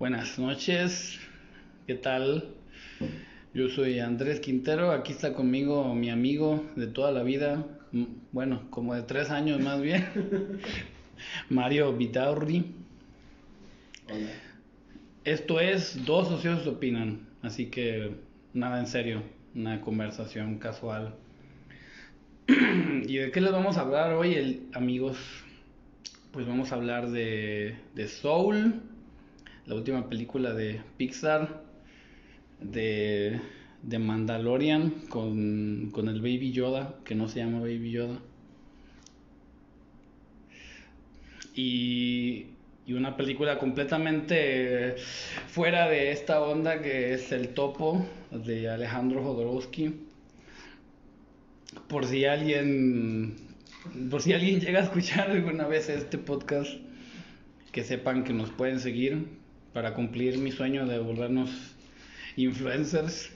Buenas noches, ¿qué tal? Yo soy Andrés Quintero, aquí está conmigo mi amigo de toda la vida, bueno, como de tres años más bien, Mario Vitaurri. Hola. Esto es Dos Socios Opinan, así que nada en serio, una conversación casual. ¿Y de qué les vamos a hablar hoy, el- amigos? Pues vamos a hablar de, de Soul, la última película de Pixar, de, de Mandalorian con, con el Baby Yoda, que no se llama Baby Yoda. Y, y una película completamente fuera de esta onda que es El Topo de Alejandro Jodorowsky. Por si alguien, por si alguien llega a escuchar alguna vez este podcast, que sepan que nos pueden seguir para cumplir mi sueño de volvernos influencers.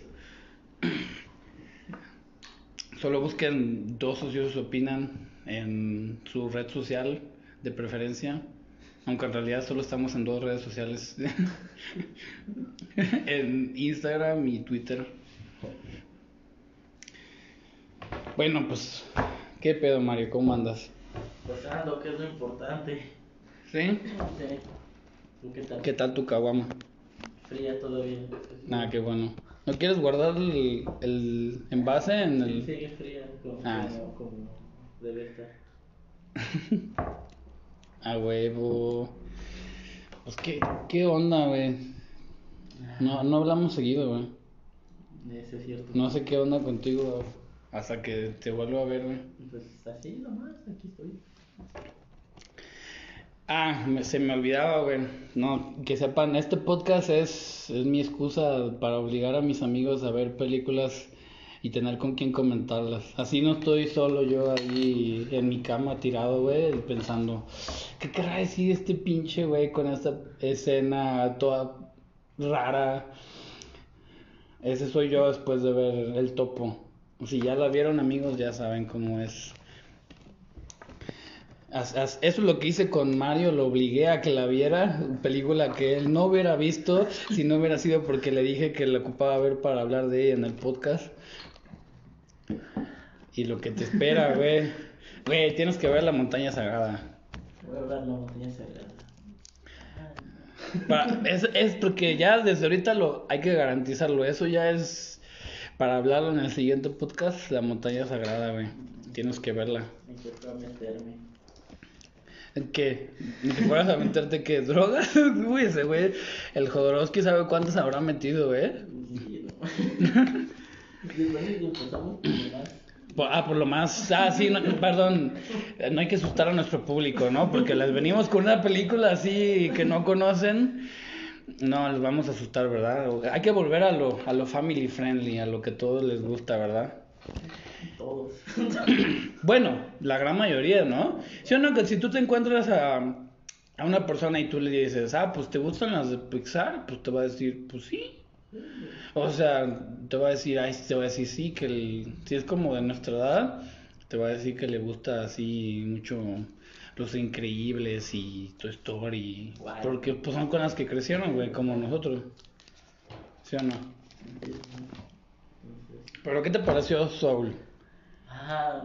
Solo busquen dos socios opinan en su red social de preferencia. Aunque en realidad solo estamos en dos redes sociales. en Instagram y Twitter. Bueno, pues, ¿qué pedo, Mario? ¿Cómo andas? Pasando, que es lo importante. ¿Sí? Sí. ¿Tú qué tal? ¿Qué tal tu caguama? Fría todavía. Nada, qué bueno. ¿No quieres guardar el, el envase en Sí, el...? sigue fría, como, Ah. como, como debe estar. A huevo. Pues, ¿qué, qué onda, güey? No, no hablamos seguido, güey. Eso es cierto. No sé qué onda contigo hasta que te vuelvo a ver, güey. Pues así nomás, aquí estoy. Ah, me- se me olvidaba, güey. No, que sepan, este podcast es, es mi excusa para obligar a mis amigos a ver películas y tener con quién comentarlas. Así no estoy solo yo ahí en mi cama tirado, güey, pensando, ¿qué querrá decir este pinche güey con esta escena toda rara? Ese soy yo después de ver El Topo. Si ya la vieron, amigos, ya saben cómo es. Eso es lo que hice con Mario, lo obligué a que la viera, película que él no hubiera visto si no hubiera sido porque le dije que la ocupaba ver para hablar de ella en el podcast. Y lo que te espera, güey. Güey, tienes que ver La Montaña Sagrada. Voy a hablar de la montaña sagrada. Para- es, es porque ya desde ahorita lo hay que garantizarlo. Eso ya es para hablarlo en el siguiente podcast, La Montaña Sagrada, güey. Tienes que verla. Me tocó meterme. ¿Qué? ¿Ni que fueras a meterte qué? ¿Drogas? Uy, ese güey, el Jodorowsky sabe cuántos habrá metido, ¿eh? Que. Por- ah, por lo más. Ah, sí, no, perdón. No hay que asustar a nuestro público, ¿no? Porque les venimos con una película así que no conocen. No, les vamos a asustar, ¿verdad? Hay que volver a lo, a lo family friendly, a lo que a todos les gusta, ¿verdad? Todos. Bueno, la gran mayoría, ¿no? Si o no, que si tú te encuentras a, a una persona y tú le dices, ah, pues te gustan las de Pixar, pues te va a decir, pues sí. O sea, te va a decir, ay, te va a decir sí, que el- si es como de nuestra edad, te va a decir que le gusta así mucho Los Increíbles y Toy Story. Porque pues son con las que crecieron, güey, como nosotros. ¿Sí o no? ¿Pero qué te pareció Soul? Ah,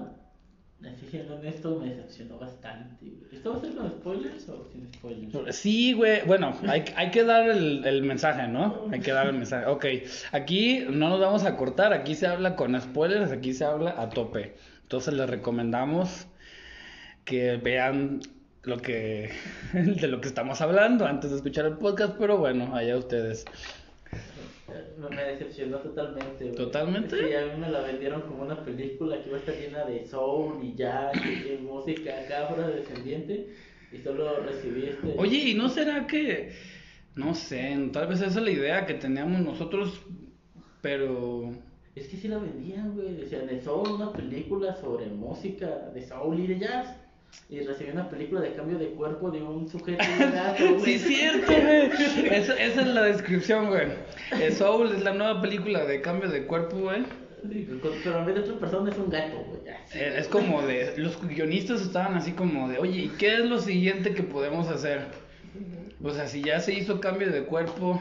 así siendo honesto, me decepcionó bastante. güey. ¿Esto va a ser con spoilers o sin spoilers? Sí, güey. Bueno, hay, hay que dar el, el mensaje, ¿no? Hay que dar el mensaje. Ok, aquí no nos vamos a cortar. Aquí se habla con spoilers, aquí se habla a tope. Entonces les recomendamos que vean lo que de lo que estamos hablando antes de escuchar el podcast, pero bueno, allá ustedes. Me, decepcionó totalmente. güey. ¿Totalmente? Que a mí me la vendieron como una película que iba a estar llena de soul y jazz y, música acá afrodescendiente y solo recibí este. Oye, ¿y no será que no sé, tal vez esa es la idea que teníamos nosotros, pero Es que sí la vendían, güey. Decían de soul, una película sobre música de soul y de jazz. Y recibí una película de cambio de cuerpo de un sujeto güey. Sí, es cierto, güey. Esa, esa es la descripción, güey. Eh, Soul es la nueva película de cambio de cuerpo, güey. Pero en vez de otra persona es un gato, güey. Eh, Es como de. Los guionistas estaban así como de, oye, ¿y qué es lo siguiente que podemos hacer? O sea, si ya se hizo cambio de cuerpo,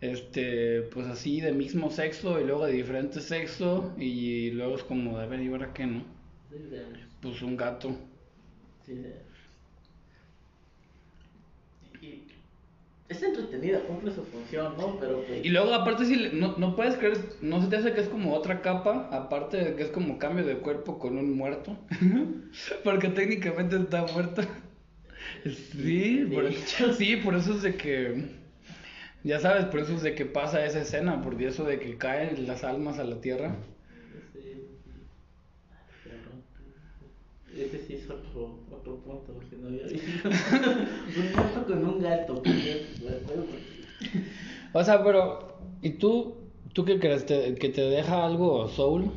este, pues así de mismo sexo y luego de diferente sexo y luego es como, a ver, ¿y ahora qué, no? De- Pues un gato. Sí, Y es entretenida, cumple su función, ¿no? Pero pues, Y luego aparte si no, no puedes creer, no se te hace que es como otra capa, aparte de que es como cambio de cuerpo con un muerto, porque técnicamente está muerto. Sí, por, hecho. sí, por eso es de que, ya sabes, por eso es de que pasa esa escena, por eso de que caen las almas a la tierra. Sí, Ese sí es otro, otro punto que no había visto. un gato con un gato. porque, bueno, O sea, pero, ¿y tú, tú qué crees? ¿Te- ¿Que te deja algo soul?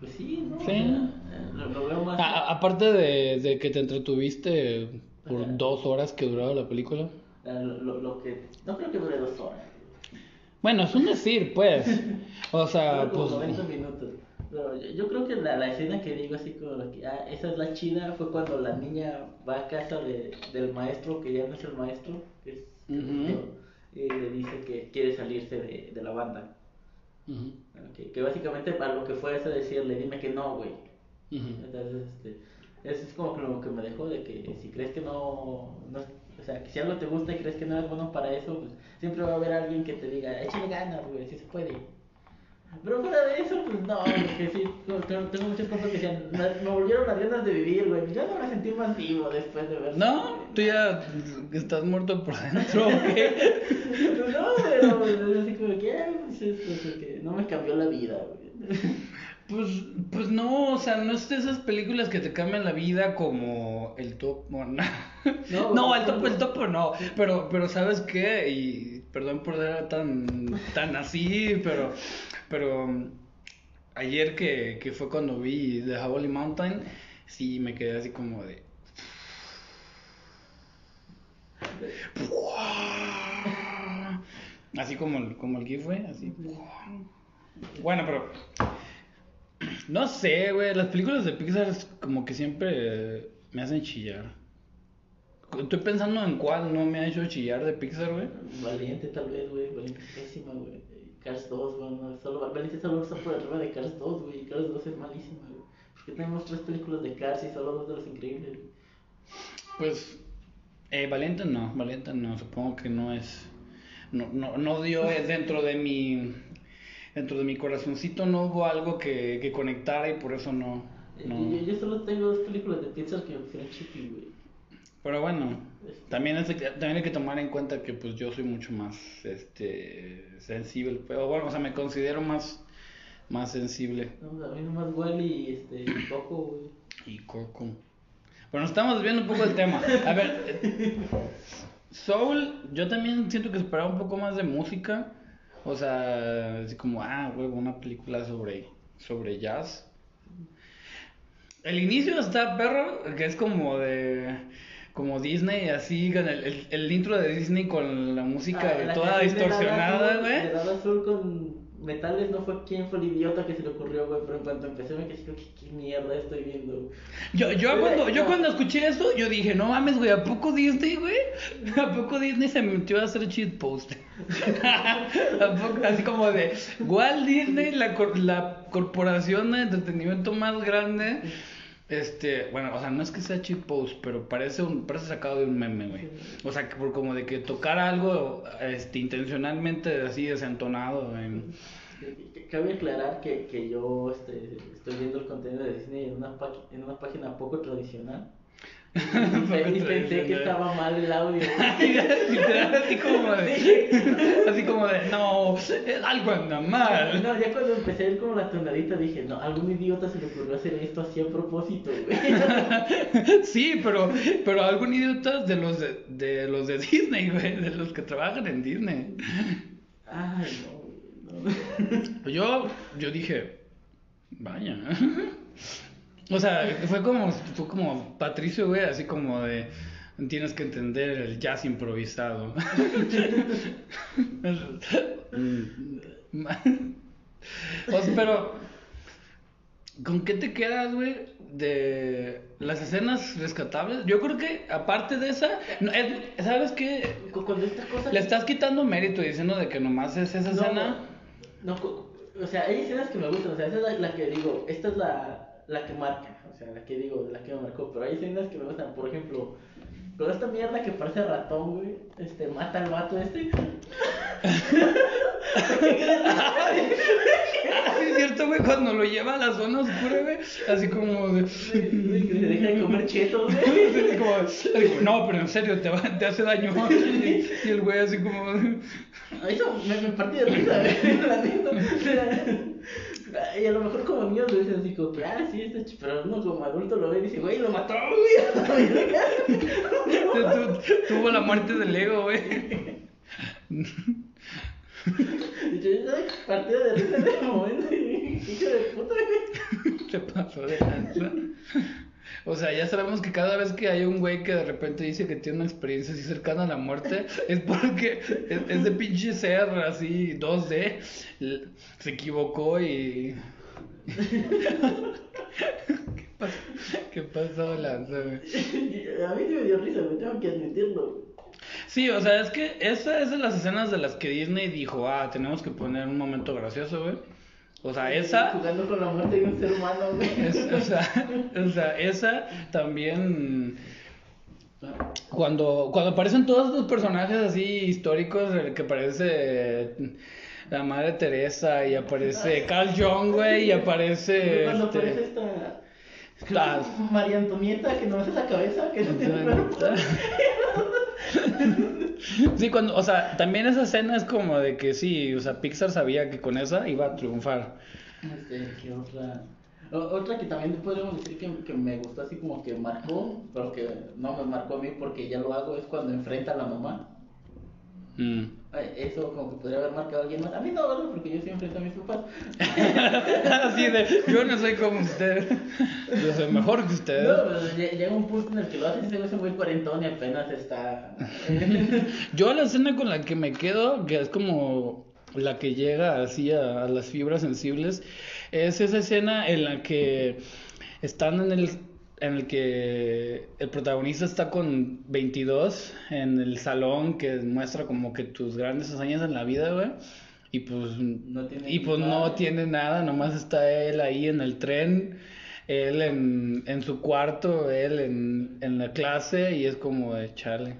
Pues sí, ¿no? Sí. Eh, lo, lo veo más. A- aparte de, de que te entretuviste por Ajá. dos horas que duraba la película. eh, Lo, lo, que. No creo que dure dos horas. Bueno, es un decir, pues. O sea, pues. 90 minutos. Pero yo, yo creo que la, la escena que digo así como que, ah, esa es la chida, fue cuando la niña va a casa de, del maestro, que ya no es el maestro, que es Ujú. y le dice que quiere salirse de, de la banda. Ujú, Que, que básicamente para lo que fue eso decirle, dime que no, güey. Entonces, este, eso es como que lo que me dejó de que si crees que no, no o sea, que si algo te gusta y crees que no eres bueno para eso, pues siempre va a haber alguien que te diga, échale ganas, güey, si se puede. Pero fuera de eso, pues no, porque sí, tengo, muchas cosas que decían, me, volvieron las ganas de vivir, güey. Yo no me sentí más vivo después de ver. No, tú ya estás muerto por dentro, ¿o qué? No, pero es así como que, "Ay, pues que no me cambió la vida, güey. Pues, pues no, o sea, no es de esas películas que te cambian la vida como el topo. No, No, no, el topo, el topo no. Pero, pero ¿sabes qué? Y perdón por ser tan, tan así, pero, pero um, ayer que, que fue cuando vi The Holy Mountain, sí me quedé así como de. Así como el, como el GIF, güey, así. Bueno, pero. No sé, güey. Las películas de Pixar es como que siempre me hacen chillar. Estoy pensando en cuál no me ha hecho chillar de Pixar, güey. Valiente tal vez, güey, Valiente es pésima, güey. Cars 2, güey, no, solo, Valiente solo está por arriba de Cars 2, güey, Cars 2 es malísima, güey. Porque tenemos tres películas de Cars y solo dos de los increíbles, güey. Pues. Eh, Valiente no, Valiente no. Supongo que no es. No, no, no dio eh, dentro de mi. Dentro de mi corazoncito no hubo algo que, que conectara y por eso no. no. Eh, Yo, yo solo tengo dos películas de Pixar que me pusieron chippy, güey. Pero bueno, también, es, también hay que tomar en cuenta que pues yo soy mucho más este sensible. Pero bueno, o sea, me considero más, más sensible. No, a mí nomás Wally y este, y Coco, güey. Y Coco. Pero nos estamos desviando un poco del tema. A ver, Soul, yo también siento que esperaba un poco más de música. O sea, así como, ah, huevo, una película sobre, sobre jazz. El inicio está perro, que es como de. Como Disney, así, el, el, el intro de Disney con la música Ah, la toda de Dada distorsionada, güey. De Azul con metales no fue quién fue el idiota que se le ocurrió, güey. Pero en cuanto empecé me quedé, ¿qué, qué mierda estoy viendo? Yo, yo, cuando, yo No. cuando escuché eso, yo dije, no mames, güey, ¿a poco Disney, güey? ¿A poco Disney se metió a hacer cheat post? ¿A poco? Así como de, Walt Disney, la, cor- la corporación de entretenimiento más grande, este, bueno, o sea, no es que sea cheat post, pero parece un, parece sacado de un meme, güey. O sea, que por como de que tocar algo, este, intencionalmente así desentonado, güey. Cabe aclarar que, que yo este, estoy viendo el contenido de Disney en una, en una página poco tradicional. Y, pensé que estaba mal el audio. Así como de, así como de, no, algo anda mal. No, ya cuando empecé a ir como la tonadita dije, no, algún idiota se le ocurrió hacer esto así a propósito, güey. Sí, pero, pero algún idiota de los de, de los de Disney, güey, de los que trabajan en Disney. Ay, no, no. Yo, yo dije, vaya. O sea, fue como, fue como Patricio, güey, así como de, tienes que entender el jazz improvisado. O sea, pero, ¿Con qué te quedas, güey, de las escenas rescatables? Yo creo que, aparte de esa, no, es- ¿sabes qué? Cuando esta cosa... Le estás quitando mérito diciendo de que nomás es esa No, escena. No, o sea, hay escenas que me gustan, o sea, esa es la, la que digo, esta es la, la que marca, o sea, la que digo, la que me marcó, pero hay escenas que me gustan, por ejemplo, con esta mierda que parece ratón, güey, este, mata al vato este. Es cierto, güey, cuando lo lleva a la zona oscura, güey, así como de... que se deja de comer chetos, güey. Como, no, pero en serio, te, va, te hace daño. Y, y el güey así como... Eso me, me partí de risa, güey, la neta. O sea, Y a lo mejor como niño lo dicen así como ah, sí, está ch-", pero uno como adulto lo ve y dice, güey, lo mató, güey. tu- tuvo la muerte del ego, güey. Y yo estaba partido de risa en ese momento y hijo de puta, güey. Te pasó de lanza. O sea, ya sabemos que cada vez que hay un güey que de repente dice que tiene una experiencia así cercana a la muerte, es porque es, de pinche ser así 2D, l- se equivocó y... ¿Qué pasó? ¿Qué pasó A mí sí me dio risa, güey, tengo que admitirlo. Sí, o sea, es que esa es de las escenas de las que Disney dijo, ah, tenemos que poner un momento gracioso, güey. O sea, esa... Jugando con la muerte de un ser humano, güey. Es- o, sea, o sea, esa también. Cuando, cuando aparecen todos estos personajes así históricos, el que aparece la madre Teresa y aparece Carl Jung, güey, y aparece. Cuando este, aparece esta. Ah. María Antonieta, que no hace la cabeza, que no tiene cuerpo. Sí, cuando, o sea, también esa escena es como de que sí, o sea, Pixar sabía que con esa iba a triunfar. Este, ¿qué otra? O- Otra que también podríamos decir que, que me gustó así como que marcó, pero que no me marcó a mí porque ya lo hago, es cuando enfrenta a la mamá. Mm. Eso como que podría haber marcado a alguien más. A mí no, ¿verdad? Porque yo enfrento a mis papás. Así de, yo no soy como usted, yo soy mejor que usted. No, pero lle- llega un punto en el que lo haces y se güey cuarentón y apenas está... Yo la escena con la que me quedo, que es como la que llega así a, a las fibras sensibles, es esa escena en la que están en el en el que el protagonista está con 22 en el salón que muestra como que tus grandes hazañas en la vida, güey. Y pues No tiene y pues no tiene nada, nomás está él ahí en el tren, él en, en su cuarto, él en, en la clase y es como de chale.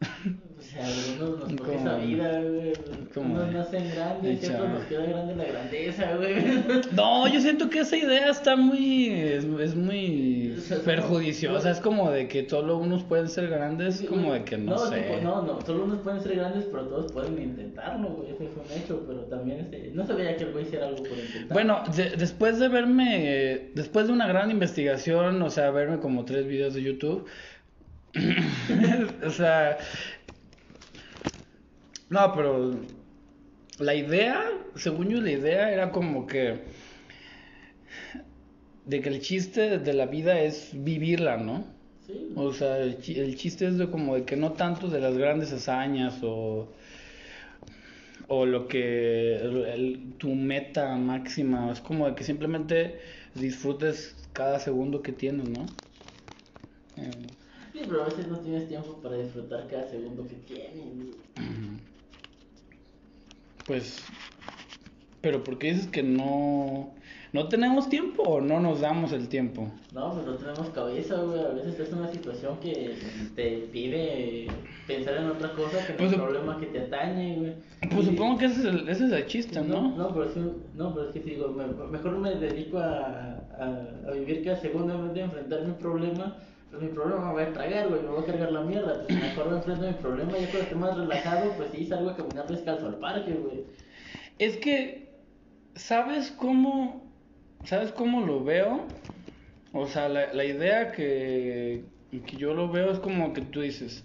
Sea, algunos nos toca esa vida, güey. Unos nacen grandes y otros nos queda grande la grandeza, güey. No, yo siento que esa idea está muy, es, es muy O sea, perjudiciosa, no- es como de que solo unos pueden ser grandes, como de que no, no, sé. tipo, no, no, solo unos pueden ser grandes, pero todos pueden intentarlo, güey. Eso es un hecho, pero también este, no sabía que el güey hiciera algo por intentar. Bueno, de- después de verme, eh, después de una gran investigación, o sea, verme como tres videos de YouTube, o sea, no, pero la idea, según yo, la idea era como que de que el chiste de la vida es vivirla, ¿no? Sí, O sea, el, chi- el chiste es de como de que no tanto de las grandes hazañas o, o lo que el- tu meta máxima, es como de que simplemente disfrutes cada segundo que tienes, ¿no? Eh, sí, pero a veces no tienes tiempo para disfrutar cada segundo que tienes. Pues, pero ¿por qué dices que no, no tenemos tiempo o no nos damos el tiempo? No, pues no tenemos cabeza, güey. A veces en una situación que te pide pensar en otra cosa que Pues, el problema que te atañe, güey. Pues Y- supongo que ese es el, ese es el chiste, ¿no? No, pero, es un- no, pero es que si digo, me- mejor me dedico a, a, a vivir cada segundo en vez de enfrentar mi problema. Mi problema me va a tragar, güey, me va a cargar la mierda. Pues me enfrento a mi problema. Ya cuando esté más relajado, pues sí, salgo a caminar descalzo al parque, güey. Es que, ¿sabes cómo, sabes cómo lo veo? O sea, la, la idea que, que yo lo veo es como que tú dices,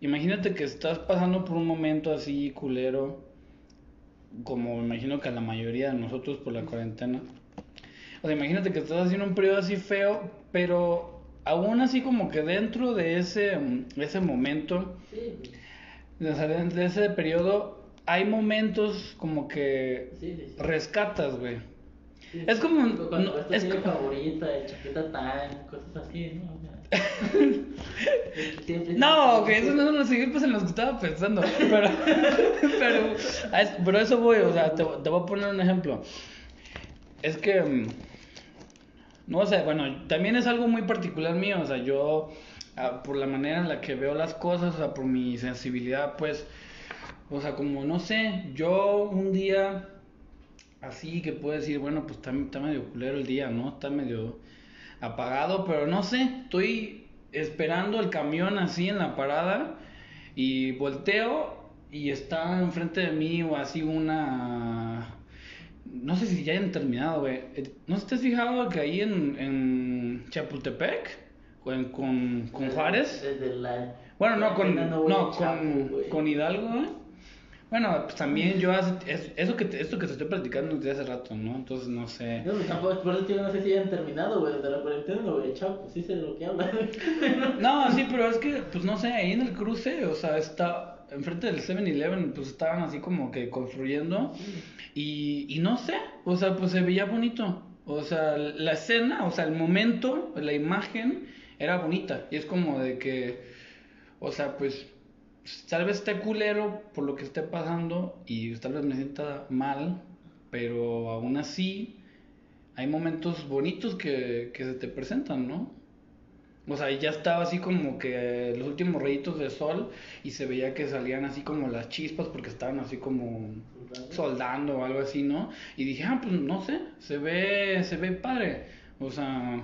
imagínate que estás pasando por un momento así culero, como imagino que a la mayoría de nosotros por la cuarentena. O sea, imagínate que estás haciendo un periodo así feo, pero aún así como que dentro de ese, ese momento, Sí, o sea, de ese periodo, hay momentos como que sí, sí. rescatas, güey. Es como. Cuando no, es como- favorita, de chaqueta tan, cosas así, ¿no? O sea, No, que esos no son los ejemplos en los que estaba pensando. Pero, pero, es- pero eso voy, o sea, te, te voy a poner un ejemplo. Es que, no sé, bueno, también es algo muy particular mío, o sea, yo, ah, por la manera en la que veo las cosas, o sea, por mi sensibilidad, pues, o sea, como, no sé, yo un día así que puedo decir, bueno, pues está, está medio culero el día, ¿no? Está medio apagado, pero no sé, estoy esperando el camión así en la parada y volteo y está enfrente de mí o así una... No sé si ya hayan terminado, güey. Eh, ¿No te has fijado que ahí en, en Chapultepec, o en- con, con Juárez? Desde la. Bueno, no, con, no, con, con Hidalgo, ¿eh? Bueno, pues también yo hace, es- eso que te, esto que te estoy platicando desde hace rato, ¿no? Entonces no sé. No, pues tampoco, por eso yo no sé si hayan terminado, güey, desde la cuarentena, güey, chao, pues sí sé de lo que hablas. No, sí, pero es que, pues no sé, ahí en el cruce, o sea, está enfrente del 7-Eleven, pues estaban así como que construyendo y, y no sé, o sea, pues se veía bonito. O sea, la escena, o sea, el momento, la imagen era bonita y es como de que, o sea, pues tal vez esté culero por lo que esté pasando y tal vez me sienta mal, pero aún así hay momentos bonitos que, que se te presentan, ¿no? O sea, ya estaba así como que los últimos rayitos de sol y se veía que salían así como las chispas porque estaban así como soldando o algo así, ¿no? Y dije, ah, pues no sé, se ve, se ve padre. O sea,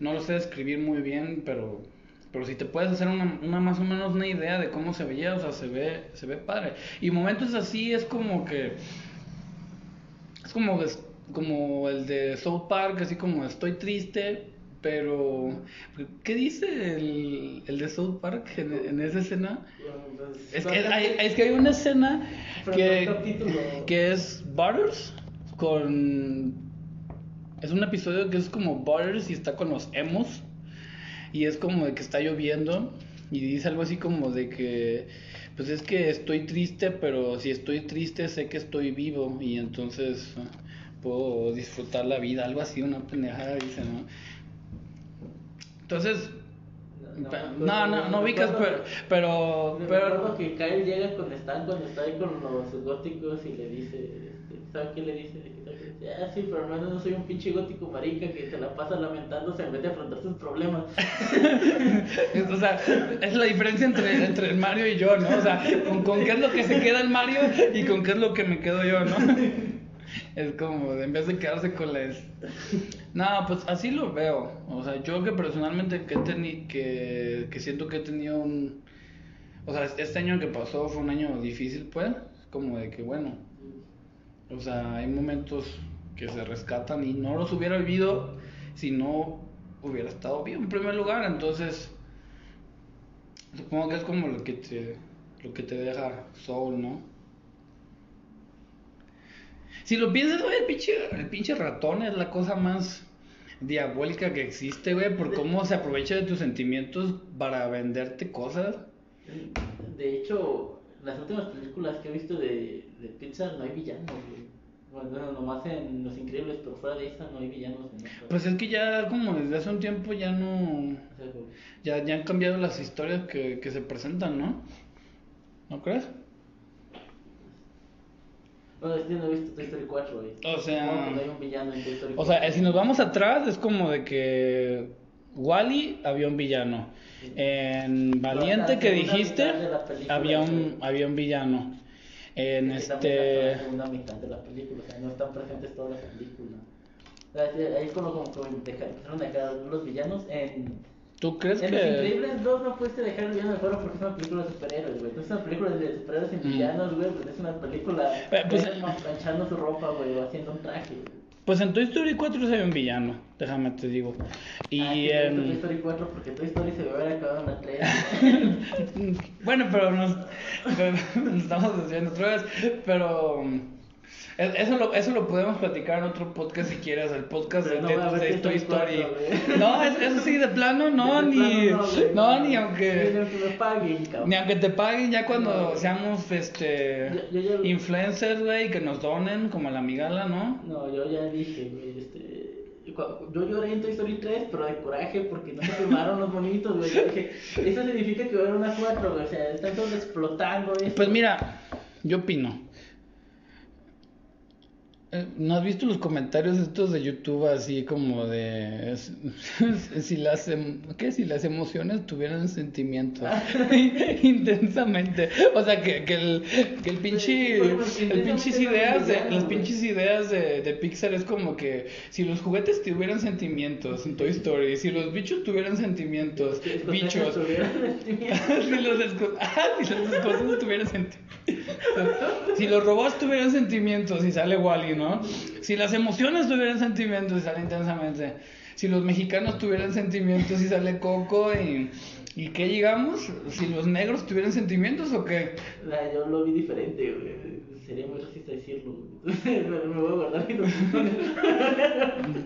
no lo sé describir muy bien, pero, pero si te puedes hacer una, una más o menos una idea de cómo se veía, o sea, se ve, se ve padre. Y momentos así es como que, es como, como el de South Park, así como estoy triste, pero ¿qué dice el, el de South Park en, en esa escena? Es que hay, es que hay una escena que, que es Butters con... Es un episodio que es como Butters y está con los emos y es como de que está lloviendo y dice algo así como de que pues es que estoy triste pero si estoy triste sé que estoy vivo y entonces puedo disfrutar la vida algo así una pendejada dice no entonces no no no, ubicas pero pero pero que Kyle llega con Stan cuando está ahí con los góticos y le dice, este, ¿sabes qué le dice? Ah, sí, pero al menos no soy un pinche gótico marica que se la pasa lamentándose en vez de afrontar sus problemas. O sea, es la diferencia entre, entre el Mario y yo, ¿no? O sea, con, con qué es lo que se queda el Mario y con qué es lo que me quedo yo, ¿no? Es como, en vez de quedarse con la... es- No, pues así lo veo. O sea, yo que personalmente que, teni que, que siento que he tenido un... O sea, este año que pasó fue un año difícil, pues. Como de que, bueno, o sea, hay momentos que se rescatan y no los hubiera vivido si no hubiera estado bien en primer lugar. Entonces, supongo que es como lo que te, lo que te deja Soul, ¿no? Si lo piensas, güey, el pinche, el pinche ratón es la cosa más diabólica que existe, güey, por cómo se aprovecha de tus sentimientos para venderte cosas. De hecho, las últimas películas que he visto de, de Pixar no hay villanos, güey. Bueno, nomás en Los Increíbles, pero fuera de esa no hay villanos. en. Pues es que ya como desde hace un tiempo ya no... Ya, ya han cambiado las historias que, que se presentan, ¿no? ¿No crees? Bueno, es que no he visto Toy Story 4, güey. O sea- no hay un villano en Toy Story O 4. sea, si nos vamos atrás, es como de que Wally había un villano. En Valiente la que dijiste, había un, había un villano. En este... es la segunda mitad de la película, o sea, no están presentes toda la película. O sea, sí, ahí es como, como que deja- empezaron a dejar los villanos en... ¿Tú crees En Los que...? Increíbles 2 no pudiste dejar el villano de fuera porque es una película de superhéroes, güey. No es una película de superhéroes sin Mm. villanos, güey, pues es una película Eh, pues- de planchando su ropa, güey, o haciendo un traje. güey. Pues en Toy Story 4 se ve un villano, déjame te digo. Y Ah, sí, gusta Toy en... Story 4 porque Toy Story se debe haber acabado en la 3. Bueno, pero nos, pero nos estamos desviando otra vez. Pero mm, e- eso lo, eso lo podemos platicar en otro podcast si quieres, el podcast de, no de- de Toy Story. Story 4, No, es- eso sí, de plano, no, De ni, plano no, ni Ni aunque, aunque me paguen, cabrón. ni aunque te paguen ya cuando seamos, este, Yo- yo ya- influencers, güey, que nos donen como la migala, ¿no? No, yo ya dije, güey, este, yo lloré en Toy Story 3, pero de coraje porque no se quemaron los bonitos, güey. Yo dije, eso significa que va a haber una 4, güey. O sea, están todos explotando. Eso. Pues mira, yo opino. Eh, ¿No has visto los comentarios estos de YouTube así como de es- si las em- ¿qué? si las emociones tuvieran sentimientos intensamente o sea que, que el que el pinche el pinches ideas de, las pinches ideas de, de Pixar es como que si los juguetes tuvieran sentimientos en Toy Story si los bichos tuvieran sentimientos bichos si los, ah, si los escoceses tuvieran sentimientos. Si los robots tuvieran sentimientos y sale Wally, ¿no? Si las emociones tuvieran sentimientos y sale intensamente. Si los mexicanos tuvieran sentimientos y sale Coco y. ¿Y qué llegamos? Si los negros tuvieran sentimientos o qué? Yo lo vi diferente, güey. Sería muy racista decirlo. güey. Pero me voy a guardar opiniones.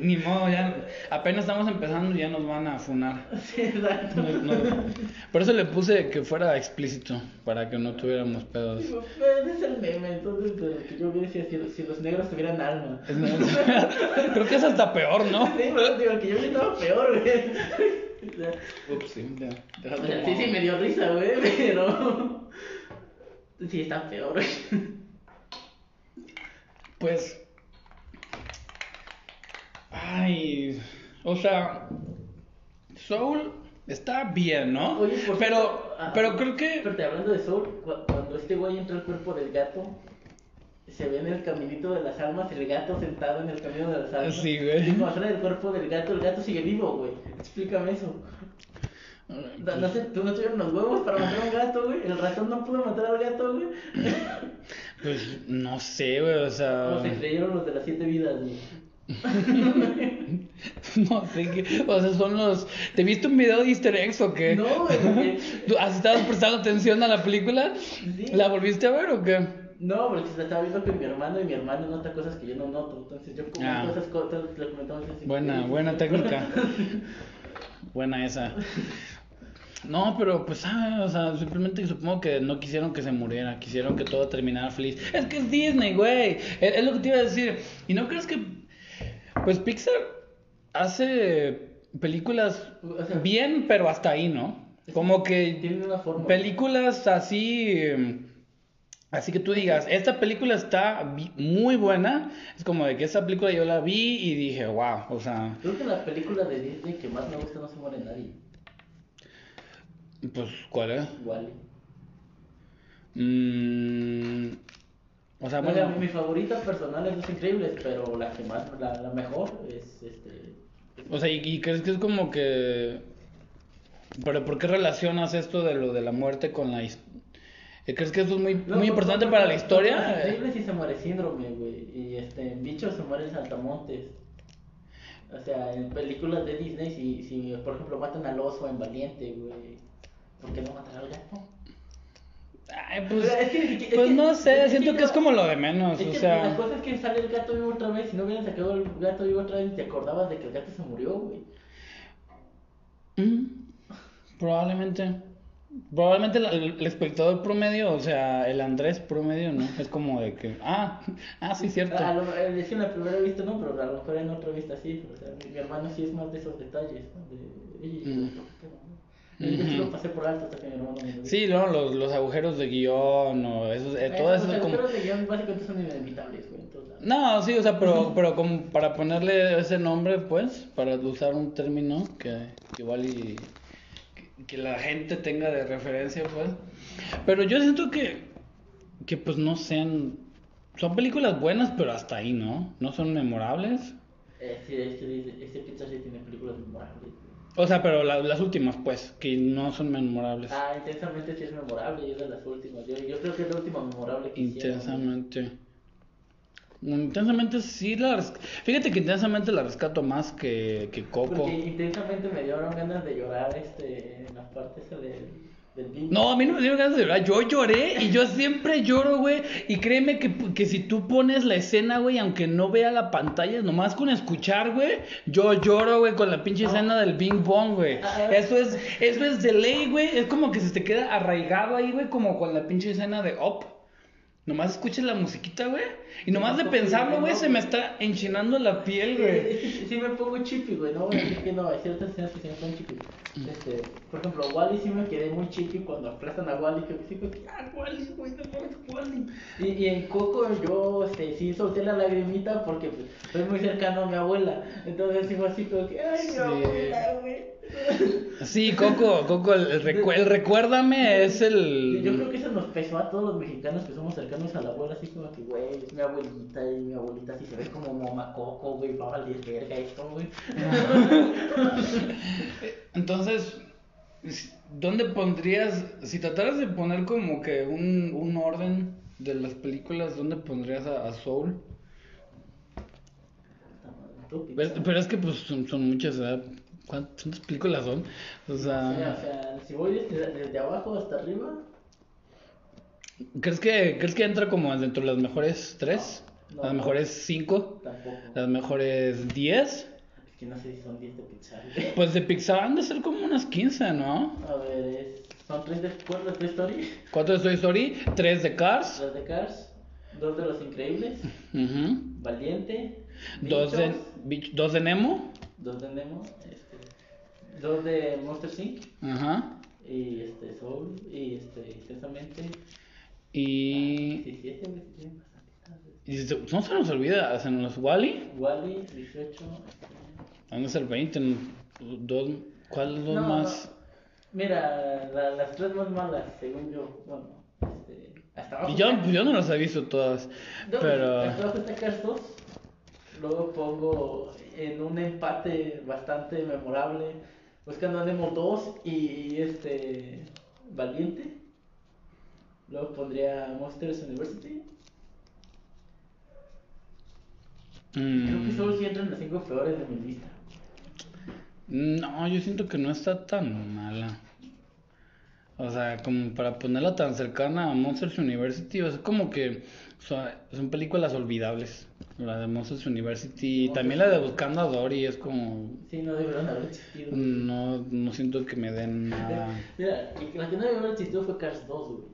Ni modo, ya apenas estamos empezando y ya nos van a funar. Sí, exacto. No- no. Por eso le puse que fuera explícito, para que no tuviéramos pedos. Digo, pues, es el meme, entonces lo que yo vi decía si, si los negros tuvieran alma. Creo que es hasta peor, ¿no? Sí, pero digo, el que yo vi estaba peor, güey. O sea, Ups, sí, ya. O sea, sí, sí, me dio risa, güey, pero. Sí, está peor, güey. Pues. Ay. O sea. Soul está bien, ¿no? Oye, por pero, cierto, ah, pero creo que. Espérate, hablando de Soul, cu- cuando este güey entra al cuerpo del gato, se ve en el caminito de las almas el gato sentado en el camino de las almas. Sí, güey. Y cuando sale del cuerpo del gato, el gato sigue vivo, güey. Explícame eso. No, no sé, tú no tuvieron los huevos para matar a un gato, güey. El ratón no pudo matar al gato, güey. Pues no sé, güey, o sea. O se creyeron los de las siete vidas, güey. No sé qué. O sea, son los. ¿Te viste un video de Easter eggs o qué? No, güey, porque- ¿Tú has estado prestando atención a la película? Sí. ¿La volviste a ver o qué? No, porque se estaba viendo con mi hermano y mi hermano nota cosas que yo no noto. Entonces yo comento Ah. esas cosas, le comentamos así. Buena, buena técnica. Buena esa. No, pero pues, ah, o sea, simplemente supongo que no quisieron que se muriera, quisieron que todo terminara feliz. Es que es Disney, güey. Es, es lo que te iba a decir. ¿Y no crees que, pues Pixar hace películas bien, pero hasta ahí, ¿no? Como que Tienen una forma. películas así, em, así que tú digas, esta película está muy buena, es como de que esta película yo la vi y dije, wow, o sea, Creo que la película de Disney que más me gusta no se muere nadie. Pues, ¿cuál es? Wally. Mm, o sea, O sea, bueno, mi favorita personal es Los Increíbles, pero la que más, la, la mejor es este. o sea, ¿y, y crees que es como que, pero ¿por qué relacionas esto de lo de la muerte con la historia? ¿Crees que eso es muy, No, muy por- importante por- para la historia? Increíbles sí se muere síndrome, güey. Y este, en Bichos se muere en Saltamontes. O sea, en películas de Disney, si, si por ejemplo matan al oso en Valiente, güey. ¿Por qué no matar al gato? Ay, pues, es que pues es que- no es sé, que siento que no- es como lo de menos, Es o que sea... la cosa es que sale el gato vivo otra vez. Si no hubieran sacado el gato vivo otra vez, te acordabas de que el gato se murió, güey. Mm, Probablemente. Probablemente el, el espectador promedio, o sea, el Andrés promedio, ¿no? Es como de que, ah, ah, sí, cierto. A lo, eh, es que en la primera vista no, pero a lo mejor en otra vista sí. O sea, mi, mi hermano sí es más de esos detalles, ¿no? De, oye, Mm. Lo pasé por alto hasta que mi hermano me lo. Sí, no, los, los agujeros de guion o esos, eh, todo eso los como... agujeros de guion básicamente son inevitables, güey. Entonces, No, sí, o sea, pero, pero como para ponerle ese nombre, pues, para usar un término que, que igual y que, que la gente tenga de referencia, pues. Pero yo siento que, que pues no sean, son películas buenas, pero hasta ahí, ¿no? No son memorables. eh, sí, este, este Pixar sí tiene películas memorables. O sea, pero la- las últimas, pues, que no son memorables. Ah, intensamente sí es memorable y es de las últimas. Yo, yo creo que es la última memorable que hicieron, güey. Intensamente. Intensamente sí la res- Fíjate que intensamente la rescato más que, que Coco. Porque intensamente me dieron ganas de llorar este, en las partes del, del Big No, a mí no me dieron ganas de llorar. Yo lloré y yo siempre lloro, güey. Y créeme que, que si tú pones la escena, güey, aunque no vea la pantalla, nomás con escuchar, güey, yo lloro, güey, con la pinche escena del Bing Bong, güey. Eso es, eso es de ley, güey. Es como que se te queda arraigado ahí, güey, como con la pinche escena de Up. Nomás escuches la musiquita, güey. Y nomás de pensarlo, güey, se me está enchinando la piel, güey. Sí, sí me pongo chippy, güey, no voy a decir que no, hay ciertas escenas que sí me ponen chippy. Este, por ejemplo, Wally sí me quedé muy chippy cuando aplastan a Wally, que sí que, ah, Wally, güey, no mames, Wally. Y, y en Coco yo, este, sí solté la lagrimita porque pues, soy muy cercano a mi abuela. Entonces sí fue así como que, ay, mi Sí. abuela, güey. Sí, Coco, Coco, el, recu- el recuérdame es el... Yo creo que eso nos pesó a todos los mexicanos que somos cercanos a la abuela, así como que, güey, es mi abuelita y mi abuelita así se ve como mamá coco, güey, va a valer verga esto, güey. Entonces, ¿dónde pondrías, si trataras de poner como que un, un orden de las películas, ¿dónde pondrías a, a Soul? Pero, pero es que pues son, son muchas, ¿verdad? ¿Cuántas películas son? O O sea, o sea, sea, si voy desde, desde abajo hasta arriba, ¿crees que, ¿crees que entra como dentro de las mejores tres? No, no. ¿Las mejores cinco? tampoco. ¿Las mejores diez? Es que no sé si son 10 de Pixar. Pues de Pixar han de ser como unas 15, ¿no? A ver, es, son 3 de ¿cuál de Toy Story, Cuatro de Toy Story, tres de Cars, 2 de Cars, 2 de Los Increíbles, ujú, Valiente, dos, de, dos de Nemo, 2 de Nemo, este, 2 de Monster Inc. ajá, Y este, Soul, y este, Intensamente. y... 17, güey, sí, tienen bastantitas, güey. y se- no se nos olvida, se nos Wally, Wally, 18. Este... van a ser 20, dos, ¿cuál dos No, más? no. Mira, la- las tres más malas, según yo. Bueno, este. Hasta abajo. Y yo, está- yo no las he visto todas, No, pero... Hasta abajo está Cars 2. Luego pongo en un empate bastante memorable. Buscando a Nemo 2 y este. Valiente. Luego pondría Monsters University. Creo que solo si entran las 5 peores de mi lista. No, yo siento que no está tan mala. O sea, como para ponerla tan cercana a Monsters University, o sea, como que son, son películas olvidables. La de Monsters University también la de Buscando a Dory es como... Sí, no deberían haber existido. No, no siento que me den nada. Mira, la que no debió haber existido fue Cars 2, güey.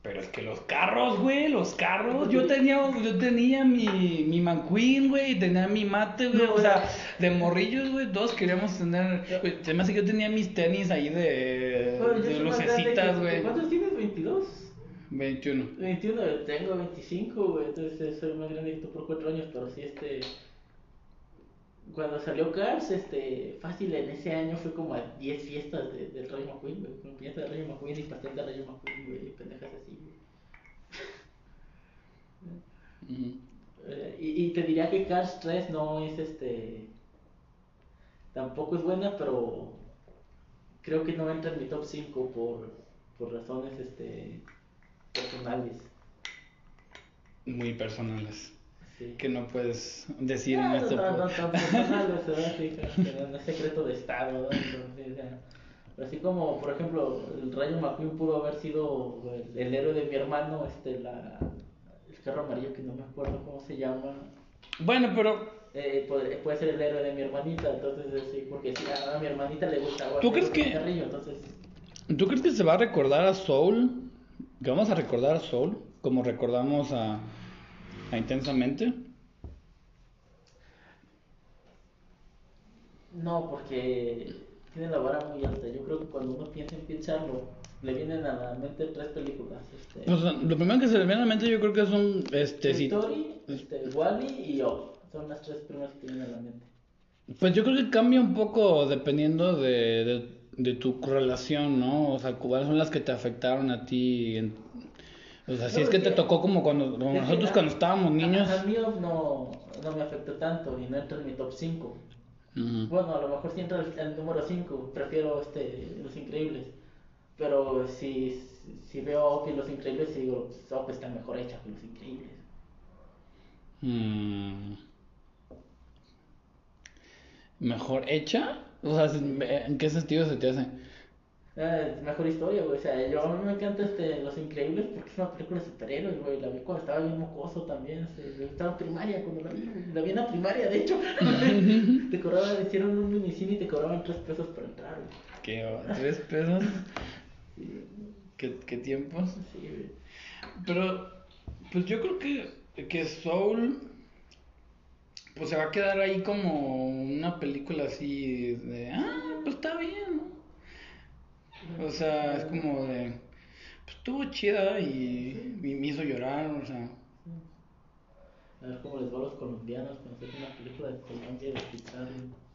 Pero es que los carros, güey, los carros. Yo tenía, yo tenía mi, mi McQueen, güey, y tenía mi mate, güey. No, o sea, de morrillos, güey, todos queríamos tener. güey, se me hace que yo tenía mis tenis ahí de, Bueno, de lucecitas, güey. ¿Cuántos tienes? ¿22? 21. 21, yo tengo 25, güey, entonces soy más grande que tú por 4 años, pero sí, este... Cuando salió Cars, este, fácil, en ese año fue como a 10 fiestas de, del Rayo McQueen, güey, con piñata de Rayo McQueen y pastel de Rayo McQueen, güey, y pendejas así, güey. Eh, y, y te diría que Cars 3 no es, este... Tampoco es buena, pero creo que no entra en mi top 5 por, por razones, este, personales. Muy personales. Sí. Que no puedes decir en No, este no, no, tan personales, ¿verdad? Sí, no es secreto de Estado. Entonces, así como, por ejemplo, el Rayo McQueen pudo haber sido el, el héroe de mi hermano, este, la, el carro amarillo que no me acuerdo cómo se llama, Bueno, pero eh, puede, puede ser el héroe de mi hermanita, entonces, sí, porque si a, a mi hermanita le gusta ¿Tú crees que- carrillo, entonces, ¿tú crees que se va a recordar a Soul? ¿Que vamos a recordar a Soul? Como recordamos a, a Intensamente. no, porque tiene la vara muy alta, yo creo que cuando uno piensa en Pixarlo, le vienen a la mente tres películas, este... O sea, lo primero que se le viene a la mente yo creo que son, este, Story, este, Wally y Up. Son las tres primeras que tienen a la mente. pues yo creo que cambia un poco dependiendo de, de, de tu relación, ¿no? O sea, cuáles son las que te afectaron a ti. en- o sea, si es que te que- tocó como cuando como que nosotros cuando estábamos niños. A, a mí no, no me afectó tanto y no entra en mi top 5. Ujú. Bueno, a lo mejor sí entra el, el número 5. Prefiero este, Los Increíbles. Pero si, si veo y Los Increíbles, digo, Up está mejor hecha que Los Increíbles. Mm. ¿Mejor hecha? O sea, ¿en qué sentido se te hace? Ah, mejor historia, güey. O sea, yo a mí me encanta este, Los Increíbles porque es una película de superhéroes, güey. La vi cuando estaba bien mocoso también. este, estaba en primaria cuando la vi. La vi en la primaria, de hecho. te cobraban, hicieron un minicine y te cobraban tres pesos por entrar, güey. ¿Qué? ¿Tres pesos? Sí. ¿Qué, qué tiempos? Sí, güey. Pero, pues yo creo que, que Soul, pues se va a quedar ahí como una película así de, ah, pues está bien, ¿no? O sea, es como de, pues estuvo chida y, me hizo llorar, o sea. A ver cómo les va a los colombianos hace una película de Colombia de Pizarro.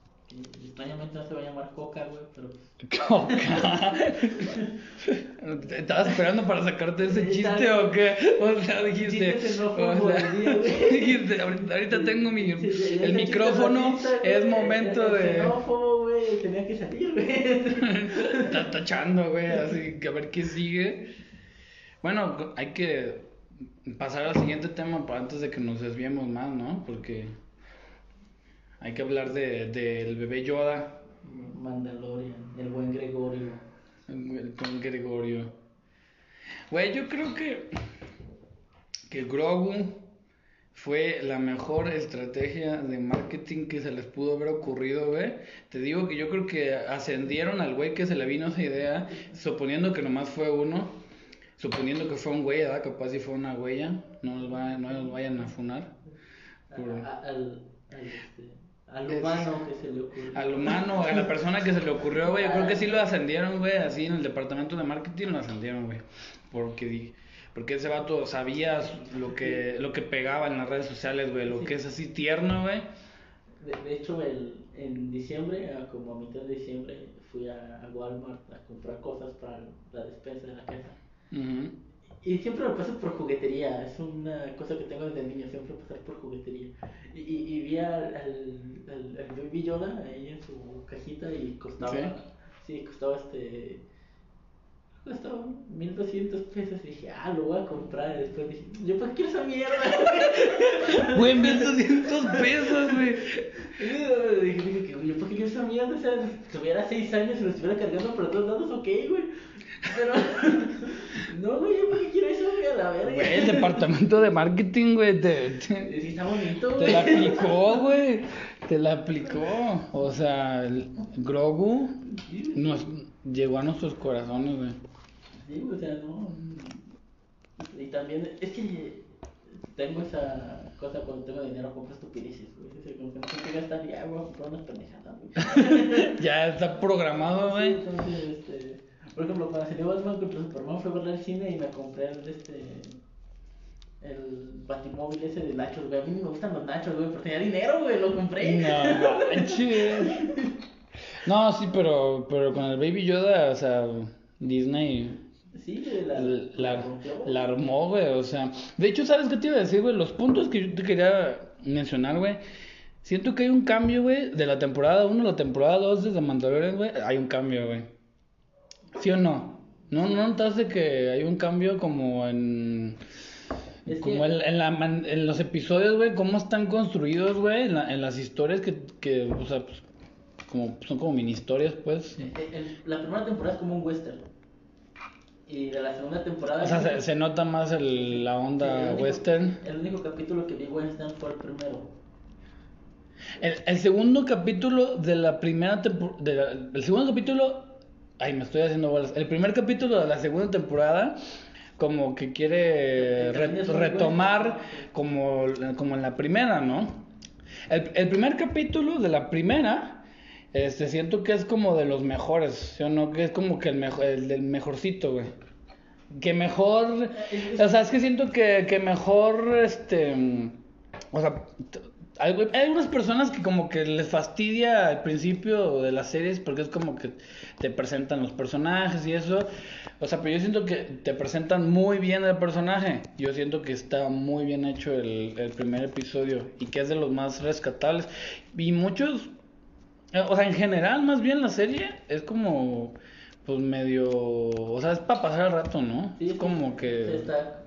Extrañamente no se va a llamar Coca, güey, pero. Coca. ¿Estabas esperando para sacarte ese chiste o qué? O sea, dijiste. O sea, dijiste, ahorita, ahorita tengo mi. El micrófono es momento de. xenófobo, güey, tenía que salir, güey. Está tachando, güey, así que a ver qué sigue. Bueno, hay que pasar al siguiente tema para antes de que nos desviemos más, ¿no? Porque hay que hablar de del bebé Yoda, Mandalorian, el buen Gregorio. el el buen Gregorio. Güey, yo creo que que Grogu fue la mejor estrategia de marketing que se les pudo haber ocurrido, güey. Te digo que yo creo que ascendieron al güey que se le vino esa idea, suponiendo que nomás fue uno, suponiendo que fue un güey, ¿verdad? Capaz si fue una huella, no nos, va- no nos vayan a funar. Por- al, este, al Es- humano que se le ocurrió. Al humano, a la persona que se le ocurrió, güey, yo creo que sí lo ascendieron, güey, así en el departamento de marketing lo ascendieron, güey. Porque, porque ese vato sabía lo que, lo que pegaba en las redes sociales, güey, lo que es así tierno, güey. De, de hecho, el, en diciembre, como a mitad de diciembre, fui a, a Walmart a comprar cosas para la despensa de la casa. Ujú. Y siempre me paso por juguetería, es una cosa que tengo desde niño, siempre pasar por juguetería. Y, y, y vi al, al, al, al Baby Yoda ahí en su cajita y costaba, ¿Sí? sí, costaba este, costaba 1200 pesos y dije, ah, lo voy a comprar. Y después dije, yo qué quiero esa mierda. Güey, 1200 pesos, güey. dije, dije yo qué quiero esa mierda, o sea, si tuviera 6 años y lo estuviera cargando por todos lados, ok, güey. Pero, no, güey, yo para qué quiero eso, güey, a la verga. Güey, el departamento de marketing, güey, te, te, Sí, está bonito, te güey. la aplicó, güey. Te la aplicó. O sea, el Grogu nos llegó a nuestros corazones, güey. Sí, o sea, no. Y también, es que tengo esa cosa cuando tengo dinero, compro estupideces, güey. O sea, como que no tengo que gastar, ya voy a comprar unas pendejadas, güey. Ya está programado, Sí, güey. entonces, este. Por ejemplo, cuando salió Batman contra Superman, fui a verla al cine y me compré el, este. El batimóvil ese de nachos, güey. A mí ni me gustan los nachos, güey, pero tenía dinero, güey, lo compré. No manches. No, sí, pero, pero con el Baby Yoda, o sea, Disney Sí, güey, la, la, rompió. la armó, güey, o sea. De hecho, ¿sabes qué te iba a decir, güey? Los puntos que yo te quería mencionar, güey. Siento que hay un cambio, güey, de la temporada 1 a la temporada 2 de The Mandalorian, güey. Hay un cambio, güey. ¿Sí o no? ¿No, no notaste que hay un cambio como en... Es como que- en, en la man- en los episodios, güey, cómo están construidos, güey, en, la- en las historias que, que, o sea, pues, como, son como mini historias, pues. El- el- la primera temporada es como un western. Y de la segunda temporada. O sea, se, se nota más el- la Sí, onda el único- western. El único capítulo que vi western fue el primero. El, el segundo capítulo de la primera temporada. El segundo capítulo. Ay, me estoy haciendo bolas. El primer capítulo de la segunda temporada. Como que quiere El re- retomar como, como en la primera, ¿no? El, el primer capítulo de la primera. Este, siento que es como de los mejores, ¿sí o no? Que es como que el, mejor, el del mejorcito, güey. Que mejor. O sea, es que siento que, que mejor, este. O sea, hay, hay algunas personas que como que les fastidia al principio de las series porque es como que te presentan los personajes y eso. O sea, pero yo siento que te presentan muy bien el personaje. Yo siento que está muy bien hecho el, el primer episodio y que es de los más rescatables. Y muchos, eh, o sea, en general, más bien la serie es como, pues medio, o sea, es para pasar el rato, ¿no? Sí, es como sí, que Está,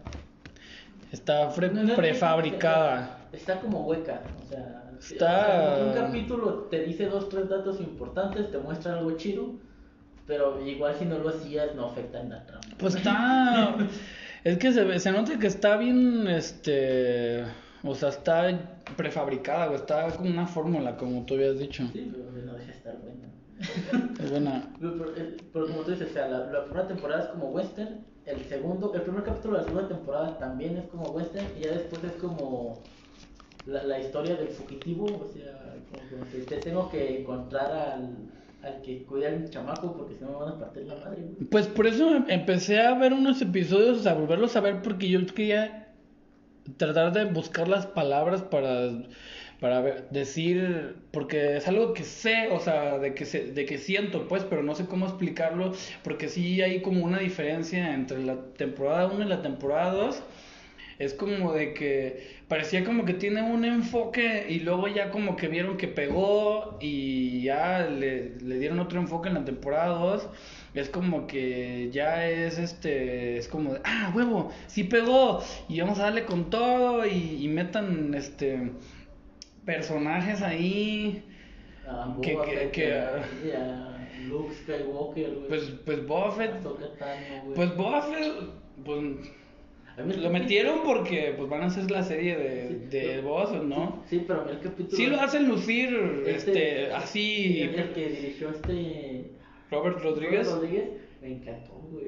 está prefabricada. Está, como hueca. O sea, Está- o un capítulo te dice dos, tres datos importantes, te muestra algo chido. Pero igual si no lo hacías, no afecta en la trama. Pues está. es que se, se nota que está bien. Este. O sea, está prefabricada, güey. Está con una fórmula, como tú habías dicho. Sí, pero no deja de estar bueno. Es buena. Pero, eh, pero como tú dices, o sea, la, la primera temporada es como western, el segundo, el primer capítulo de la segunda temporada también es como western, y ya después es como la, la historia del fugitivo, o sea, como, que te tengo que encontrar al, al que cuida al chamaco porque si no me van a partir la madre, güey. Pues por eso em- empecé a ver unos episodios, a volverlos a ver porque yo quería tratar de buscar las palabras para, para decir, porque es algo que sé, o sea, de que, se, de que siento, pues, pero no sé cómo explicarlo, porque sí hay como una diferencia entre la temporada 1 y la temporada 2. Es como de que parecía como que tiene un enfoque y luego ya como que vieron que pegó y ya le, le dieron otro enfoque en la temporada 2. Es como que ya es este, es como de, ah, huevo, sí pegó y vamos a darle con todo y, y metan este personajes ahí. A Que- Boba que- que- y a Luke Skywalker. Pues, pues Boba Fett, a Ahsoka Tano, güey. pues Boba Fett, pues lo metieron porque pues van a hacer la serie de, Sí, de pero- Fett, ¿no? Sí, pero a mí el capítulo. Sí lo hacen lucir, este, El, así, el que dirigió este. Robert Rodríguez. Robert Rodríguez. Me encantó, güey.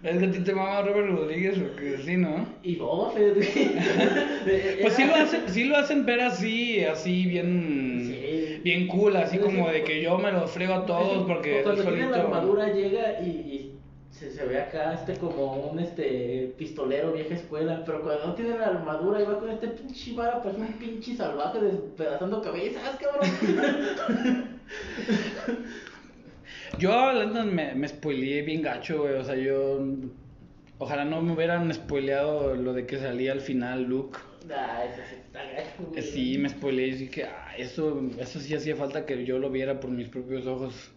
Es que a ti te mama Robert Rodríguez, porque sí, ¿no? Y Fett, güey. Pues sí lo hacen, sí lo hacen ver así, así bien, Sí. bien cool, así Sí, como sí. de que yo me los frego a todos porque Cuando tiene la armadura llega y se, se ve acá este como un este pistolero vieja escuela, pero cuando no tiene la armadura y va con este pinche vara, parece un pinche salvaje despedazando cabezas, cabrón. Yo, la neta, me, me spoileé bien gacho, güey, o sea, yo, ojalá no me hubieran spoileado lo de que salía al final Luke. Ah, eso sí está gacho, Sí, me spoileé y dije, ah, eso, eso sí hacía falta que yo lo viera por mis propios ojos.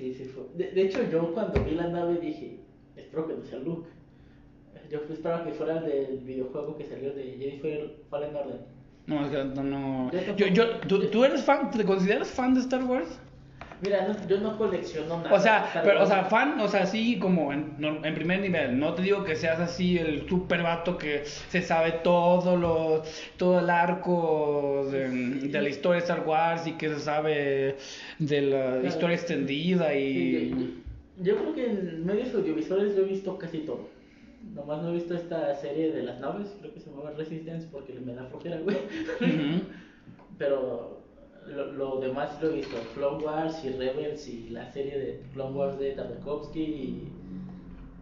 Sí, sí fue. De, de hecho, yo cuando vi la nave dije, espero que no sea Luke. Yo esperaba que fuera el del videojuego que salió de Jedi Fallen Order. No, es que no, no. Yo Yo, yo. ¿tú, tú eres fan? ¿Te consideras fan de Star Wars? Mira, no- yo no colecciono nada. O sea, pero, o sea, fan, o sea, sí, como en, no- en primer nivel. No te digo que seas así el super vato que se sabe todo lo, todo el arco de, de la historia de Star Wars y que se sabe de la Claro. historia extendida y... Sí, yo, yo creo que en medios audiovisuales yo he visto casi todo. Nomás no he visto esta serie de las naves, creo que se llama Resistance porque me da flojera, güey. Ujú. Pero lo, lo demás lo he visto, Clone Wars y Rebels y la serie de Clone Wars de Tartakovsky y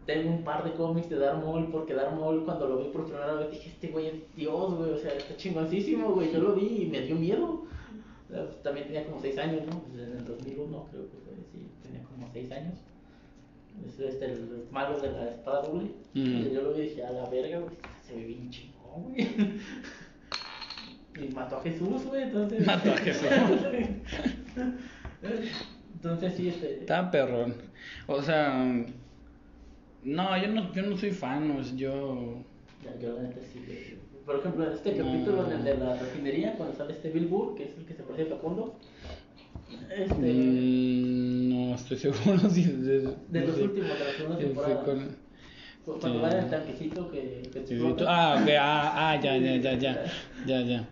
tengo un par de cómics de Darth Maul porque Darth Maul cuando lo vi por primera vez dije, este güey es Dios, güey, o sea, está chingoncísimo, güey, yo lo vi y me dio miedo. También tenía como 6 años, ¿no? Pues en el 2001 creo que fue, sí, tenía como 6 años. Es este, el malo de la espada doble. Mm. Yo lo vi y dije, a la verga, güey, se ve bien chingón, güey. Y mató a Jesús, güey, entonces. Mató a Jesús. entonces sí, este. Está perrón. O sea, no, yo no, yo no soy fan, o sea, yo... Ya, yo la neta sí, güey. Por ejemplo, en este No. capítulo en el de la refinería, cuando sale este Bill Burr, que es el que se parece a Facundo. Este. Mm, no estoy seguro si... De, de no los últimos, de la segunda temporada. con- Cuando sí. va en el tanquecito que, Ah, ok, ah, ah, ya, ya, ya, ya, ya, ya.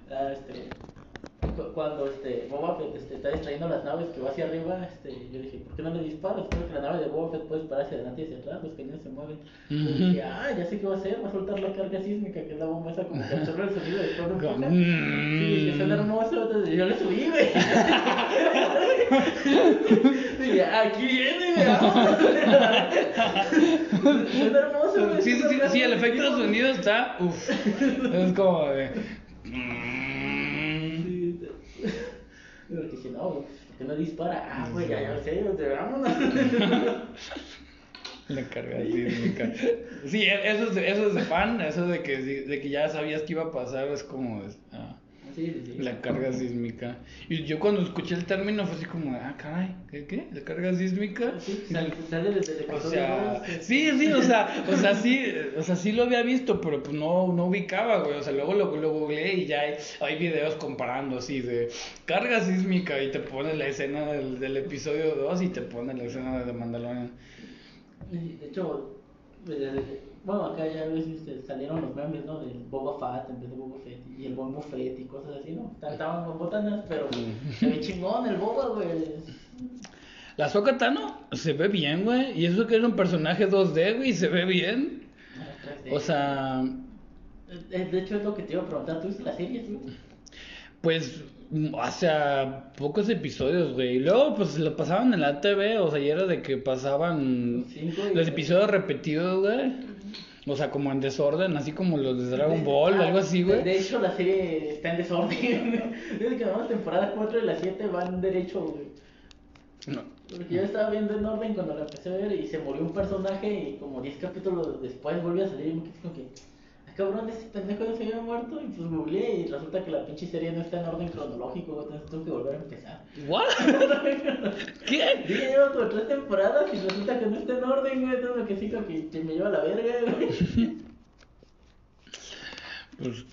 Cu- cuando este, Boba Fett este, está distrayendo las naves que va hacia arriba, este, yo dije, ¿por qué no le disparas? Creo que la nave de Boba Fett puede disparar hacia adelante y hacia atrás, los cañones se mueven. Y Ujú. dije, ah, ya sé qué va a hacer, va a soltar la carga sísmica, que es la bomba esa como que absorbe el sonido de todo mm. Sí, dije, suena hermoso, entonces yo le subí, güey. Dije, aquí viene, güey. Suena hermoso, güey. Sí, sí, sí, sí, el efecto de sonido está... Uf, es como de... Sí, te- Pero dije, no, güey, ¿por qué no dispara? Ah, güey, ya, ya sé, o sea, vámonos. La carga sísmica. Sí, e- eso es, de, eso es de fan, eso de que, de que ya sabías que iba a pasar, es como... ah, Sí, sí, sí. la carga sísmica. Y yo cuando escuché el término fue así como, ah, caray, ¿qué? qué? ¿La carga sísmica? Sí, sale, sale desde el O sea, este, sí, sí, o sea, o sea, sí, o sea, sí lo había visto, pero pues no, no ubicaba, güey. O sea, luego lo, lo googleé y ya hay, hay videos comparando así de carga sísmica y te pone la escena del, del episodio 2 y te pone la escena de The Mandalorian. De hecho, desde- bueno, acá ya ves, este, salieron los memes, ¿no? Del Boba Fett en vez de Boba Fett y el buen Buffet y cosas así, ¿no? Estaban con botanas, pero se ve chingón el Boba, güey. La Ahsoka Tano se ve bien, güey. Y eso que era un personaje 2D, güey, se ve bien. 3D. O sea, Eh, De hecho, es lo que te iba a preguntar. ¿Tú viste la serie, güey? pues, sea, pocos episodios, güey. Y luego, pues, lo pasaban en la TV, o sea, y era de que pasaban los episodios repetidos, güey. O sea, como en desorden, así como los de Dragon Ball, Ah, algo así, güey. De hecho, la serie está en desorden. Desde que vamos temporada 4 y la 7 van derecho, güey. No. Porque yo estaba viendo en orden cuando la empecé a ver y se murió un personaje y como 10 capítulos después volvió a salir y me quedé como que, cabrón, ese pendejo no se había muerto y pues googleé y resulta que la pinche serie no está en orden cronológico, güey, entonces tengo que volver a empezar. ¿What? ¿Qué? Dije, llevo como tres temporadas y resulta que no está en orden, güey, entonces lo que sí como que, me lleva a la verga, güey. Pues,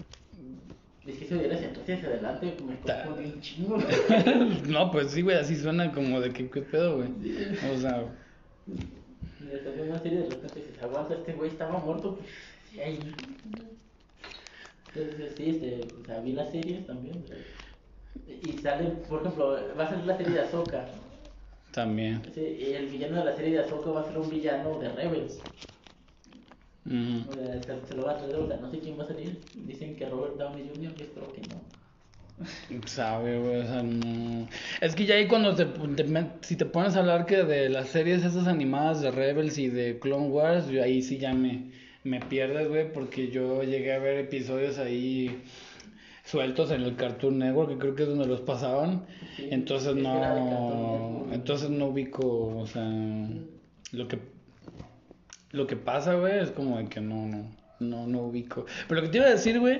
Es que si hubiera hacia atrás y hacia adelante, me confundí un chingo. no, pues sí, güey, así suena como de que, ¿qué pedo, güey? O sea, que una serie de repente dices, aguanta, este güey estaba muerto, pues. Entonces, sí, este, o sea, vi las series también. Y sale, por ejemplo, va a salir la serie de Ahsoka. también. Sí, el villano de la serie de Ahsoka va a ser un villano de Rebels. Ujú. O sea, se, se lo va a traer, o sea, no sé quién va a salir. Dicen que Robert Downey Jr., yo espero que no. Sabe, güey, o sea, no. Es que ya ahí cuando te, si te pones a hablar que de las series esas animadas de Rebels y de Clone Wars, yo ahí sí ya me, me pierdes, güey, porque yo llegué a ver episodios ahí sueltos en el Cartoon Network, que creo que es donde los pasaban. Sí, entonces no, entonces no ubico, o sea, lo que lo que pasa, güey, es como de que no, no, no, no ubico. Pero lo que te iba a decir, güey,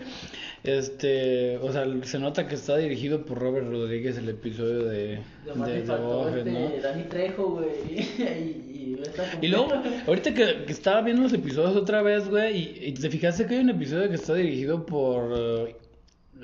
este, o sea, se nota que está dirigido por Robert Rodríguez el episodio de, De de, de Fett, este ¿no? Dani Trejo, güey. y, y, está Y luego, ahorita que, que estaba viendo los episodios otra vez, güey, y, y te fijaste que hay un episodio que está dirigido por,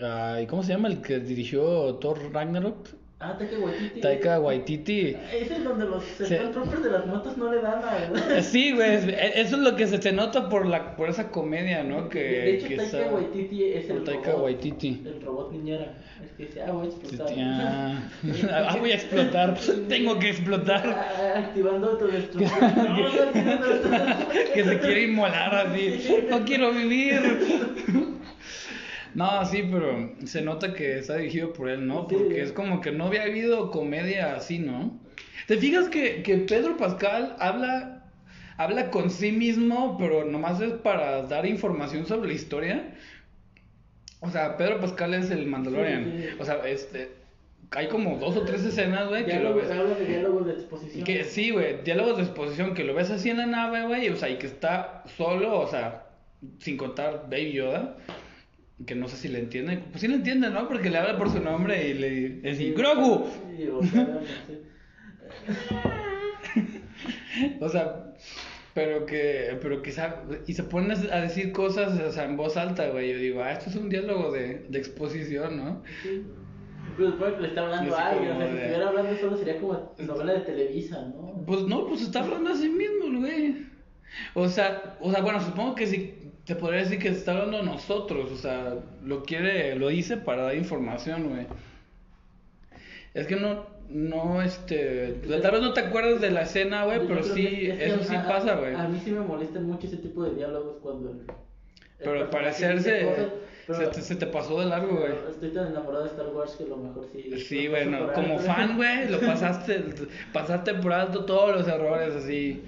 ay, ¿cómo se llama? El que dirigió Thor Ragnarok, Ah, Taika Waititi. Taika Waititi. Ese es donde los. Stormtroopers de las motos no le dan a... Eh, Sí, güey, es- eso es lo que se, se nota por la por esa comedia, ¿no? Que, de hecho, que Taika Waititi es el Taika robot. Waititi. El robot niñera. Es que dice, ah, voy a explotar. Ah, ah, voy a explotar, tengo que explotar. Ah, Activando autodestrucción. No. Que se quiere inmolar así. No quiero vivir. No, sí, pero se nota que está dirigido por él, ¿no? Sí. Porque es como que no había habido comedia así, ¿no? ¿Te fijas que, que Pedro Pascal habla, habla con sí mismo, pero nomás es para dar información sobre la historia? O sea, Pedro Pascal es el Mandalorian. Sí, sí. O sea, este, hay como dos o tres escenas, güey, que lo ves. de diálogos de exposición. Que sí, güey, diálogos de exposición, que lo ves así en la nave, güey, o sea, y que está solo, o sea, sin contar Baby Yoda, que no sé si le entiende, pues sí le entiende, ¿no? Porque le habla por su nombre y le dice, ¡Grogu! sí, o sea. O pero que, pero sabe, y se pone a decir cosas, o sea, en voz alta, güey, yo digo, ah, esto es un diálogo de, de exposición, ¿no? Sí. Pues porque le está hablando a alguien, o sea, si estuviera hablando solo sería como novela de Televisa, ¿no? Pues no, pues está hablando a sí mismo, güey. O sea, o sea, bueno, supongo que sí te podría decir que está hablando a nosotros, o sea, lo quiere, lo dice para dar información, güey. Es que no, no, este, tal vez no te acuerdas de la escena, güey, pero sí, que- es que eso sí a- a- pasa, güey. A mí sí me molestan mucho ese tipo de diálogos cuando... el- el Pero al personaje parecer dice se, se, te, se te pasó de largo, güey. Estoy tan enamorado de Star Wars que a lo mejor sí... Sí, lo güey, paso no, por como fan, güey, lo pasaste, pasaste por alto todos los errores, así.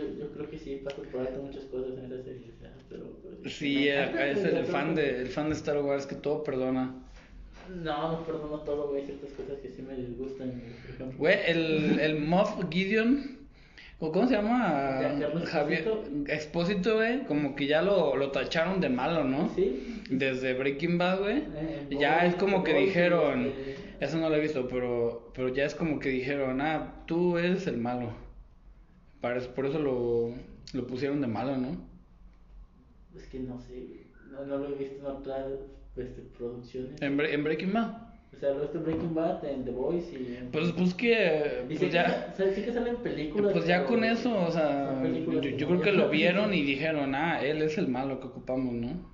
Yo, yo creo que sí paso por alto muchas cosas en esa serie, pero... pero- Sí, eh, es el creo fan de, el fan de Star Wars que todo perdona. No, no perdono todo, güey, ciertas cosas que sí me disgustan, güey, por ejemplo. Güey, el, el Moff Gideon, ¿cómo se llama? Javier Expósito. Güey, como que ya lo, lo tacharon de malo, ¿no? Sí, Desde Breaking Bad, güey. Eh, en Ya es como que dijeron, este- eso no lo he visto, pero, pero ya es como que dijeron, ah, tú eres el malo. Para eso- por eso lo, lo pusieron de malo, ¿no? Es que no sé, no, no lo he visto en otras este, producciones. En, Bre- en Breaking Bad. O sea, lo en Breaking Bad, en The Voice y en... Pues, pues que, Y sé pues que ya, sa- sí que salen películas. pues ya con eso, o sea, yo, yo creo que lo vieron y dijeron, ah, él es el malo que ocupamos, ¿no?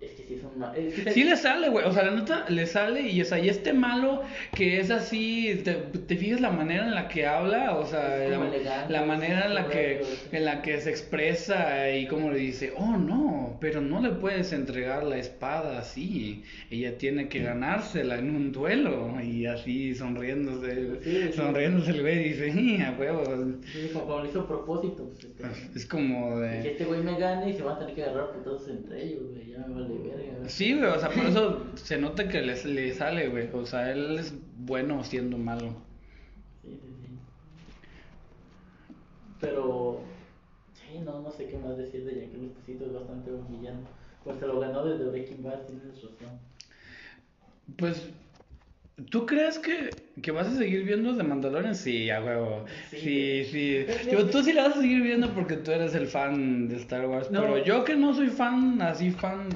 Es que sí ma- es que Sí le sale, güey. O sea, la neta le sale y, o sea, y este malo que es así, te, te fijas la manera en la que habla, o sea, la, elegante, la manera en la que en la que se expresa y como le dice, "Oh, no, pero no le puedes entregar la espada así. Ella tiene que ganársela en un duelo." Y así sonriéndose, Sí, sí. sonriéndose el güey dice, "Sí, a huevo." Sí, como, lo hizo a propósito. Pues, este, Es como que de este güey me gane y se van a tener que agarrar putazos entre ellos, güey. Ya me vale verga. Sí, güey, o sea, por eso se nota que le, le sale, güey. O sea, él es bueno siendo malo. Sí, sí, sí. Pero, sí, no, no sé qué más decir de Giancarlo Esposito, es bastante buen villano. Pues se lo ganó desde Breaking Bad, tienes razón. Pues, ¿tú crees que, que vas a seguir viendo The Mandalorian? Sí, a huevo. Sí, sí. Yo, tú sí la vas a seguir viendo porque tú eres el fan de Star Wars. No. Pero yo que no soy fan, así fan,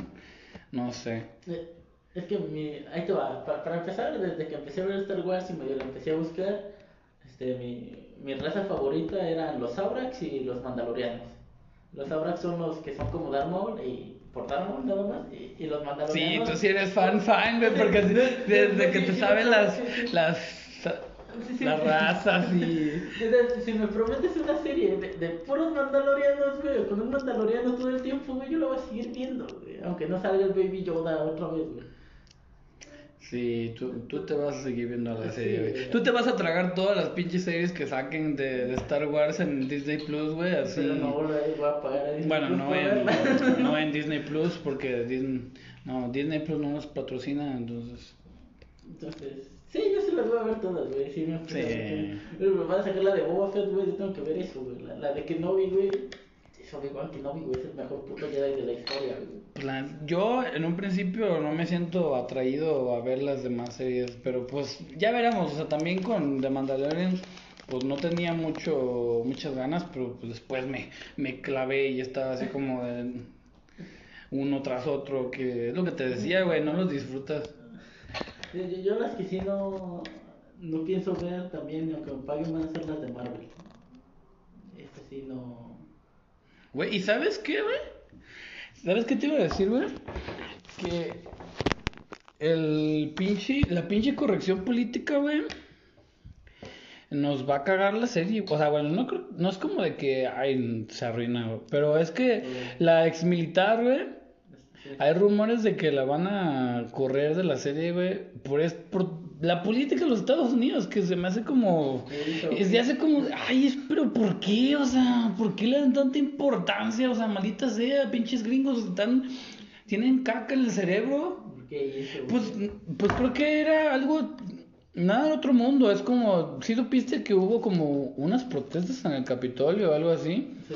no sé. Eh, Es que mi, ahí te va, Pa- para, empezar, desde que empecé a ver Star Wars y medio lo empecé a buscar, este, mi, mi raza favorita eran los Abrax y los Mandalorianos. Los Abrax son los que son como Darth Maul y por Darth Maul nada más, y, y los Sí, Mandalorianos... tú sí eres fan, fan, güey, porque desde que te saben las, las, Sí, sí, las sí. razas y... Desde- Si me prometes una serie de, de puros mandalorianos, güey, con un mandaloriano todo el tiempo, güey, yo lo voy a seguir viendo, güey. Aunque no salga el Baby Yoda otra vez, güey. Sí, tú, tú te vas a seguir viendo la serie, güey. Tú te vas a tragar todas las pinches series que saquen de, de Star Wars en Disney Plus, güey, así. Pero no voy a- voy a pagar a Disney Bueno, Plus no en, verla. no en Disney Plus, porque Disney, no, Disney Plus no nos patrocina, entonces. Entonces, sí, yo sí las voy a ver todas, güey. Sí, me Sí. Pero me van a sacar la de Boba Fett, güey. Yo tengo que ver eso, güey. La, la de Kenobi, güey. Es Obi-Wan Kenobi, güey. Es el mejor puto Jedi de la historia, güey. La- yo en un principio no me siento atraído a ver las demás series, pero pues ya veremos, o sea, también con The Mandalorian pues no tenía mucho muchas ganas, pero pues después me, me clavé y estaba así como de uno tras otro, que es lo que te decía, güey, no los disfrutas. Yo, las que sí no, no pienso ver también, aunque me paguen, van a ser las de Marvel. Estas sí no. Güey, ¿y sabes qué, güey? ¿Sabes qué te iba a decir, güey? Que el pinche, la pinche corrección política, güey, nos va a cagar la serie. O sea, bueno, no, no es como de que ay, se arruina, güey, pero es que la ex militar, güey, Sí. hay rumores de que la van a correr de la serie, güey, por, es, por la política de los Estados Unidos, que se me hace como... De hace como... Ay, es- pero ¿por qué? O sea, ¿por qué le dan tanta importancia? O sea, maldita sea, pinches gringos están... Tienen caca en el cerebro. ¿Por qué? Pues, pues creo que era algo... Nada del otro mundo. Es como... ¿Sí supiste que hubo como unas protestas en el Capitolio o algo así? Sí.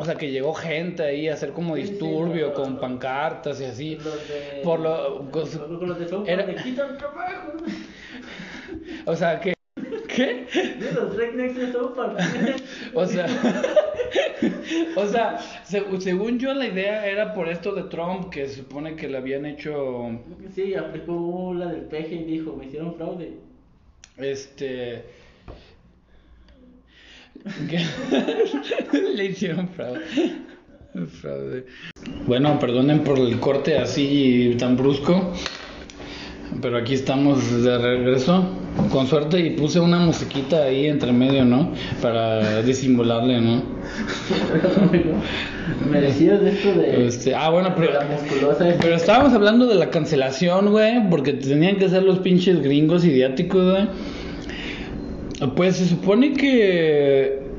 O sea, que llegó gente ahí a hacer como Sí, disturbio con pancartas y así. Los de, Por lo- con, con los de era- le quitan trabajo. O sea, que... ¿Qué? De los rednecks de South Park. O sea, o sea, se- según yo la idea era por esto de Trump, que se supone que le habían hecho, Sí, aplicó la del peje y dijo, me hicieron fraude. este, le hicieron fraude. Fraude. Bueno, perdonen por el corte así tan brusco, pero aquí estamos de regreso. Con suerte y puse una musiquita ahí entre medio, ¿no? Para disimularle, ¿no? me decías de esto de, Este, ah, bueno, pero, la pero estábamos hablando de la cancelación, güey, porque tenían que ser los pinches gringos idiáticos, güey. Pues se supone que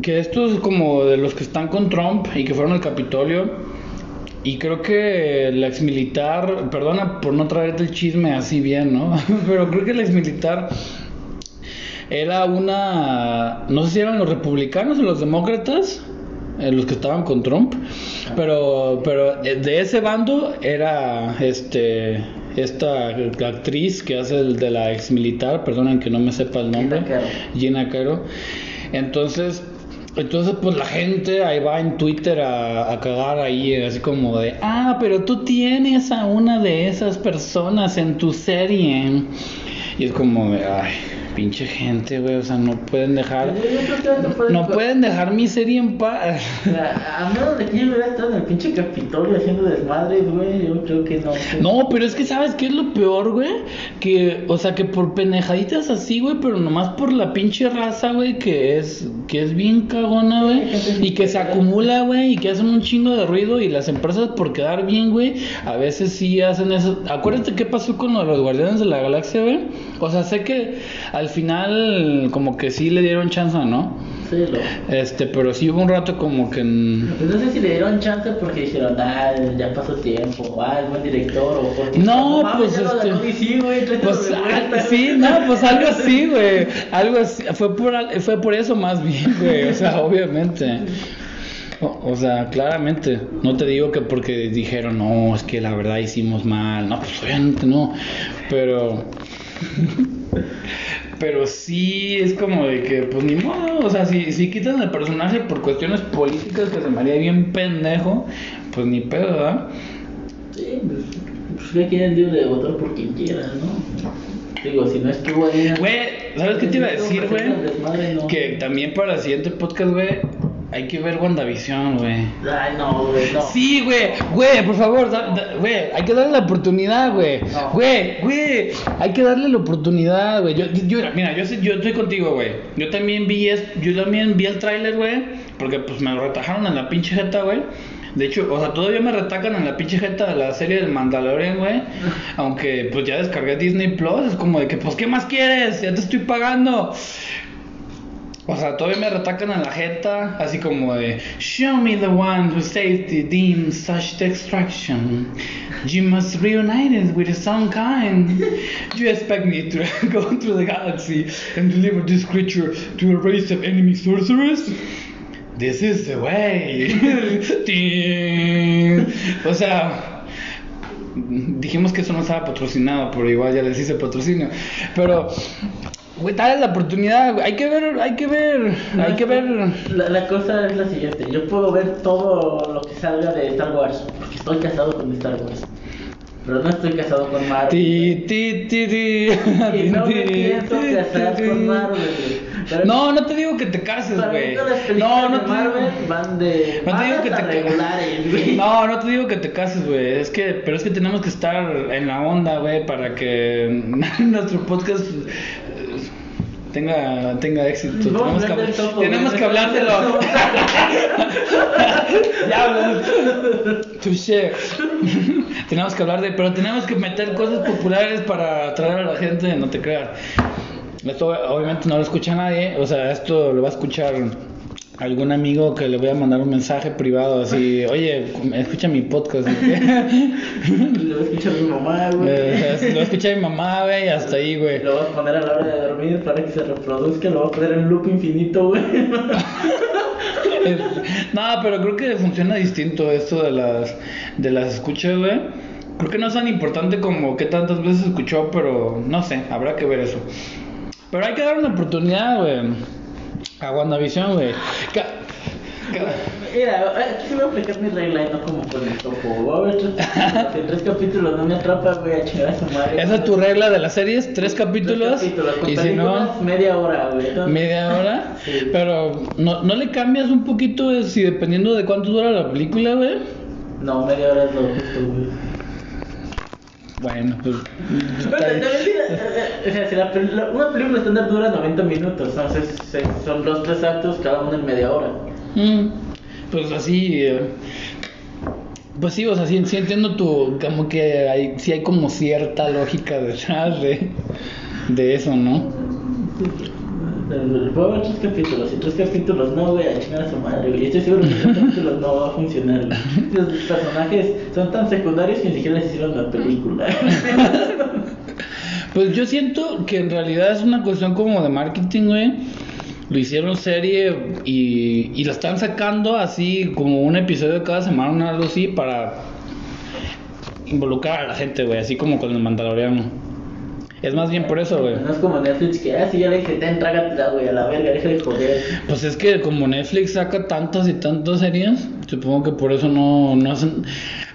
que estos como de los que están con Trump y que fueron al Capitolio y creo que la ex militar, perdona por no traerte el chisme así bien, ¿no? Pero creo que la ex militar era una, no sé si eran los republicanos o los demócratas, eh, los que estaban con Trump, pero, pero de ese bando era este, esta actriz que hace el de la ex militar, perdonen que no me sepa el nombre, Gina Caro. Entonces, entonces pues la gente ahí va en Twitter a, a cagar ahí, así como de, ah, pero tú tienes a una de esas personas en tu serie. Y es como de, ay, pinche gente, güey, o sea, no pueden dejar, no pueden- dejar mi serie en paz. A, menos de que yo hubiera estado en el pinche Capitolio haciendo desmadres, güey, yo creo que no. No, pero es que sabes qué es lo peor, güey, que, o sea, que por pendejaditas así, güey, pero nomás por la pinche raza, güey, que es, que es bien cagona, güey, y que se acumula, güey, y que hacen un chingo de ruido y las empresas por quedar bien, güey, a veces sí hacen eso. Acuérdate qué pasó con los Guardianes de la Galaxia, güey. O sea, sé que al final como que sí le dieron chance, ¿no? Sí, lo. Este, pero sí hubo un rato como que... Pues no sé si le dieron chance porque dijeron, ah, ya pasó tiempo, ah, es buen director, o porque. No, mames, pues, lo este, DC, güey, Pues de ah, sí, no, pues algo así, güey. Algo así. Fue por, al- fue por eso más bien, güey. O sea, obviamente. O, o sea, claramente. No te digo que porque dijeron, no, es que la verdad hicimos mal. No, pues obviamente no. Pero. Pero sí es como de que, pues ni modo. O sea, si, si quitan el personaje por cuestiones políticas que se me haría bien pendejo, pues ni pedo, ¿verdad? Sí, pues, pues que quieren de votar por quien quiera, ¿no? Digo, si no estuvo ahí. Güey, ¿sabes qué te iba a decir, güey? No. Que también para el siguiente podcast, güey, hay que ver WandaVision, güey. Ay, no, güey, no. Sí, güey, güey, por favor, da- da- güey, hay que darle la oportunidad, güey. No. Güey, güey, hay que darle la oportunidad, güey. Yo, yo, mira, yo, sé- yo estoy contigo, güey. Yo también vi, es, yo también vi el tráiler, güey, porque pues me lo retajaron en la pinche jeta, güey. De hecho, o sea, todavía me retacan en la pinche jeta de la serie del Mandalorian, güey. Aunque pues ya descargué Disney Plus, es como de que, pues, ¿qué más quieres? Ya te estoy pagando. O sea, todavía me retacan en la jeta, así como de Show me the one who safety deems such destruction. You must reunite it with own kind. You expect me to go through the galaxy and deliver this creature to a race of enemy sorcerers? This is the way. O sea, dijimos que eso no estaba patrocinado, pero igual ya les hice patrocinio. Pero, güey, dale la oportunidad, güey. Hay que ver, hay que ver, hay que ver. La, la cosa es la siguiente: yo puedo ver todo lo que salga de Star Wars, porque estoy casado con Star Wars. Pero no estoy casado con Marvel. Ti, ti, ti, ti. Y no me pienso casar con. Marvel. No, no te digo que te cases, güey. No, no te Marvel digo. van de No te digo malas que te regulares, güey. No, no te digo que te cases, güey. Es que, pero es que tenemos que estar en la onda, güey, para que nuestro podcast tenga, tenga éxito. Tenemos que, topo, tenemos que hablar de lo. Diablos. Touché. tenemos que hablar de, pero tenemos que meter cosas populares para atraer a la gente, no te creas. Esto obviamente no lo escucha nadie, o sea, esto lo va a escuchar algún amigo que le voy a mandar un mensaje privado así, oye, escucha mi podcast. Lo va a escuchar mi mamá, güey. Eh, lo escucha mi mamá, güey, hasta ahí, güey. Lo vas a poner a la hora de dormir para que se reproduzca, lo vas a poner en loop infinito, güey. No, pero creo que funciona distinto esto de las de las escuchas, güey. Creo que no es tan importante como que tantas veces escuchó, pero no sé, habrá que ver eso. Pero hay que dar una oportunidad, güey. A WandaVision, güey. Mira, aquí se va a aplicar mi regla y no como con el topo. Voy a ver tres tres capítulos no me atrapa, voy a chingar a su madre. Esa es tu regla de las series, tres capítulos. Tres capítulos. Y si no, media hora, güey. Entonces, media hora. Sí. Pero no, no le cambias un poquito de si dependiendo de cuánto dura la película, güey. No, media hora es lo justo, güey. Bueno, pues. Pero también, eh, eh, o sea, si la pel- la- una película estándar dura 90 minutos, entonces se- son los tres actos, cada uno en media hora. Mm, Pues así. eh, Pues sí, o sea, sí, sí entiendo tu. Como que hay, sí hay como cierta lógica detrás de, de eso, ¿no? Voy a ver tres capítulos, y tres capítulos no, güey, a chingar a su madre, güey. Estoy seguro que tres capítulos no va a funcionar, güey. Los personajes son tan secundarios que ni siquiera les hicieron la película. Pues yo siento que en realidad es una cuestión como de marketing, güey. Lo hicieron serie y, y la están sacando así como un episodio cada semana, algo así, para involucrar a la gente, güey, así como con el Mandaloriano. Es más bien por eso, güey. No es como Netflix que, ah, sí, ya dije, ten, trágatela, güey, a la verga, deja de joder. Pues es que como Netflix saca tantas y tantas series, supongo que por eso no, no hacen...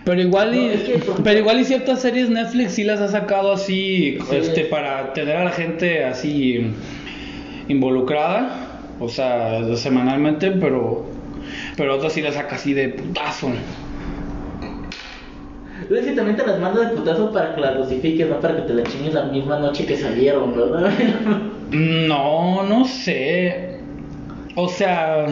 Pero igual y, es que, pero igual y ciertas series Netflix sí las ha sacado así, Sí. este, para tener a la gente así involucrada, o sea, semanalmente, pero, pero otras sí las saca así de putazo. Es que también te las mando de putazo para que las dosifiques, no para que te las chingues la misma noche que salieron, ¿verdad? No, no sé. O sea,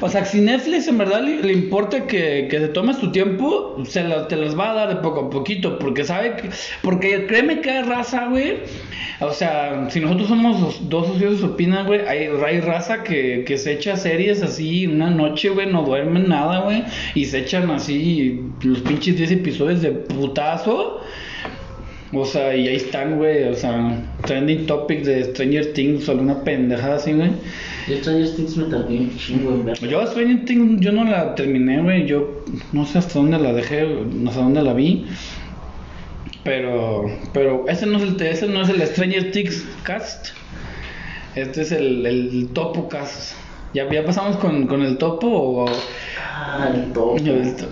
o sea, si Netflix en verdad le, importa que, que te tomes tu tiempo, se la- te las va a dar de poco a poquito, porque sabe que, porque créeme que hay raza, güey. O sea, si nosotros somos dos socios opinan, güey, hay, hay raza que, que se echa series así una noche, güey, no duermen nada, güey, y se echan así los pinches 10 episodios de putazo. O sea, y ahí están, güey, o sea, trending topic de Stranger Things o alguna pendejada así, güey. Yo Stranger Things me tardé un chingo en ver. Yo Stranger Things yo no la terminé, güey, yo no sé hasta dónde la dejé, no sé dónde la vi. Pero, pero ese no es el, ese no es el Stranger Things cast. Este es el, el Topo cast. ¿Ya, ya pasamos con, con el Topo o...? Ah, el topo.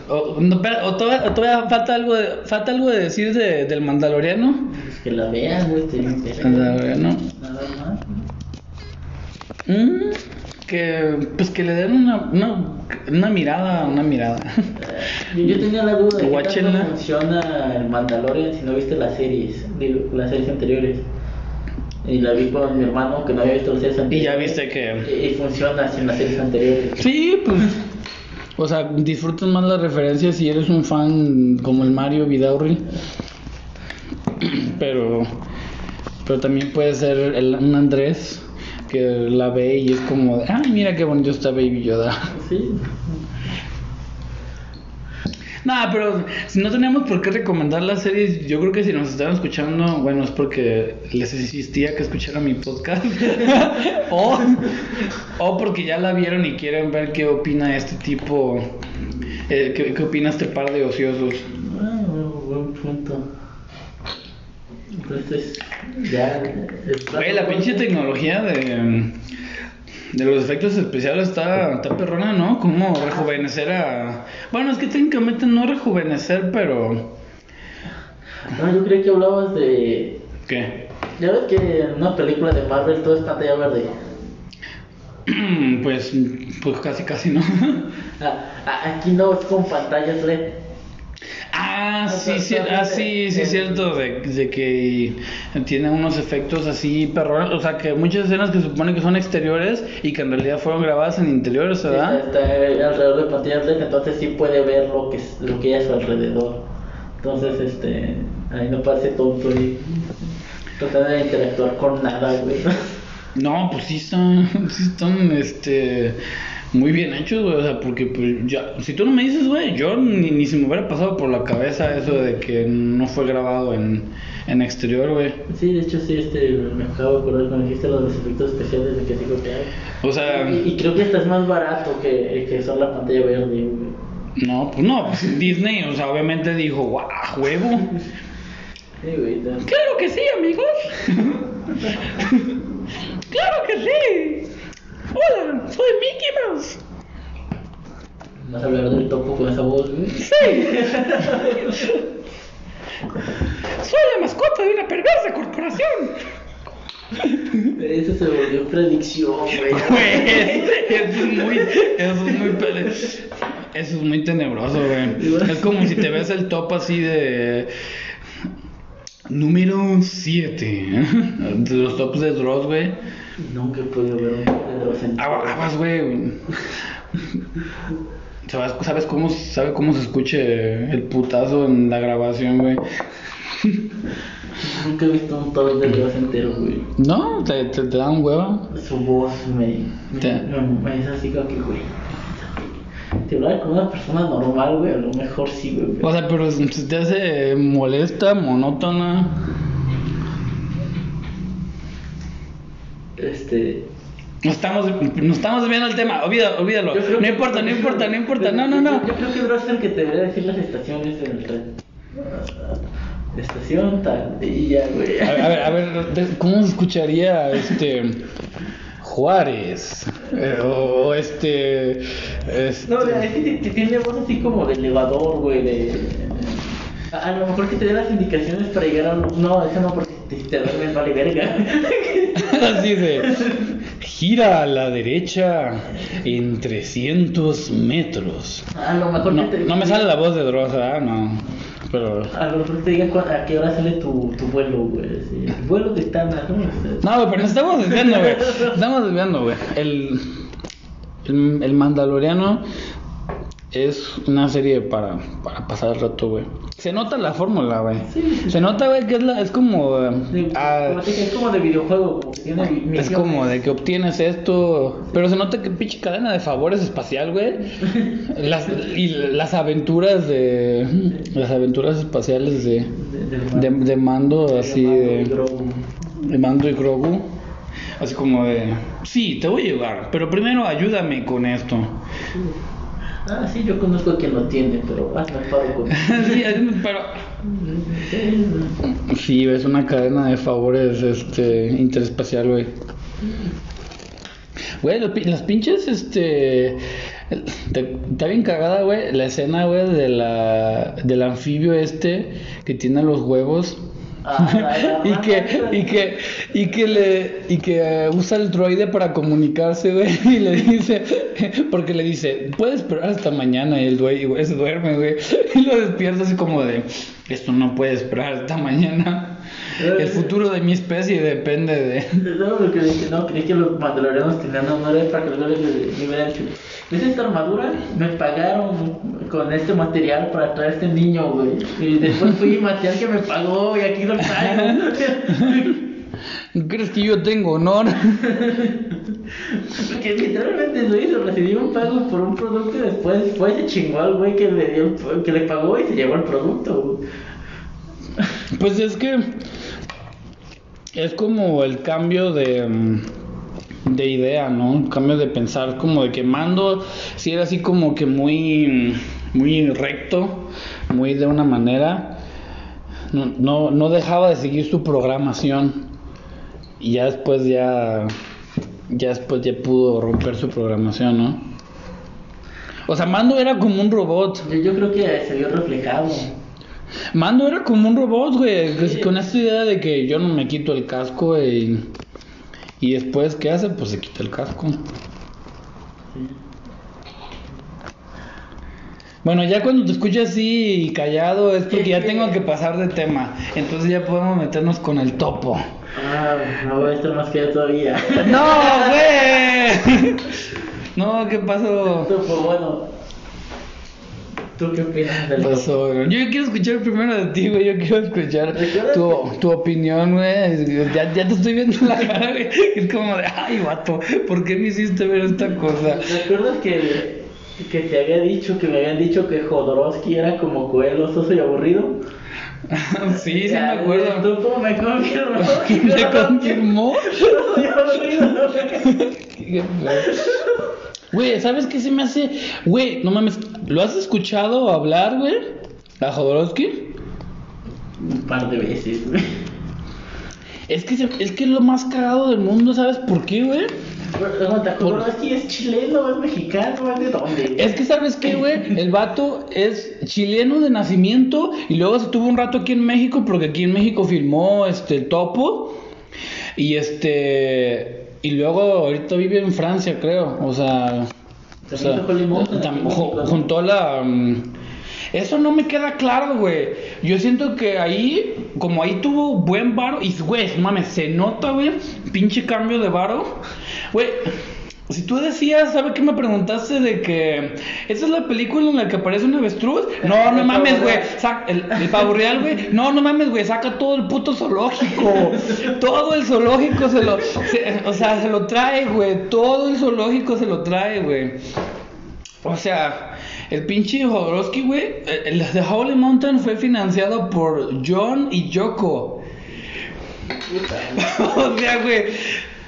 o- no, espera, o todavía, todavía falta algo de, falta algo de decir de, del Mandaloriano. Pues que la vean, güey. Mandaloriano. Nada más. Mm, que pues que le den una, una, una mirada, una mirada. Yo, yo tenía la duda de tanto funciona el Mandalorian si no viste las series, digo, las series anteriores. Y la vi con mi hermano que no había visto las series y anteriores. ya viste que Y, y funciona sin las series anteriores. sí, pues o sea, disfrutas más las referencias si eres un fan como el Mario Vidaurri. Pero pero también puede ser el, un Andrés que la ve y es como, de, ay, mira qué bonito está Baby Yoda. Sí. Nada, pero si no tenemos por qué recomendar las series, yo creo que si nos están escuchando, bueno, es porque les insistía que escucharan mi podcast. o, o porque ya la vieron y quieren ver qué opina este tipo, eh, qué, qué opina este par de ociosos. Ah, buen punto. Entonces, ya. Güey, la pinche tecnología de, de los efectos especiales está, está perrona, ¿no? Como rejuvenecer a... Bueno, es que técnicamente no rejuvenecer, pero... No, yo creía que hablabas de. ¿Qué? Ya ves que en una película de Marvel todo es pantalla verde. pues, pues casi, casi no. Ah, ah, aquí no es con pantallas LED. Ah, sí, sí, ah, sí, sí, cierto, de, de que tiene unos efectos así perrones, o sea, que muchas escenas que supone que son exteriores y que en realidad fueron grabadas en interiores, ¿verdad? Está, está alrededor de pantallas LED, entonces sí puede ver lo que, lo que hay a su alrededor. Entonces, este. Ahí no parece tonto y. Tratando de interactuar con nada, güey. No, pues sí están, sí están, este, muy bien hechos, güey, o sea, porque pues ya, si tú no me dices, güey, yo ni, ni se me hubiera pasado por la cabeza eso de que no fue grabado en, en exterior, güey. Sí, de hecho, sí, este. Me acabo de acordar cuando dijiste los efectos especiales de que digo que hay. O sea, Y, y creo que esta es más barato que, que usar la pantalla verde, güey. no, pues no, pues Disney, o sea, obviamente dijo, guau, huevo. Sí, güey. Claro que sí, amigos. claro que sí. Hola, soy Mickey Mouse. Vas a hablar del topo con esa voz, güey. Sí. soy la mascota de una perversa corporación. Eso se volvió predicción, güey. Güey, eso es muy, eso es muy, pele- eso es muy tenebroso, güey. Es como si te ves el top así de número 7 de los tops de Dross, güey. Nunca he podido ver un en- Agua- Aguas, güey. ¿Sabes, cómo, sabe cómo se escuche el putazo en la grabación, güey? Nunca he visto un top de Dross entero, güey. No, te, te, te dan hueva. Su voz me, me, Te- me, es así como que, güey. Si hablara con una persona normal, güey, a lo mejor sí, güey. O sea, pero se te hace molesta, monótona. Este. No estamos, no estamos desviando el tema, olvídalo, olvídalo. No importa, no importa, no importa. No, no, no. Yo, yo creo que Dross es el que te debería decir las estaciones en el tren. Estación tal, ya, güey. A ver, a ver, a ver, ¿cómo se escucharía este Juárez. Eh, o este. este- No, es que tiene voz así como de elevador, güey, de... A, a lo mejor que te dé las indicaciones para llegar a un... No, eso no, porque te, te duermes, vale verga. Así de. Gira a la derecha en 300 metros. A lo mejor No, que te... no me sale la voz de Dross, ¿verdad? No. Pero. A lo mejor te diga a qué hora sale tu, tu vuelo, güey. sí. El vuelo de estándar, ¿no? No, güey, pero nos estamos desviando, güey. Estamos desviando, güey. El, el, el Mandaloriano es una serie para, para pasar el rato, güey. Se nota la fórmula, güey. Sí, sí. Se nota, güey, que es, la, es como... eh, De- ah, como te dije, es como de videojuego, como tiene es como de que obtienes esto, pero se nota que pinche cadena de favores espacial, güey. Las, y las aventuras de... Las aventuras espaciales de... De, De, de mando, así de... De Mando y Grogu. Así como de, sí, te voy a llevar, pero primero ayúdame con esto. Ah, sí, yo conozco a quien lo tiene, pero hazme el paro con... sí, pero... Sí, es una cadena de favores este, interespacial, güey. Güey, las pinches, este... te- Está bien cagada, güey, la escena, güey, de la, del anfibio este que tiene los huevos. Y que y que y que le y que eh, usa el droide para comunicarse güey y le dice porque le dice puedes esperar hasta mañana y el güey güey, se duerme güey y lo despierta así como de esto no puede esperar hasta mañana el futuro de mi especie depende de No, lo que dije, no, creí que los mandalorianos tenían honores para que los hubieran dicho, ¿ves esta armadura? Me pagaron con este material para traer a este niño, güey. Y después fui y maté al que me pagó y aquí lo traigo. ¿crees que yo tengo honor? Porque literalmente lo hizo, recibió un pago por un producto y después fue ese chingó al güey que le dio, el- que le pagó y se llevó el producto. Pues es que es como el cambio de, mm, de idea, ¿no? Un cambio de pensar, como de que Mando si era así como que muy, muy recto, muy de una manera, no, no, no dejaba de seguir su programación y ya después ya, ya después ya pudo romper su programación, ¿no? O sea, Mando era como un robot. Yo, yo creo que se vio reflejado. Mando era como un robot, güey, que- con esta idea de que yo no me quito el casco y, y después, ¿qué hace? Pues se quita el casco. Bueno, ya cuando te escuchas así callado es porque ya tengo que pasar de tema. Entonces ya podemos meternos con el topo. Ah, no voy a estar más que todavía. ¡No, güey! No, ¿qué pasó? Tú, pues bueno. ¿Tú qué opinas del pasó? güey? Yo quiero escuchar primero de ti, güey. Yo quiero escuchar ¿Recuerdas tu, tu opinión, güey. Ya, ya te estoy viendo la cara, güey. Es como de, ay, vato, ¿por qué me hiciste ver esta cosa? ¿Recuerdas que, que te había dicho, que me habían dicho que Jodorowsky era como Coelho, soso y aburrido? sí, sí me acuerdo. ¿Tú cómo me confirmó? ¿Me confirmó? Soso y aburrido. Güey, ¿sabes qué se me hace? Güey, no mames, ¿lo has escuchado hablar, güey? ¿A Jodorowsky? Un par de veces, güey. Es que, se- es que es lo más cagado del mundo, ¿sabes por qué, güey? Jodorowsky es chileno, es mexicano, ¿es de dónde? Es que, ¿sabes qué, güey? El vato es chileno de nacimiento y luego se tuvo un rato aquí en México porque aquí en México filmó este el Topo y este y luego ahorita vive en Francia, creo. O sea, o sea, México. juntó la mm, eso no me queda claro, güey. Yo siento que ahí, como ahí tuvo buen varo, y güey, mames, se nota, güey, pinche cambio de varo. Güey, si tú decías, ¿sabes qué me preguntaste de que esa es la película en la que aparece un avestruz? No, no mames, güey. El, el pavo real, güey. No, no mames, güey. Saca todo el puto zoológico. Todo el zoológico se lo. se- o sea, se lo trae, güey. Todo el zoológico se lo trae, güey. O sea, el pinche Jodorowsky, güey. El el de Holy Mountain fue financiado por John y Yoko. o sea, güey.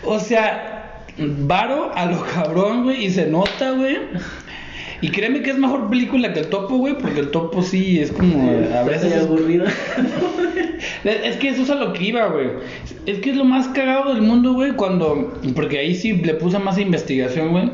O sea, varo a lo cabrón, güey. Y se nota, güey. Y créeme que es mejor película que el topo, güey, porque el topo sí es como a veces. Aburrido. Es que eso es a lo que iba, güey. Es que es lo más cagado del mundo, güey, cuando. Porque ahí sí le puse más investigación, güey.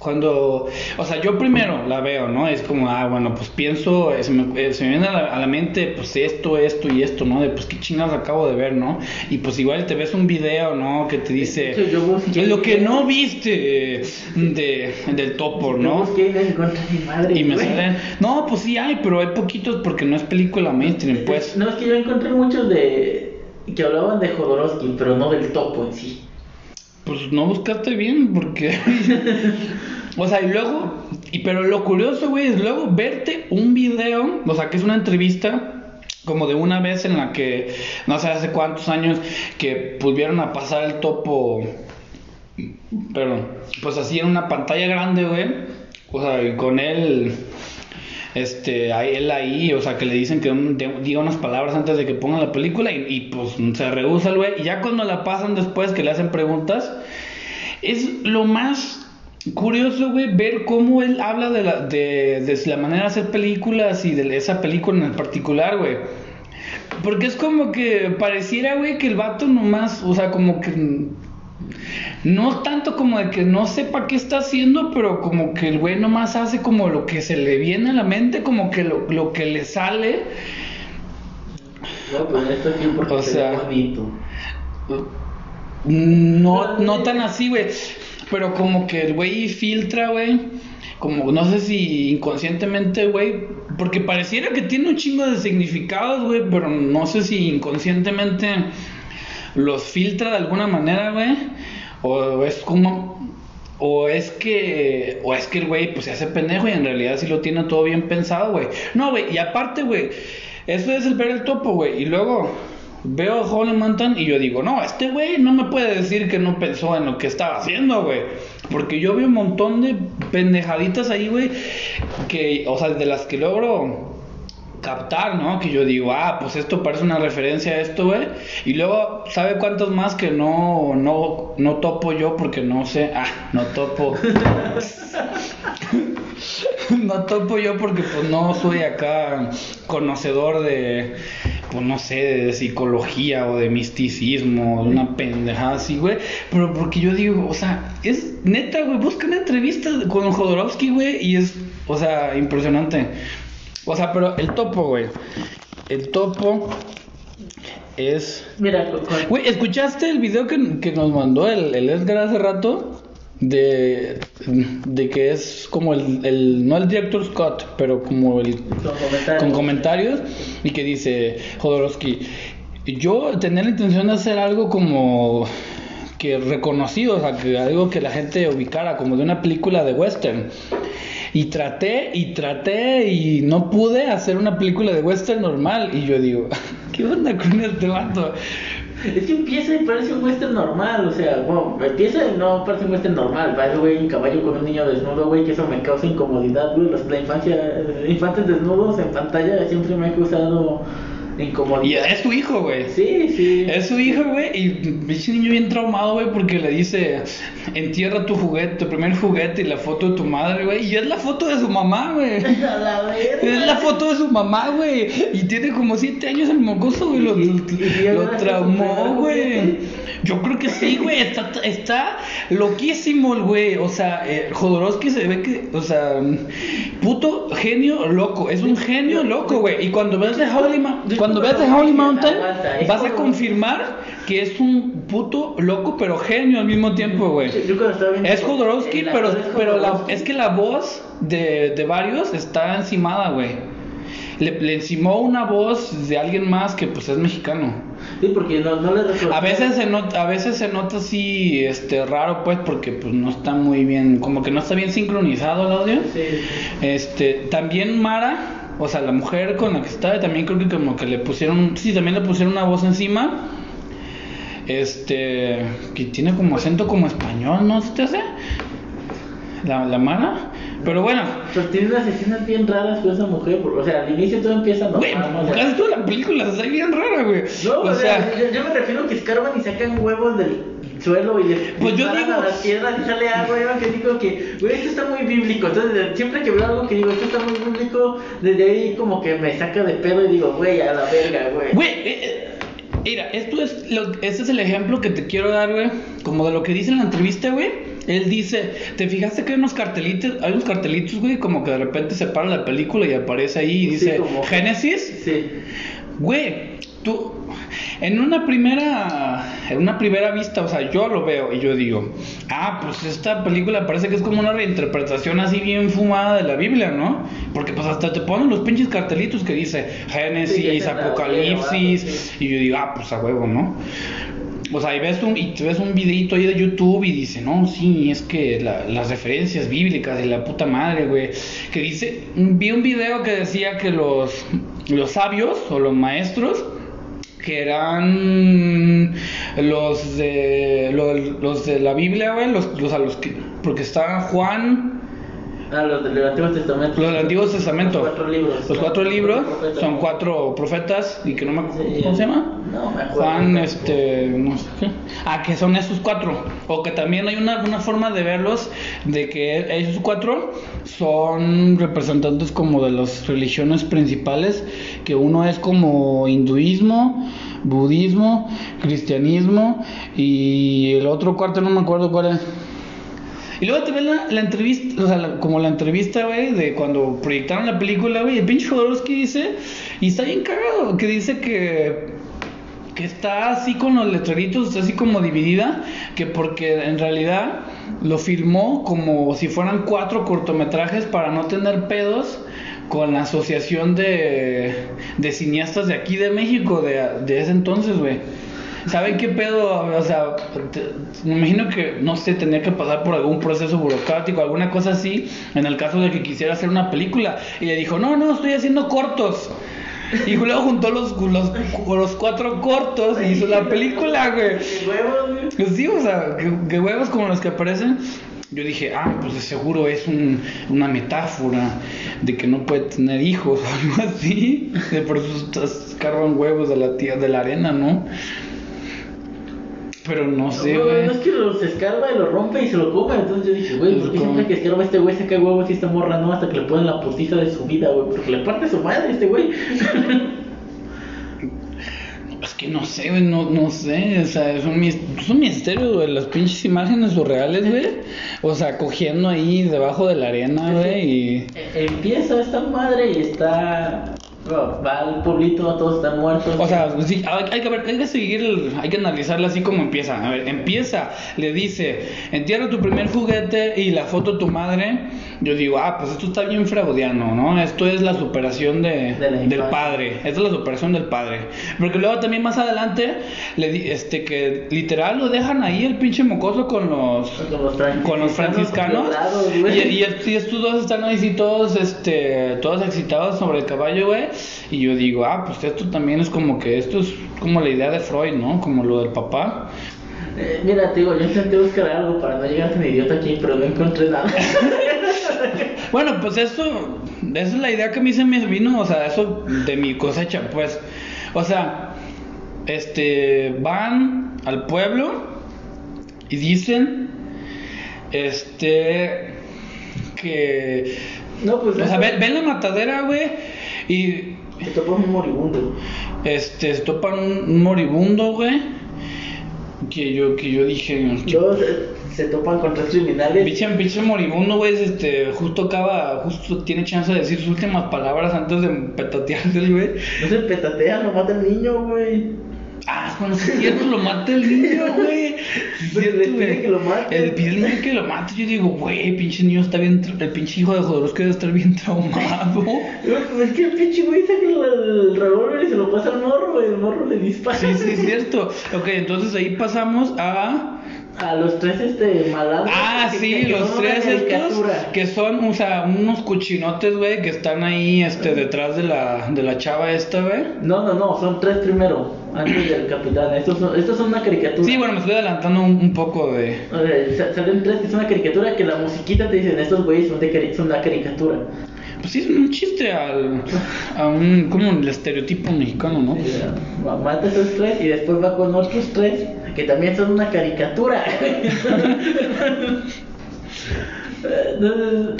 Cuando, o sea, yo primero la veo, ¿no? Es como, ah, bueno, pues pienso, eh, se me, eh, se me viene a la, a la mente, pues esto, esto y esto, ¿no? De pues qué chingados acabo de ver, ¿no? Y pues igual te ves un video, ¿no? Que te dice, Sí, yo busqué- lo que no viste eh, de, del topo, Yo ¿no? busqué y ni madre. Y me güey. salen, no, pues sí hay, pero hay poquitos porque no es película mainstream, pues. No, es que yo encontré muchos de. que hablaban de Jodorowsky, pero no del topo en sí. Pues no buscaste bien, porque. o sea, y luego. Y, pero lo curioso, güey, es luego verte un video, o sea, que es una entrevista, como de una vez en la que, no sé hace cuántos años, que pudieron a pasar el topo. Perdón, pues así en una pantalla grande, güey. O sea, y con él. Este, ahí- él ahí, o sea, que le dicen que diga unas palabras antes de que ponga la película y, y, pues se rehúsa el güey. Y ya cuando la pasan después que le hacen preguntas, es lo más curioso, güey, ver cómo él habla de la, de, de la manera de hacer películas y de esa película en particular, güey. Porque es como que pareciera, güey, que el vato nomás, o sea, como que no tanto como de que no sepa qué está haciendo, pero como que el güey nomás hace como lo que se le viene a la mente, como que lo, lo que le sale. No, pues esto sí porque O se sea- ve bonito. No, no tan así, güey. Pero como que el güey filtra, güey. Como no sé si inconscientemente, güey. Porque pareciera que tiene un chingo de significados, güey. Pero no sé si inconscientemente los filtra de alguna manera, güey. O es como. O es que. O es que el güey pues se hace pendejo y en realidad sí lo tiene todo bien pensado, güey. No, güey. Y aparte, güey. Eso es el ver el topo, güey. Y luego veo a Holy Mountain y yo digo, no, este güey no me puede decir que no pensó en lo que estaba haciendo, güey. Porque yo veo un montón de pendejaditas ahí, güey. Que, o sea, de las que logro captar, ¿no? Que yo digo, ah, pues esto parece una referencia a esto, güey. Y luego, ¿sabe cuántos más que no, no, no topo yo porque no sé? Ah, no topo. no topo yo porque pues no soy acá conocedor de, pues no sé, de psicología o de misticismo, de una pendejada así, güey. Pero porque yo digo, o sea, es neta, güey, busca una entrevista con Jodorowsky, güey, y es, o sea, impresionante. O sea, pero el topo, güey. El topo es... Mira, Güey, ¿escuchaste el video que, que nos mandó el, el Edgar hace rato? De, de que es como el, el, no el director Scott, pero como el con comentarios. con comentarios y que dice Jodorowsky, yo tenía la intención de hacer algo como que reconocido, o sea, que algo que la gente ubicara como de una película de western. Y traté y traté y no pude hacer una película de western normal y yo digo, ¿qué onda con este vato? Es que empieza y parece un western normal, o sea, bueno, empieza y no parece un western normal, va güey en caballo con un niño desnudo, güey, que eso me causa incomodidad, güey, los, la infancia, infantes desnudos en pantalla siempre me ha causado Y incomodidad. es su hijo, güey. Sí, sí. Es su hijo, güey, y ese niño bien traumado, güey, porque le dice, entierra tu juguete, tu primer juguete y la foto de tu madre, güey, y es la foto de su mamá, güey. Es la foto de su mamá, güey, y tiene como siete años el mocoso, güey, lo, Y- y- y lo traumó, güey. Yo creo que sí, güey, está, está loquísimo el güey, o sea, eh, Jodorowsky se ve que, o sea, puto genio loco, es un genio loco, güey, y cuando ves The Holy, Ma- cuando ves The Holy Mountain, vas a confirmar que es un puto loco, pero genio al mismo tiempo, güey. Cuando Es Jodorowsky, pero, pero la, es que la voz de, de varios está encimada, güey. Le, le encimó una voz de alguien más que pues es mexicano. Sí, porque no, no le reconozco. A veces se nota, a veces se nota así, este, raro pues, porque pues no está muy bien, como que no está bien sincronizado el audio. Sí. Este, también Mara, o sea, la mujer con la que estaba, también creo que como que le pusieron, sí, también le pusieron una voz encima. Este, que tiene como acento como español, ¿no se te hace? La, la Mara. Pero bueno, Pero tiene unas escenas bien raras con esa mujer, o sea, al inicio todo empieza güey, normal, ¿no? O sea, casi toda la película se ve bien rara, güey. No, o sea, yo, yo me refiero que escarban y sacan huevos del, suelo y le Pues yo digo- a las piedras y sale agua. Yo que digo que, güey, esto está muy bíblico. Entonces, siempre que veo algo que digo, esto está muy bíblico, desde ahí como que me saca de pedo y digo, güey, a la verga, güey. Güey, eh, eh, mira, esto es lo, este es el ejemplo que te quiero dar, güey. Como de lo que dice en la entrevista, güey. Él dice, ¿te fijaste que hay unos cartelitos, hay unos cartelitos, güey, como que de repente se para la película y aparece ahí y Sí, dice como- Génesis? Sí. Güey, tú en una primera en una primera vista, o sea, yo lo veo y yo digo, ah, pues esta película parece que es como una reinterpretación así bien fumada de la Biblia, ¿no? Porque pues hasta te ponen los pinches cartelitos que dice Génesis, Apocalipsis y yo digo, ah, pues a huevo, ¿no? O sea, y ves un, y ves un videito ahí de YouTube y dice, no, sí, es que la- las referencias bíblicas y la puta madre, güey. Que dice, vi un video que decía que los, los sabios o los maestros, que eran los de, los, los de la Biblia, güey, los, los a los que, porque estaban Juan, Ah, los del Antiguo Testamento. los del Antiguo Testamento. Los cuatro libros. Los cuatro libros profetas. son cuatro profetas y que no me acuerdo, Sí. ¿cómo se llama? No me acuerdo. Juan, este, no sé qué. Ah, que son esos cuatro. O que también hay una, una forma de verlos de que esos cuatro son representantes como de las religiones principales, que uno es como hinduismo, budismo, cristianismo y el otro cuarto no me acuerdo cuál es. Y luego te ves la, la entrevista, o sea, la- como la entrevista, güey, de cuando proyectaron la película, güey, el pinche Jodorowsky dice, y está bien cagado, que dice que, que está así con los letreritos, está así como dividida, que porque en realidad lo filmó como si fueran cuatro cortometrajes para no tener pedos con la asociación de, de cineastas de aquí de México, de, de ese entonces, güey. ¿Saben qué pedo? O sea, te- me imagino que, no sé, tenía que pasar por algún proceso burocrático, alguna cosa así, en el caso de que quisiera hacer una película. Y le dijo, no, no, estoy haciendo cortos. Y luego juntó los, los, los cuatro cortos y hizo la película, güey. ¿Qué huevos, güey? Pues sí, o sea, que, que huevos como los que aparecen. Yo dije, ah, pues de seguro es un- una metáfora de que no puede tener hijos o algo así. De por eso estás cargan huevos de la tía de la arena, ¿no? Pero no sé, güey. no es que los escarba y lo rompe y se lo come. Entonces yo dije, güey, ¿por qué siempre que escarba este güey saca huevos y esta morra no? Hasta que le ponen la putiza de su vida, güey. Porque le parte su madre a este güey. Es que no sé, güey, no, no sé, o sea, es un, mis- es un misterio, güey, las pinches imágenes surreales, güey. O sea, cogiendo ahí debajo de la arena, güey, y... Eh, Empieza esta madre y está. Va al pueblito, todos están muertos. O sea, sí, hay, que ver, hay que seguir, hay que analizarla así como empieza. A ver, empieza, le dice, entierra tu primer juguete y la foto de tu madre. Yo digo, ah, pues esto está bien freudiano, ¿no? Esto es la superación de, De la del padre. Esta es la superación del padre. Porque luego también más adelante, le di- este, que literal lo dejan ahí el pinche mocoso con los, con los franciscanos. con los franciscanos violados, y, y, y estos dos están ahí sí todos este todos excitados sobre el caballo güey y yo digo ah pues esto también es como que esto es como la idea de Freud no como lo del papá Eh, mira, te digo, yo intenté buscar algo para no llegar tan idiota aquí, pero no encontré nada. bueno pues eso esa es la idea que a mí se me vino o sea eso de mi cosecha pues o sea este van al pueblo y dicen este que no, pues. o sea ven, ven la matadera güey y Se topó un moribundo. Este, se topan un moribundo, güey. Que yo, que yo dije, Luego se, se topan con tres criminales. pinche, pinche moribundo, güey, este, justo acaba, justo tiene chance de decir sus últimas palabras antes de petatearse, güey. No se petatea, lo mata el niño, güey. Ah, es cierto, lo mata el niño, güey. Sí es Pues cierto, le pide que lo mate. El pide que lo mate. Yo digo, güey, pinche niño está bien, el pinche hijo de Jodorowsky debe estar bien traumado. Es que el pinche güey saca el, el revólver y se lo pasa al morro, güey. El morro le dispara. Sí, sí, es cierto. Ok, entonces ahí pasamos a... A los tres este malandros. Ah, que- sí, los tres estos que son, o sea, unos cochinotes, güey, que están ahí, este, detrás de la, de la chava esta, güey. No, no, no, son tres primero, antes del capitán. Estos son, estos son una caricatura. Sí, bueno, me estoy adelantando un, un poco de... O sea, sa- salen tres que es una caricatura que la musiquita te dicen, estos güeyes son, de son una caricatura. Pues sí, es un chiste al, a un, como el estereotipo mexicano, ¿no? Ma- Mata a esos tres y después va con otros tres que también son una caricatura. Entonces,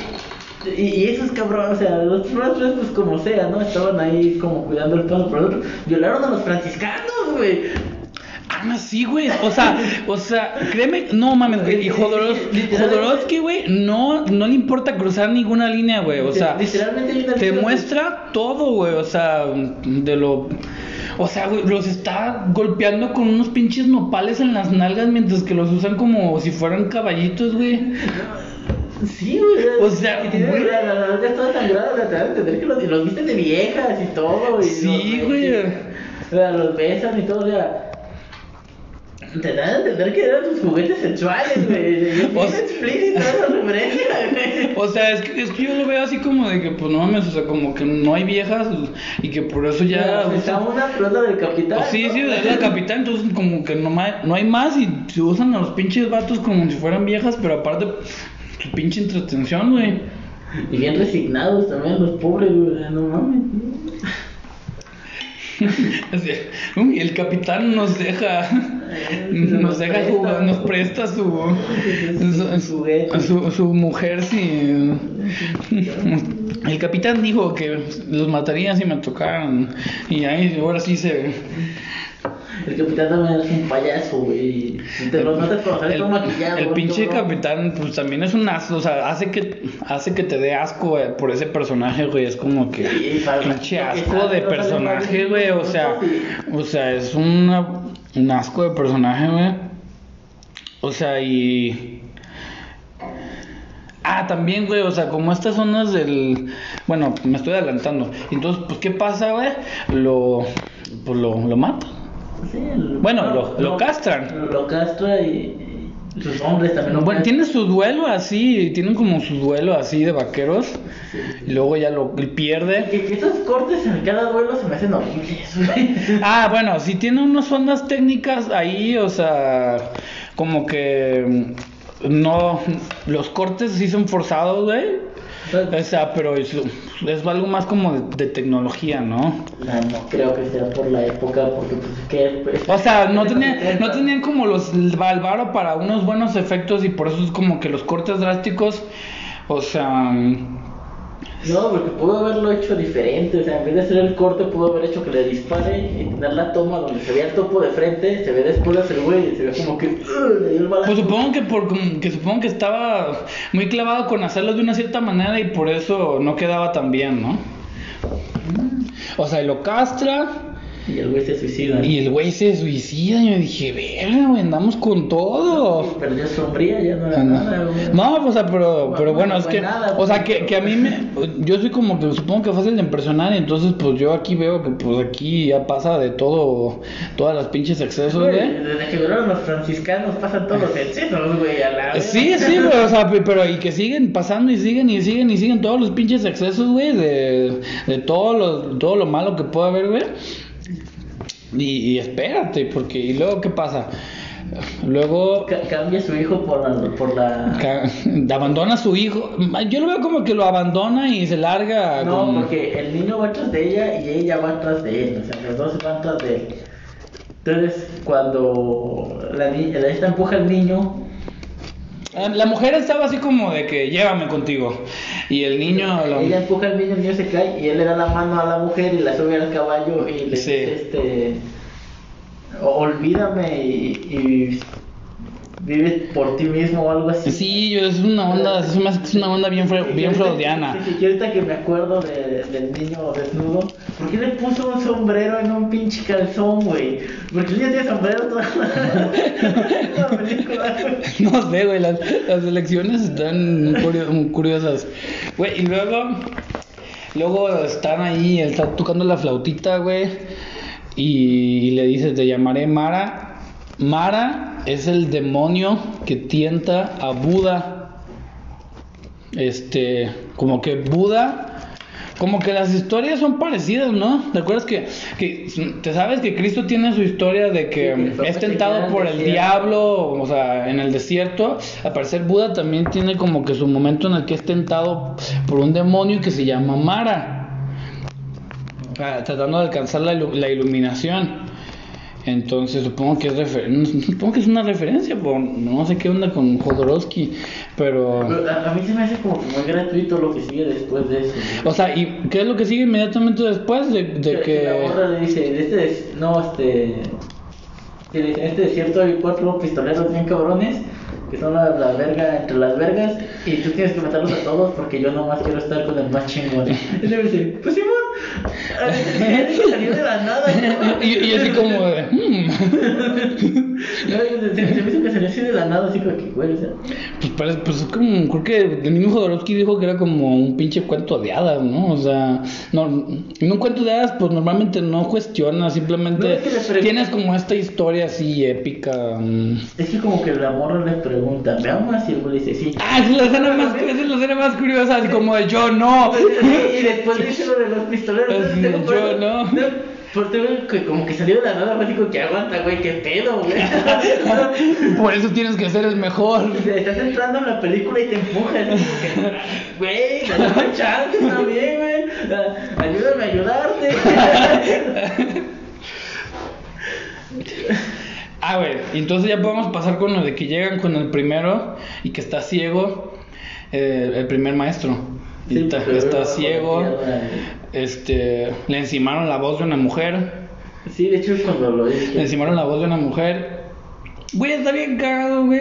y, y esos cabrones, o sea, los tres, pues como sea, ¿no? Estaban ahí como cuidando el paso por el otro. Violaron a los franciscanos, güey. Ah, sí, güey. O sea, o sea, créeme, no mames, güey. Y Jodorowsky, Jodorowsky, güey, no, no le importa cruzar ninguna línea, güey. O sea, Literalmente te muestra todo, güey. O sea, de lo. O sea, güey, los está golpeando con unos pinches nopales en las nalgas mientras que los usan como si fueran caballitos, güey. Sí, güey. O sea, y tienen güey. la, la, la, ya toda sangrada, o sea, te dan a entender que los, los visten de viejas y todo. Y Sí, los- güey. O sea, los besan y todo, o sea. Te dan a entender que eran sus juguetes sexuales, güey. O sea- explícita esa referencia, güey. O sea, es que, es que yo lo veo así como de que, pues no mames, o sea, como que no hay viejas y que por eso ya. Pues, está una pelota del capitán. Pues sí, ¿no? sí, es la capitán, entonces como que no, no hay más y se usan a los pinches vatos como si fueran viejas, pero aparte, su pinche entretención, güey. Y bien resignados también los pobres, güey. No mames. Uy, el capitán nos deja, nos deja jugar, nos presta su, su, su, su mujer si... El capitán dijo que los mataría si me tocaran. Y ahí ahora sí se... El capitán también es un payaso, güey. Te lo notas cuando todo maquillado. el pinche capitán, pues también es un asco, o sea, hace que, hace que te dé asco güey, por ese personaje, güey, es como que Sí, pinche que asco sale, de personaje, güey, o sea, o sea, es una, un asco de personaje, güey, o sea, y... Ah, también, güey, o sea, como estas zonas del... Bueno, me estoy adelantando. Entonces, pues, ¿qué pasa, güey? Lo... Pues lo, lo mata. Sí, el- Bueno, lo- lo castran. Lo castra y, y sus hombres también lo Bueno, castran. tiene su duelo así, tienen como su duelo así de vaqueros. Y luego ya lo pierde. Que, que esos cortes en cada duelo se me hacen horribles. Ah, bueno, sí tiene unas ondas técnicas ahí, o sea, como que mm, no, los cortes sí son forzados, güey. O sea, pero es, es algo más como de, de tecnología, ¿no? No, no creo que sea por la época, porque pues que... pues, O sea, no tenían, no 70. tenían como los el varo para unos buenos efectos y por eso es como que los cortes drásticos, o sea, No, porque pudo haberlo hecho diferente, o sea, en vez de hacer el corte, pudo haber hecho que le dispare y tener la toma donde se veía el topo de frente, se ve después el güey y se ve como que "Ugh", le dio el. Pues supongo que por que supongo que estaba muy clavado con hacerlo de una cierta manera y por eso no quedaba tan bien, ¿no? O sea, lo castra Y el güey se suicida. y el güey se suicida y yo dije, verga, güey, andamos con todo. Perdió sombría, ya no era Ah, nada, güey. No, o sea, pero, pero No, bueno, no es que, nada, o sea, pues. que, que a mí me, yo soy como que supongo que fácil de impresionar y entonces pues yo aquí veo que pues aquí ya pasa de todo, todas las pinches excesos, Güey. Desde que violaron los franciscanos pasan todos los excesos, güey, a la vez. Sí, sí, güey, o sea, pe- pero y que siguen pasando y siguen y siguen y siguen todos los pinches excesos, güey, de, de todo lo, todo lo malo que pueda haber, güey. Y, y espérate, porque, y luego, ¿qué pasa? Luego Ca- cambia su hijo por la... Por la... abandona a su hijo. Yo lo veo como que lo abandona y se larga. No, con- porque el niño va atrás de ella y ella va atrás de él, o sea, los dos van atrás de él. Entonces, cuando la, ni- la esta empuja al niño, Ah, La mujer estaba así como de que llévame contigo. Y el niño. la- ella empuja al niño, el niño se cae y él le da la mano a la mujer y la sube al caballo y le Sí. dice, este, "O- olvídame y, y vive por ti mismo o algo así. Sí, yo, es una onda, es una, es una onda bien, fre- Sí, bien freudiana. sí, sí, ahorita que me acuerdo de- del niño desnudo, ¿por qué le puso un sombrero en un pinche calzón, güey? Porque el niño tiene sombrero toda la, la película. No sé, güey, las, las elecciones están muy curiosas. Güey, y luego, luego están ahí, está tocando la flautita, güey, y, le dice, te llamaré Mara. Mara es el demonio que tienta a Buda. Este, como que Buda como que las historias son parecidas, ¿no? ¿Te acuerdas que, que te sabes que Cristo tiene su historia de que Sí, es tentado por el desierto. diablo, o sea, en el desierto? Al parecer Buda también tiene como que su momento en el que es tentado por un demonio que se llama Mara, ah, tratando de alcanzar la, ilu- la iluminación. Entonces supongo que es refer- supongo que es una referencia, po, no sé qué onda con Jodorowsky, pero Pero A, a mí se me hace como que muy gratuito lo que sigue después de eso. o sea, ¿y qué es lo que sigue inmediatamente después de, de La que morra le dice, este, des- no, este, en este desierto hay cuatro pistoleros bien cabrones, que son la, la verga entre las vergas, y tú tienes que matarlos a todos porque yo nomás quiero estar con el más chingón. Y le dice, pues Simón, salió de la nada. ¿no? y, y así como de, "Hmm". Se, se me hizo que salió así de la nada, así como que, güey, o sea, Pues parece, pues es como, creo que el mismo Jodorowsky dijo que era como un pinche cuento de hadas, ¿no? O sea, no, en un cuento de hadas, pues normalmente no cuestiona, simplemente No, es que tienes como esta historia así épica. mm. es que como que la morra le pregunta, ¿me amas? Y el güey dice, sí. Ah, es la escena más, es la escena más curiosa, así como de yo no. y después dice lo de los pistoleros. Yo no. Por tengo que como que salió de la nada, fue que aguanta, güey, qué pedo, güey. Por eso tienes que ser el mejor. Estás entrando en la película y te empujas, güey, dame chance también, güey. Ayúdame a ayudarte. Ah, güey, y entonces ya podemos pasar con lo de que llegan con el primero y que está ciego, eh, el primer maestro. Y Sí, está, ciego, este, le encimaron la voz de una mujer, Sí, de hecho, cuando lo le dije. encimaron la voz de una mujer. Güey, está bien cagado, güey.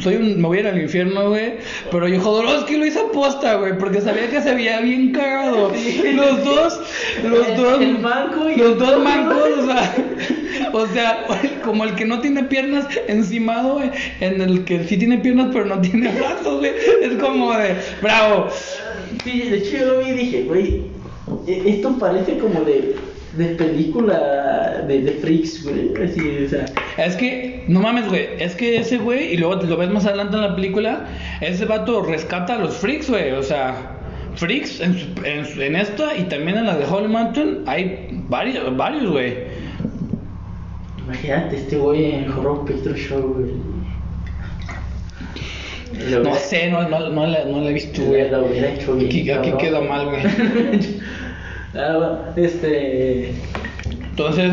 Soy un, me voy a ir al infierno, güey. Pero yo Jodorowsky lo hizo aposta, güey, porque sabía que se veía bien cagado. Los dos, los El- dos, el manco y los el dos mancos, o sea, o sea, como el que no tiene piernas encimado, güey, en el que sí tiene piernas pero no tiene brazos, güey. Es como de, bravo. Sí, de hecho yo lo vi y dije, güey, e- esto parece como de, de película de, de freaks, güey. Así, o sea. Es que, no mames, güey, es que ese güey, y luego lo ves más adelante en la película, ese vato rescata a los freaks, güey, o sea, freaks en, en, en esta y también en la de Holy Mountain hay varios, varios, güey. Imagínate este güey en Horror Picture Show, güey. No sé, no, no, no, la, no la he visto, güey. Lo hubiera hecho bien. Aquí, aquí quedó mal, güey. este. Entonces,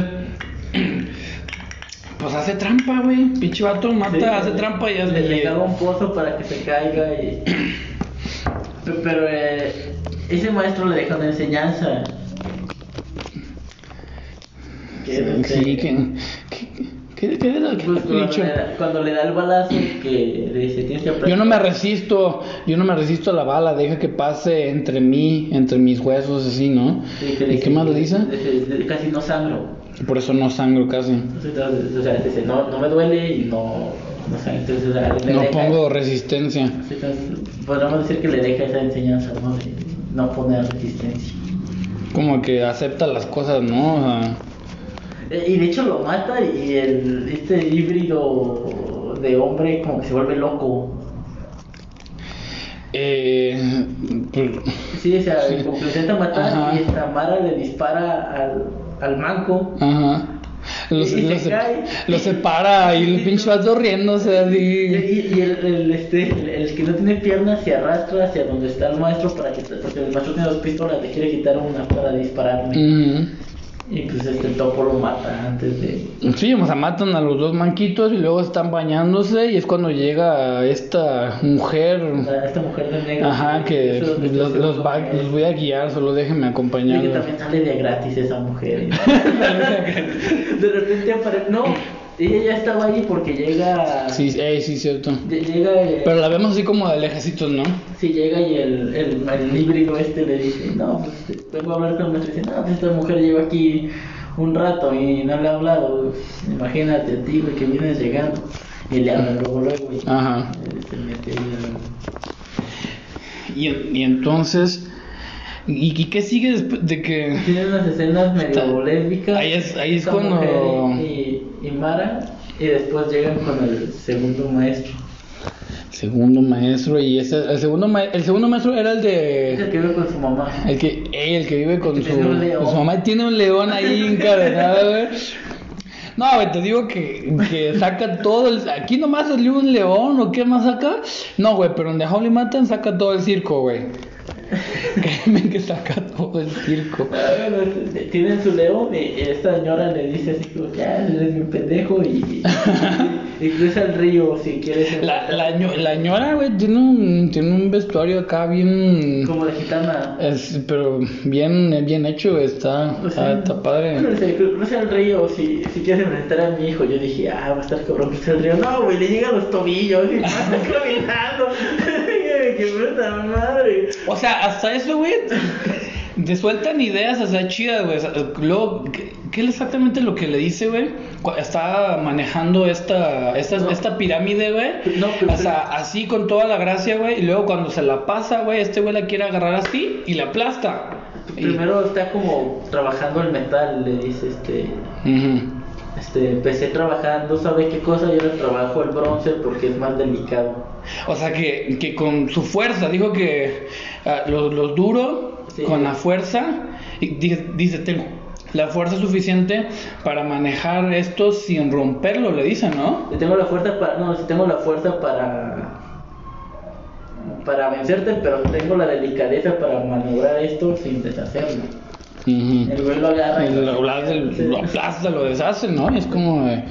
pues hace trampa, güey. Pinche vato mata, sí, hace trampa y hace. le caga un pozo para que se caiga y. Pero eh, ese maestro le deja una enseñanza. Sí, que. ¿Qué, qué era? ¿Qué Pues cuando, dicho? le da, cuando le da el balazo que dice tienes que aprender. Yo no me resisto, yo no me resisto a la bala, deja que pase entre mí, entre mis huesos, así, ¿no? Sí, que ¿Y dice- qué más le dice? Casi no sangro. Por eso no sangro casi. Entonces, o sea, dice, no, no me duele y no, no sangro. Entonces, o sea, No deja- pongo resistencia. Entonces, podríamos decir que le deja esa enseñanza, ¿no? De no poner resistencia. Como que acepta las cosas, ¿no? O sea, Y de hecho lo mata y el, este híbrido de hombre como que se vuelve loco. eh, pues, Sí, o sea, como que lo intenta matar Ajá. y esta Mara le dispara al, al manco. ajá. Los, Y se cae. los separa y el pinche vato riéndose así. y- y el, el, este, el, el que no tiene piernas se arrastra hacia donde está el maestro para que, porque el maestro tiene dos pistolas, le quiere quitar una para dispararle. Ujú. Y pues este topo lo mata antes de... Sí, o sea, matan a los dos manquitos y luego están bañándose y es cuando llega esta mujer. esta mujer de negro. Ajá, que los, los, va- los voy a guiar, solo déjenme Y que acompañarlos. también sale de gratis esa mujer. de repente aparece. No, ella ya estaba ahí porque llega. Sí, ey, sí, cierto. lle- Llega. eh, Pero la vemos así como de lejecitos, ¿no? Sí, llega y el, el, el híbrido este le dice: No, pues vengo a hablar con el maestro. Y dice: No, pues esta mujer lleva aquí un rato y no le ha hablado. Imagínate a ti, güey, que vienes llegando. Y le habla luego, luego. Y Ajá. eh, se mete ahí y entonces. ¿Y, y qué sigue después de que.? Tiene unas escenas medio ahí es- ahí es cuando- Y, y Mara. Y después llegan con el segundo maestro. Segundo maestro, y ese. El segundo, ma- el segundo maestro era el de. el que vive con su mamá. El que, el que vive con Que su, con su mamá tiene un león ahí encadenado, güey. No, te digo que, que saca todo el... Aquí nomás salió un león, ¿o qué más saca? No, güey, pero en The Holy Mountain saca todo el circo, güey. créeme que saca todo el circo. Ah, bueno, tienen su león y esta señora le dice así como, ya, eres mi pendejo y, y, y cruza el río si quieres. La, la, la ñora, güey, tiene un, tiene un vestuario acá bien... Como de gitana. Es, pero bien, bien hecho, está, Pues está, sí. está padre. Cruza, cruza el río si, si quieres enfrentar a mi hijo. Yo dije, ah, va a estar cabrón cruzar el río. No, güey, le llega a los tobillos y pasa caminando. ¡Qué puta madre! O sea, hasta eso, güey, te sueltan ideas, o sea, chidas, güey. Luego, ¿qué, es exactamente lo que le dice, güey? Está manejando esta, esta, No. esta pirámide, güey. No, pero- o sea, así con toda la gracia, güey. Y luego cuando se la pasa, güey, este güey la quiere agarrar así y la aplasta. Y- Primero está como trabajando el metal, le dice este. Ujú. Este, empecé trabajando, ¿sabe qué cosa? Yo ahora trabajo el bronce porque es más delicado. O sea, que, que con su fuerza, dijo que ah, los, los duro, Sí. con la fuerza, y dice, dice, tengo la fuerza suficiente para manejar esto sin romperlo, le dice, ¿no? Si tengo la fuerza para. No, si tengo la fuerza para. Para vencerte, pero tengo la delicadeza para maniobrar esto sin deshacerlo. El güey lo agarra. Y lo, lo- lo aplasta, lo deshace, ¿no? Y es como de...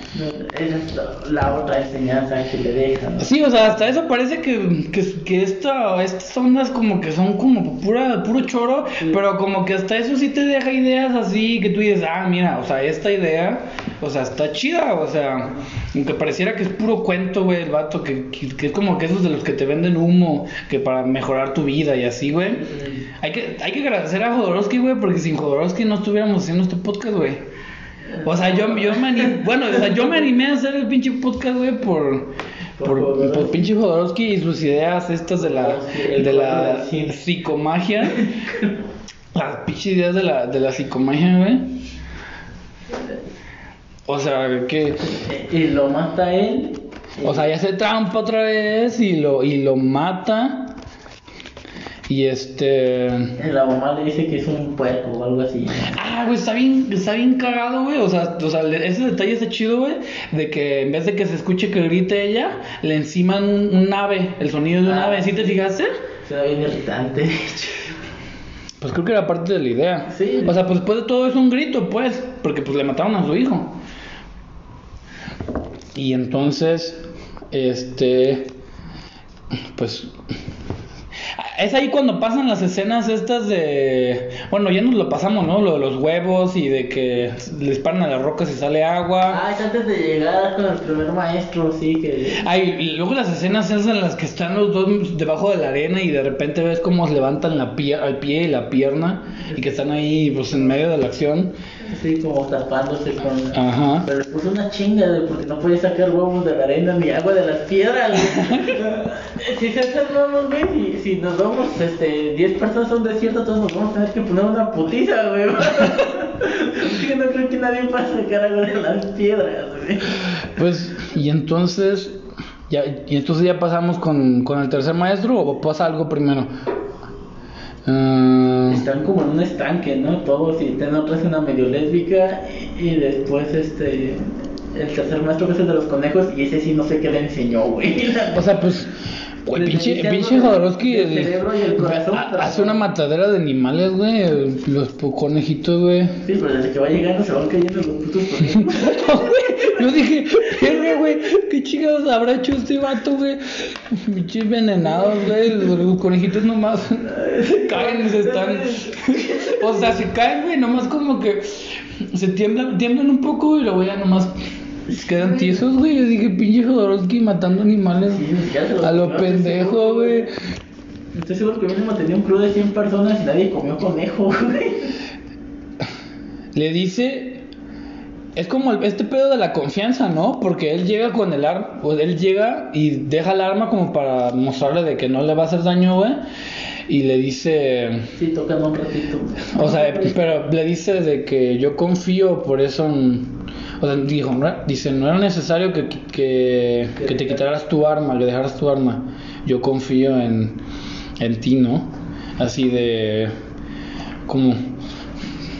Esa es la- otra enseñanza que le deja. ¿no? Sí, o sea, hasta eso parece que, que, que esta, estas ondas como que son como pura, puro choro, Sí. pero como que hasta eso sí te deja ideas así que tú dices, ah, mira, o sea, esta idea, o sea, está chida, o sea, aunque pareciera que es puro cuento, güey, el vato, que, que, que es como que esos de los que te venden humo, que para mejorar tu vida y así, güey. Hay que, hay que agradecer a Jodorowsky, güey, porque sin Jodorowsky no estuviéramos haciendo este podcast, güey. O sea, yo, yo me animé, bueno, o sea, yo me animé a hacer el pinche podcast, güey, por, Por por, Jodorowsky. por pinche Jodorowsky y sus ideas estas de la, de la psicomagia. Las pinches ideas de la, de la psicomagia, güey. O sea, que, Y lo mata él. o sea, ya se trampa otra vez y lo, y lo mata. Y este... La mamá le dice que es un puerco o algo así. Ah, güey, está bien, está bien cagado, güey. O sea, o sea, ese detalle está chido, güey. De que en vez de que se escuche que grite ella, le enciman un, un ave, el sonido de un Ah, ave. ¿Sí te fijaste? Se ve bien irritante. Pues creo que era parte de la idea. Sí. O sea, pues después de todo es un grito, pues. Porque pues le mataron a su hijo. Y entonces, este. Pues. Es ahí cuando pasan las escenas estas de... Bueno, ya nos lo pasamos, ¿no? Lo de los huevos y de que les paran a las rocas y sale agua. Ah, es antes de llegar con el primer maestro, sí, que. Ay, y luego las escenas esas en las que están los dos debajo de la arena y de repente ves cómo se levantan la pie, al pie y la pierna y que están ahí pues en medio de la acción. Así como tapándose con. Ajá. Pero le puso una chinga, güey, porque no podía sacar huevos de la arena ni agua de las piedras, güey. si se hacen huevos, güey, si, si nos vamos, este, 10 personas a un desierto, todos nos vamos a tener que poner una putiza, güey. Porque no creo que nadie pueda sacar agua de las piedras, güey. Pues, y entonces, ya, y entonces ya pasamos con, con el tercer maestro o pasa algo primero. Ah, Están como en un estanque, ¿no? Todos y ten otra es una medio lésbica y, y después este el tercer maestro que es el de los conejos y ese sí no sé qué le enseñó, güey. O sea, pues, güey, pinche, pinche Jodorowsky del el- cerebro y el corazón, ha- pero- hace una matadera de animales, güey, los conejitos, güey. Sí, pero desde que va llegando se van cayendo los putos conejos. Yo dije, verga, güey, qué chingados habrá hecho este vato, güey. Pinches envenenados, güey. Los, conejitos nomás caen y se están. O sea, se caen, güey, nomás como que se tiemblan, tiemblan un poco y luego ya nomás quedan tiesos, güey. Yo dije, pinche Jodorowsky matando animales Sí, a lo pendejo, güey. Estoy seguro que mínimo tenía un crew de 100 personas y nadie comió conejo, güey. Le dice. Es como el- este pedo de la confianza, ¿no? Porque él llega con el arma, o él llega y deja el arma como para mostrarle de que no le va a hacer daño, güey. Y le dice, Sí, tocan un ratito. o sea, pero le dice de que yo confío, por eso, en- o sea, dijo, ¿no? dice, no era necesario que, que, que te quitaras tu arma, que dejaras tu arma. Yo confío en, en ti, ¿no? Así de, como,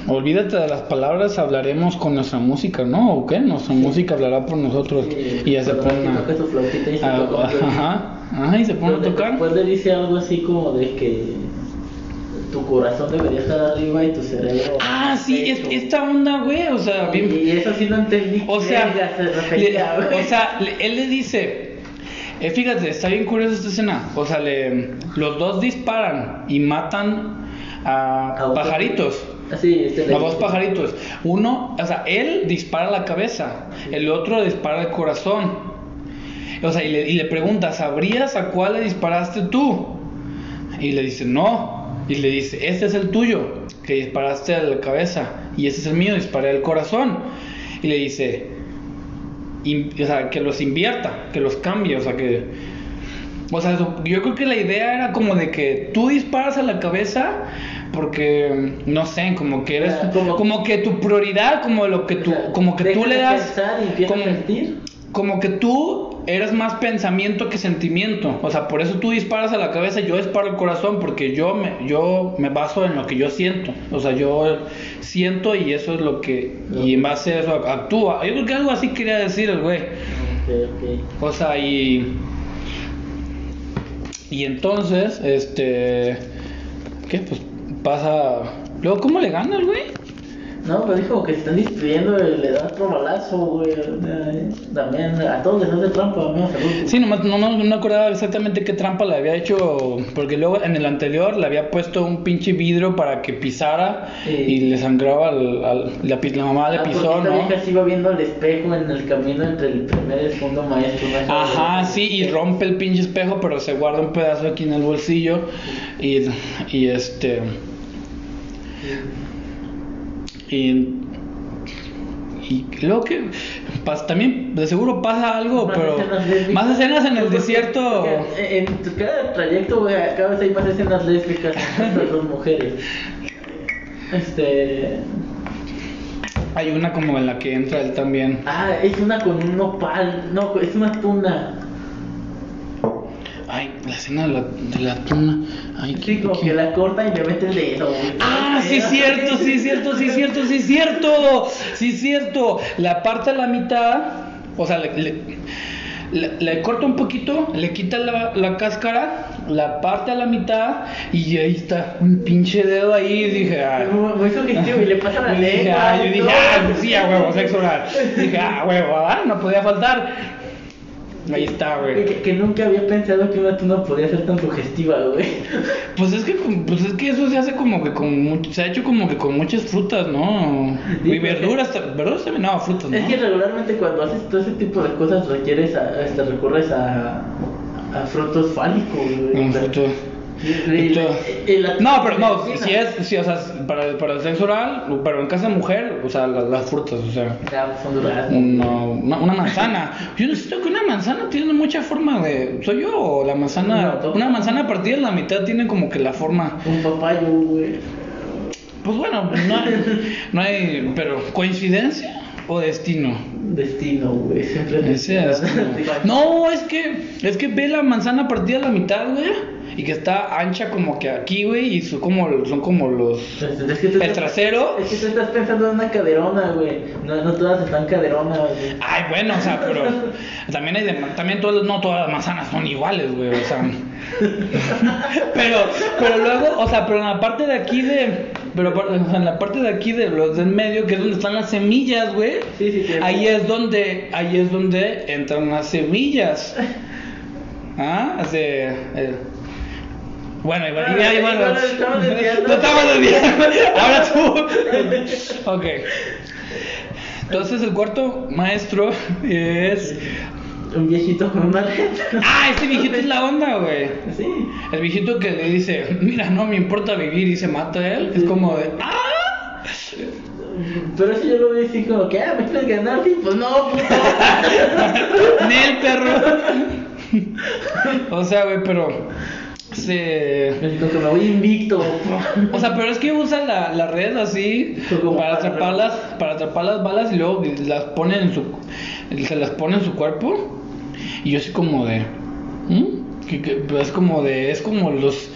olvídate de las palabras, hablaremos con nuestra música, ¿no? ¿O qué? Nuestra música hablará por nosotros. Sí, y ya se pone a... Toca su flautita y se a- toca un- ajá, ajá, y se pone a tocar. Después le dice algo así como de que tu corazón debería estar arriba y tu cerebro. Ah, sí, es, esta onda, güey, o sea, bien. Y eso sí no entendí. O sea, se refería, o sea, le- él le dice, eh, fíjate, está bien curiosa esta escena. O sea, le, los dos disparan y matan a, pajaritos. Así, este A dos pajaritos. Uno, o sea, él dispara la cabeza, el otro dispara el corazón. O sea, y le, y le pregunta, ¿sabrías a cuál le disparaste tú? Y le dice, no. Y le dice, este es el tuyo, que disparaste a la cabeza. Y ese es el mío, disparé al corazón. Y le dice, o sea, que los invierta, que los cambie, o sea, que... O sea, yo creo que la idea era como de que tú disparas a la cabeza porque, no sé, como que eres... Como- Como que tu prioridad, como lo que tú... Como que tú le das... como- como que tú eres más pensamiento que sentimiento. O sea, por eso tú disparas a la cabeza, yo disparo al corazón, porque yo me, yo me baso en lo que yo siento. O sea, yo siento y eso es lo que... Y en base a eso actúa. Yo creo que algo así quería decir el güey. O sea, y... Y entonces, este... ¿Qué? Pues pasa... Luego, ¿cómo le gana el güey? No, pero dijo que se están despidiendo y le da otro balazo, güey. sea, También a todos les hace trampa, a mí salud. Sí, nomás no, no, no me acordaba exactamente qué trampa le había hecho, porque luego en el anterior le había puesto un pinche vidrio para que pisara Sí. y le sangraba al, al- la, mamá le Ah, pisó, esta ¿no? vieja se iba viendo el espejo en el camino entre el primer y el segundo maestro. ¿no? Ajá, sí, y rompe el pinche espejo, pero se guarda un pedazo aquí en el bolsillo y, y este... Y, y luego que pas- también de seguro pasa algo, Más pero escenas más escenas en el Porque- desierto. porque En cada trayecto, cada vez hay más escenas lésbicas entre las dos mujeres. Este. Hay una como en la que entra él también. Ah, es una con un nopal. No, es una tuna. Ay, la escena de la, de la tuna. Ay, Sí, como ¿qué- que la corta y le mete el dedo. Ah, sí, cierto, sí, cierto, sí, cierto, sí, cierto. Sí, cierto. La parte a la mitad, o sea, le, le, le- le corta un poquito, le quita la, la cáscara, la parte a la mitad y ahí está un pinche dedo ahí. Y dije, ah. Muy, sugestivo y le pasa la Yo dije, lengua. ah, yo dije, ah, sí, a huevo, sexo oral. Dije, ah, huevo, ah, no podía faltar. Ahí está, güey. Que, que nunca había pensado que una tuna podía ser tan sugestiva, güey. Pues es que pues es que eso se hace como que con se ha hecho como que con muchas frutas, ¿no? Sí, y verduras, verduras también, no, frutas, ¿no? Es que regularmente cuando haces todo ese tipo de cosas requieres a, este, recurres a, a frutos fálicos, güey. Un fruto. No, pero no, si es, si, o sea, para, para el sexo oral, pero en casa de mujer, o sea, la- las frutas, o sea, son duraznos. una, una, una manzana. Yo necesito que una manzana tiene mucha forma de. ¿Soy yo o la manzana? No, Una manzana partida en la mitad tiene como que la forma. Un papayo, güey. Pues bueno, no hay, no hay. Pero, ¿coincidencia o destino? Destino, güey. Siempre Ese No, es que es que ve la manzana partida a la mitad, güey, y que está ancha como que aquí, güey, y son como son como los Es, que el trasero. Es que tú estás pensando en una caderona, güey. No, no todas están caderonas, güey. Ay, bueno, o sea, pero también hay de, también todas no todas las manzanas son iguales, güey, o sea. Pero pero luego, o sea, pero en la parte de aquí de pero por- o sea, en la parte de aquí de los del medio, que es donde están las semillas, güey. Sí, sí, sí. Ahí es donde, ahí es donde entran las semillas. ¿Ah? Hace, eh, Bueno, igual, Ah, ya, igual, igual nos estamos desviando. Nos estamos desviando. Ahora tú. ok. Entonces el cuarto maestro es. Un viejito con una red. Ah, este viejito es la onda, güey. Sí. El viejito que le dice, mira, no me importa vivir y se mata a él. Es como de, ¡ah! Pero eso yo lo vi así como que, ah, ¿me quieres ganar? Sí, pues no, puto. Nel, perro. o sea, güey, pero. Se. Que me voy invicto. O sea, pero es que usa la, la red así para atrapar las, para atrapar las balas y luego las pone en su se las pone en su cuerpo y yo así como de ¿Mm? Que- que- es como de es como los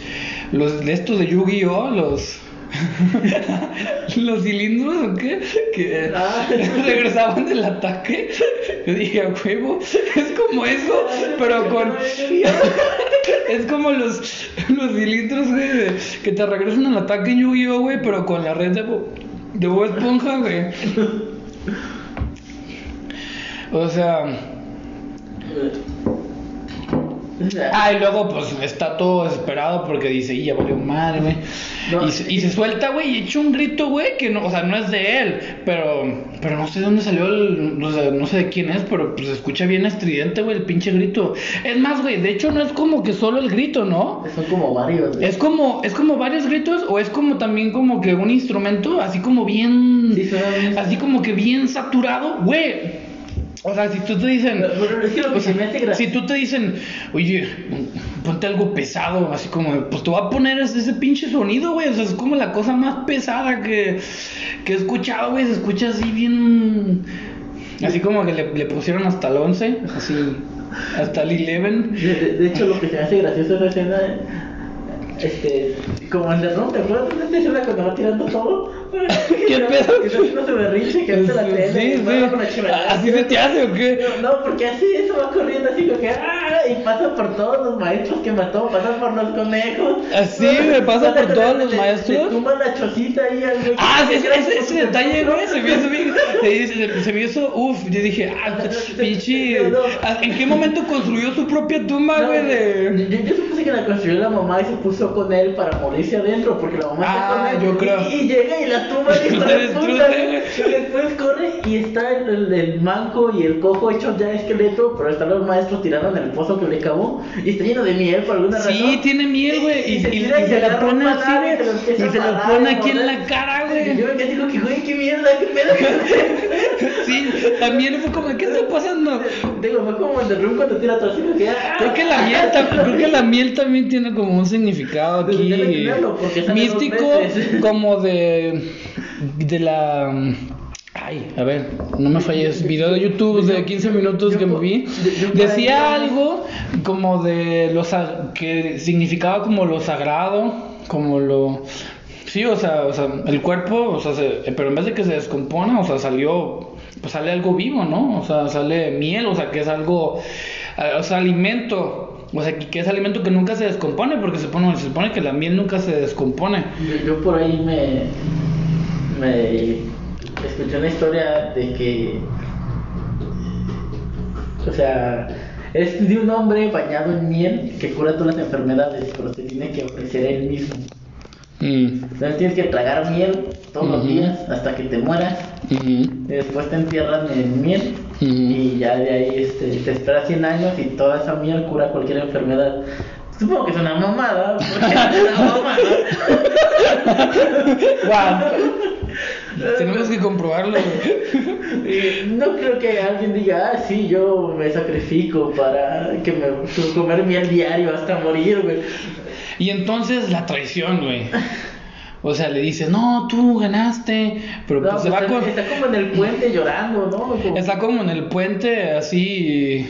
los de estos de Yu-Gi-Oh los ¿Los cilindros o qué? Que Ah. regresaban del ataque. Yo dije, a huevo, es como eso, pero con. Es como los, los cilindros, güey, de- que te regresan al ataque en Yu-Gi-Oh, güey, pero con la red de, de Esponja, güey. O sea. Ah, y luego pues está todo desesperado porque dice, y ya valió madre, güey. No, y, se, y se suelta, güey, y echa un grito, güey, que no, o sea, no es de él, pero, pero no sé de dónde salió el, o sea, no sé de quién es, pero pues se escucha bien estridente, güey, el pinche grito. Es más, güey, de hecho no es como que solo el grito, ¿no? Son como varios. güey. Es como, es como varios gritos o es como también como que un instrumento así como bien, Sí, suena bien. así como que bien saturado, güey. O sea, si tú te dicen, pero es que lo que sea, se me hace si tú te dicen, oye, ponte algo pesado, así como, pues te voy a poner ese, ese pinche sonido, güey. O sea, es como la cosa más pesada que, que he escuchado, güey. Se escucha así bien, así como que le, le pusieron hasta el 11, así, hasta el 11. De, hecho, lo que se me hace gracioso es la escena, este, como el de Ron, ¿te acuerdas de esta escena cuando va tirando todo? ¿Qué pedo? Que está haciendo su berrinche, que hace la tele, Sí, con la sí. ¿Así se te hace o qué? No, no, porque así eso va corriendo así como que ¡ah! y pasa por todos los maestros que mató, pasa por los conejos. ¿Así me pasa por todos los maestros? Le tumba la chocita ahí al güey. Ah, sí, ese, ese, detalle, güey, se me hizo bien. Se, se- se me hizo, uff, yo dije, ah, pinche. ah, ¿En qué momento construyó su propia tumba, No, güey? De... yo, supuse que la construyó la mamá y se puso con él para morirse adentro, porque la mamá Ah, está con él. yo creo. Y llega y la tumba La de puta. Y después corre y está el, el- el manco y el cojo hecho ya esqueleto, pero están los maestros tirados en el pozo que le cavó y está lleno de miel por alguna razón. Sí, tiene miel, güey. Y, Y se y, y se la pone así, y se lo empieza Y se a lo parar, pone aquí en la cara, güey. yo me quedé digo que, güey, qué mierda, qué pedo. Sí, también fue como, ¿qué está pasando? Digo, fue como el de Room cuando tira todo así, como que, ah, Creo que la miel, tam- creo que la miel también tiene como un significado aquí místico, como de de la Ay, a ver, no me falles. Video de YouTube de 15 minutos que me vi. Decía algo como de lo que significaba como lo sagrado, como lo Sí, o sea, o sea, el cuerpo, o sea, se- pero en vez de que se descompone, o sea, salió, pues sale algo vivo, ¿no? O sea, sale miel, o sea, que es algo, eh, o sea, alimento, o sea, que es alimento que nunca se descompone, porque se supone, se supone que la miel nunca se descompone. Yo por ahí me, me escuché una historia de que, o sea, es de un hombre bañado en miel que cura todas las enfermedades, pero te tiene que ofrecer él mismo. Mm, Entonces tienes que tragar miel todos los días hasta que te mueras. Y después te entierran en miel y ya de ahí este, te esperas 100 años y toda esa miel cura cualquier enfermedad. Supongo que es una mamada, porque es una mamada. Tenemos que comprobarlo. no creo que alguien diga, ah, sí, yo me sacrifico para que me comer miel diario hasta morir, güey. Y entonces la traición, güey. O sea, le dice, no, tú ganaste, pero No, pues se pues, va con... está como en el puente llorando, ¿no? Como- Está como en el puente así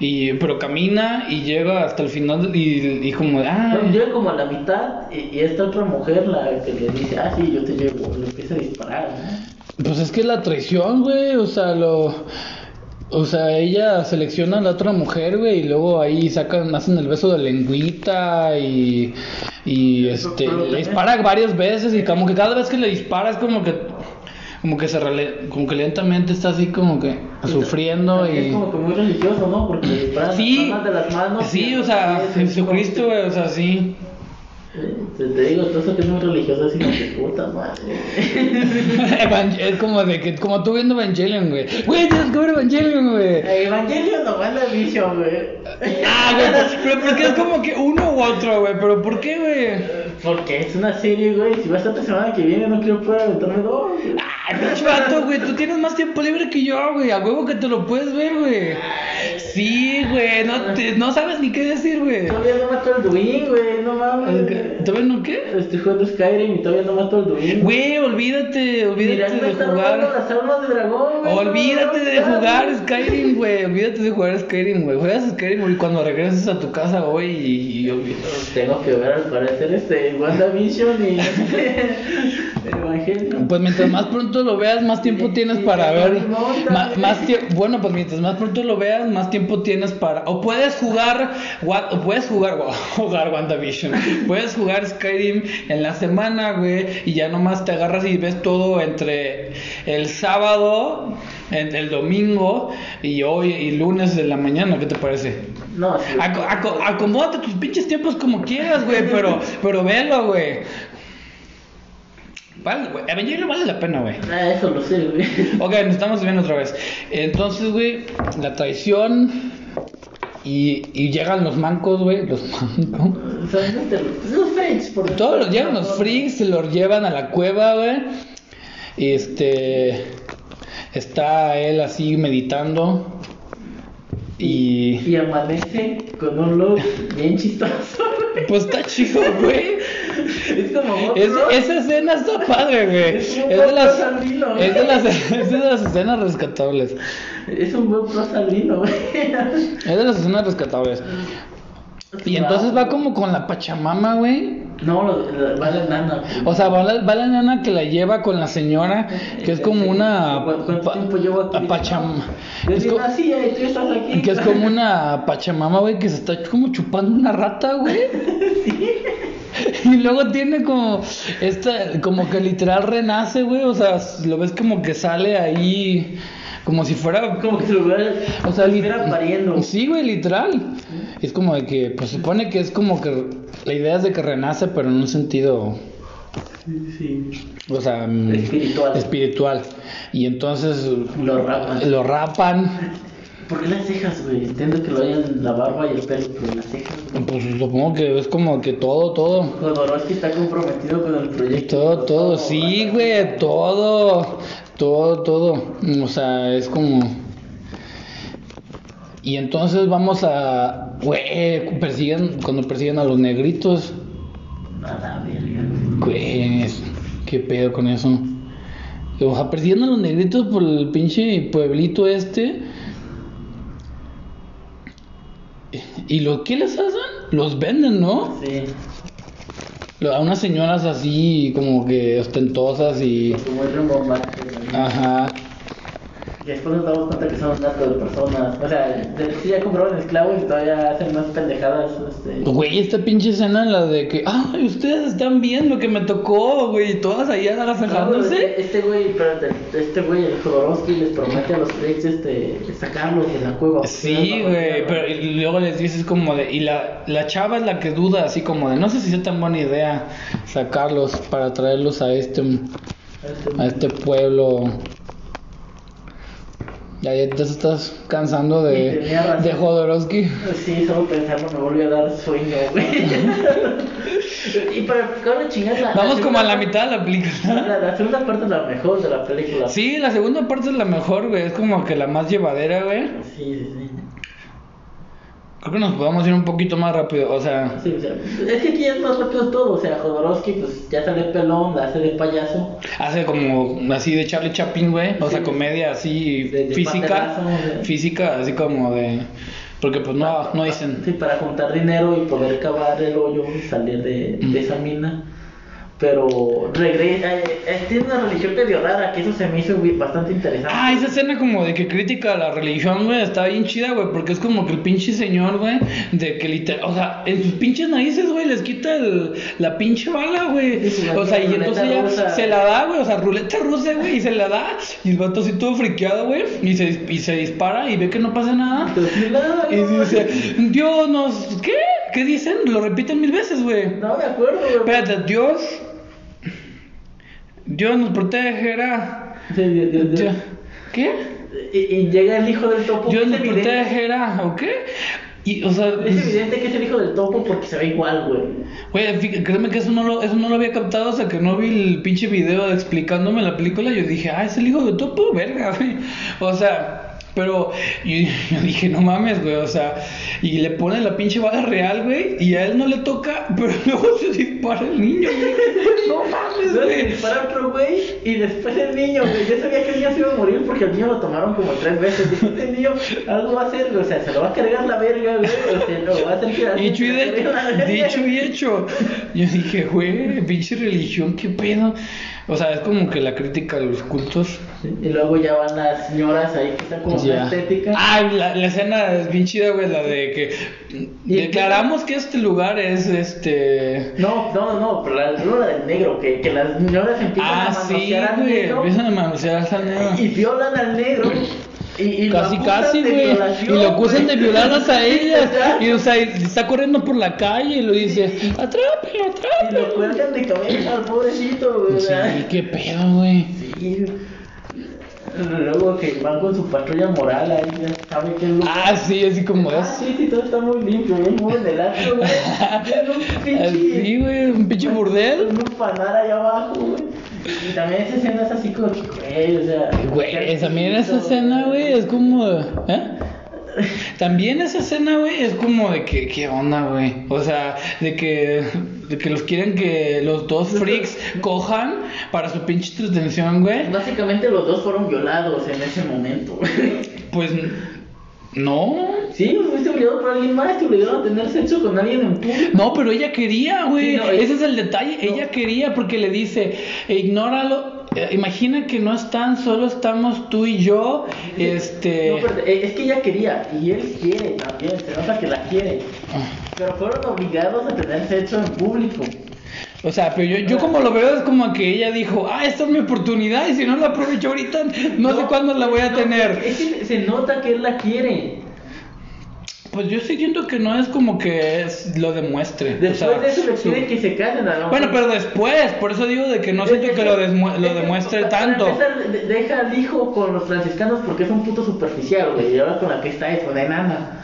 y, pero camina y llega hasta el final y, y como ah No, llega como a la mitad y, y esta otra mujer la que le dice, ah, sí, yo te llevo, le empieza a disparar, ¿no? pues es que la traición güey o sea lo o sea ella selecciona a la otra mujer güey y luego ahí sacan hacen el beso de lengüita y y este pero le dispara varias veces y como que cada vez que le dispara es como que como que se rele- como que lentamente está así como que sufriendo y Es como que muy religioso, ¿no? Porque disparan Sí, las de las manos. sí, o sea, Jesucristo, güey, o sea, sí. Te, te digo, todo eso que es muy religioso es como que puta madre. Es como de que, como tú viendo Evangelion, güey. Güey, tienes que ver Evangelion, güey. Evangelio no manda vicio, güey. Ah, güey, pero porque es como que uno u otro, güey. Pero ¿por qué, güey? Porque es una serie, güey. Si va a estar la semana que viene, no quiero poder aventarme dos. güey. Ay, pinche vato, güey, tú tienes más tiempo libre que yo, güey. A huevo que te lo puedes ver, güey. Sí, güey, no, te- no sabes ni qué decir, güey. Todavía no mató el Duin, güey, no mames. ¿Todavía no qué? Estoy jugando Skyrim y todavía no mató el Duin. Güey, olvídate, olvídate Mira, me de jugar. las almas de dragón, güey. Olvídate no, de jugar Skyrim, güey. Olvídate de jugar Skyrim, güey. Juegas Skyrim güey, cuando regreses a tu casa hoy y, y Tengo que ver al parecer este WandaVision y Evangelio. Pues mientras más pronto lo veas, más tiempo tienes para ver. más tie- bueno, pues mientras más pronto lo veas, más tiempo tienes para. O puedes jugar. O puedes jugar. Jugar WandaVision. Puedes jugar Skyrim en la semana, güey. Y ya nomás te agarras y ves todo entre el sábado, en- el domingo y hoy y lunes de la mañana. ¿Qué te parece? No, sí. Aco- aco- acomódate tus pinches tiempos como quieras, güey, pero, pero velo, güey. Vale, güey. Evangelion vale la pena, güey. Ah, eso lo sé, güey. Ok, nos estamos viendo otra vez. Entonces, güey, la traición. Y, y llegan los mancos, güey. Los mancos. Este, los freaks, por Todos los, llegan los freaks, se los llevan a la cueva, güey. Este. Está él así meditando. Y. Y amanece con un look bien chistoso, güey. Pues está chido, güey. Es como. Es- esa escena está padre, güey. Es de las, es de las, es de las escenas rescatables. Es un buen prosalino, güey. Es de las escenas rescatables. Y entonces va como con la Pachamama, güey. No, va la nana. O sea, va la, va la nana que la lleva con la señora, que es como una ¿Cuánto tiempo llevo aquí? Pacham- es nacía y tú estás aquí. que es como una Pachamama, güey, que se está como chupando una rata, güey. Y luego tiene como esta, como que literal renace, güey. O sea, lo ves como que sale ahí, como si fuera Como que se lo hubiera, O sea, se li- estuviera pariendo. Sí, güey, literal. Es como de que, pues supone que es como que la idea es de que renace, pero en un sentido, Sí, sí. o sea, mm, Espiritual. espiritual. Y entonces Lo rapan. lo rapan. ¿Por qué las cejas, güey? Entiendo que lo hayan la barba y el pelo, pero las cejas, güey. Pues supongo que es como que todo, todo. Jodorowsky está comprometido con el proyecto. Todo, todo, sí, güey, todo, todo, todo. O sea, es como... Y entonces vamos a... Güey, persiguen, cuando persiguen a los negritos. Güey, ¿qué pedo con eso? O sea, persiguiendo a los negritos por el pinche pueblito este. ¿Y lo qué les hacen? Los venden, ¿no? Sí. Lo- A unas señoras así como que ostentosas y... Ajá. Y después nos damos cuenta que son un narco de personas. O sea, de sí ya compraron esclavos y todavía hacen más pendejadas. Este... Güey, esta pinche escena en la de que... Ay, ustedes están viendo que me tocó, güey. y Todas allá No, agasajándose. este- Este güey, espérate, este güey, el Jodorowsky les promete a los freaks este, sacarlos de la cueva. Sí, güey, pero y luego les dices como de... Y la, la chava es la que duda así como de... No sé si sea tan buena idea sacarlos para traerlos a este... A este pueblo... Ya, ya te estás cansando de, de Jodorowsky. Sí, solo pensarlo me volvió a dar sueño, güey. y para cada chingada. la- Vamos la como a la mitad de la película. La, la segunda parte es la mejor de la película. Sí, la segunda parte es la mejor, güey. Es como que la más llevadera, güey. Sí, sí, sí. Creo que nos podemos ir un poquito más rápido. O sea, Sí, o sea, es que aquí es más rápido todo. O sea, Jodorowsky, pues ya sale pelón, hace de payaso. hace como así de Charlie Chaplin, güey. O sea, comedia así De- de física. paterazo. Física, así como de. Porque pues no, no dicen. Sí, para juntar dinero y poder cavar el hoyo y salir de, de esa mina. Pero regresa, eh, eh, tiene una religión medio rara, que eso se me hizo güey, bastante interesante. Ah, esa escena como de que crítica a la religión, güey, está bien chida, güey, porque es como que el pinche señor, güey, de que literal, o sea, en sus pinches narices, güey, les quita el, la pinche bala, güey. Sí, O sea, y entonces ya rusa. se la da, güey, o sea, ruleta rusa, güey, y se la da, y el vato así todo friqueado, güey, y se, y se dispara y ve que no pasa nada. Y dice, Dios nos, ¿qué? ¿Qué dicen? Lo repiten mil veces, güey. No me acuerdo, güey. Espérate, Dios, Dios nos protegerá. Sí, Dios- Dios- Dios. Dios- ¿Qué? Y, y llega el hijo del topo. Dios nos protegerá, ¿o qué? Y, o sea, Es evidente que es el hijo del topo porque se ve igual, güey. Güey, créeme que eso no, lo, eso no lo había captado hasta que no vi el pinche video explicándome la película. Yo dije, ah, es el hijo de Topo, verga, güey. O sea, pero yo, yo dije, no mames, güey, o sea, y le ponen la pinche bala real, güey, y a él no le toca, pero luego se dispara el niño, güey. No mames, güey. dispara otro güey y después el niño, güey. Yo sabía que el niño se iba a morir porque el niño lo tomaron como tres veces. Dije, este niño algo va a hacer. O sea, se lo va a cargar la verga, güey. O sea, lo va a hacer que Dicho y, se de, dicho y hecho. Yo dije, güey, pinche religión, qué pedo. O sea, es como que la crítica a los cultos. Y luego ya van las señoras ahí que están como Ya. estética. Ah, la, la escena es bien chida, güey, la de que declaramos que este lugar es este. No, no, no, pero la luna del negro, que, que las señoras empiezan Ah, a sí, manosear al güey, negro empiezan a manosear al negro. y violan al negro. Y, y lo Casi, casi, güey. Y lo acusan de violarlas a ellas. Y, o sea, está corriendo por la calle y lo dice: Atrápelo, Y lo atrápelo. cuelgan de cabeza al pobrecito, güey. Sí, qué pedo, güey. Sí. Luego que van con su patrulla moral ahí, ya sabe que es lo Ah, sí, así como Ah, es. sí, sí, todo está muy limpio, bien mueven el acto, güey. Así, güey, un pinche burdel. Un panar allá abajo, güey. Y también esa escena es así como que, güey, o sea. Güey, también esa escena, güey, es como. ¿Eh? También esa escena, güey, es como de que, ¿qué onda, güey? O sea, de que, de que los quieren que los dos freaks cojan para su pinche entretención, güey. Básicamente los dos fueron violados en ese momento, güey. Pues, no. Sí, fuiste violado por alguien más, te obligaron a tener sexo con alguien en público. No, pero ella quería, güey. Sí, no, es- Ese es el detalle. no. Ella quería porque le dice, ignóralo. Eh, Imagina que no están, solo estamos tú y yo. Este. No, pero eh, es que ella quería, y él quiere también, se nota que la quiere. Pero fueron obligados a tener sexo en público. O sea, pero yo, yo como lo veo es como que ella dijo, ah, esta es mi oportunidad y si no la aprovecho ahorita, no, sé cuándo la voy a no, tener. Es que se nota que él la quiere. Pues yo sí siento que no es como que es, lo demuestre. o Después sea, de eso le su- pide que se casen a lo Bueno, pero después, por eso digo de que no siento que lo, desmu- lo que, demuestre para tanto. empezar, deja al hijo con los franciscanos porque es un puto superficial, güey. Y ahora con la que está es una enana.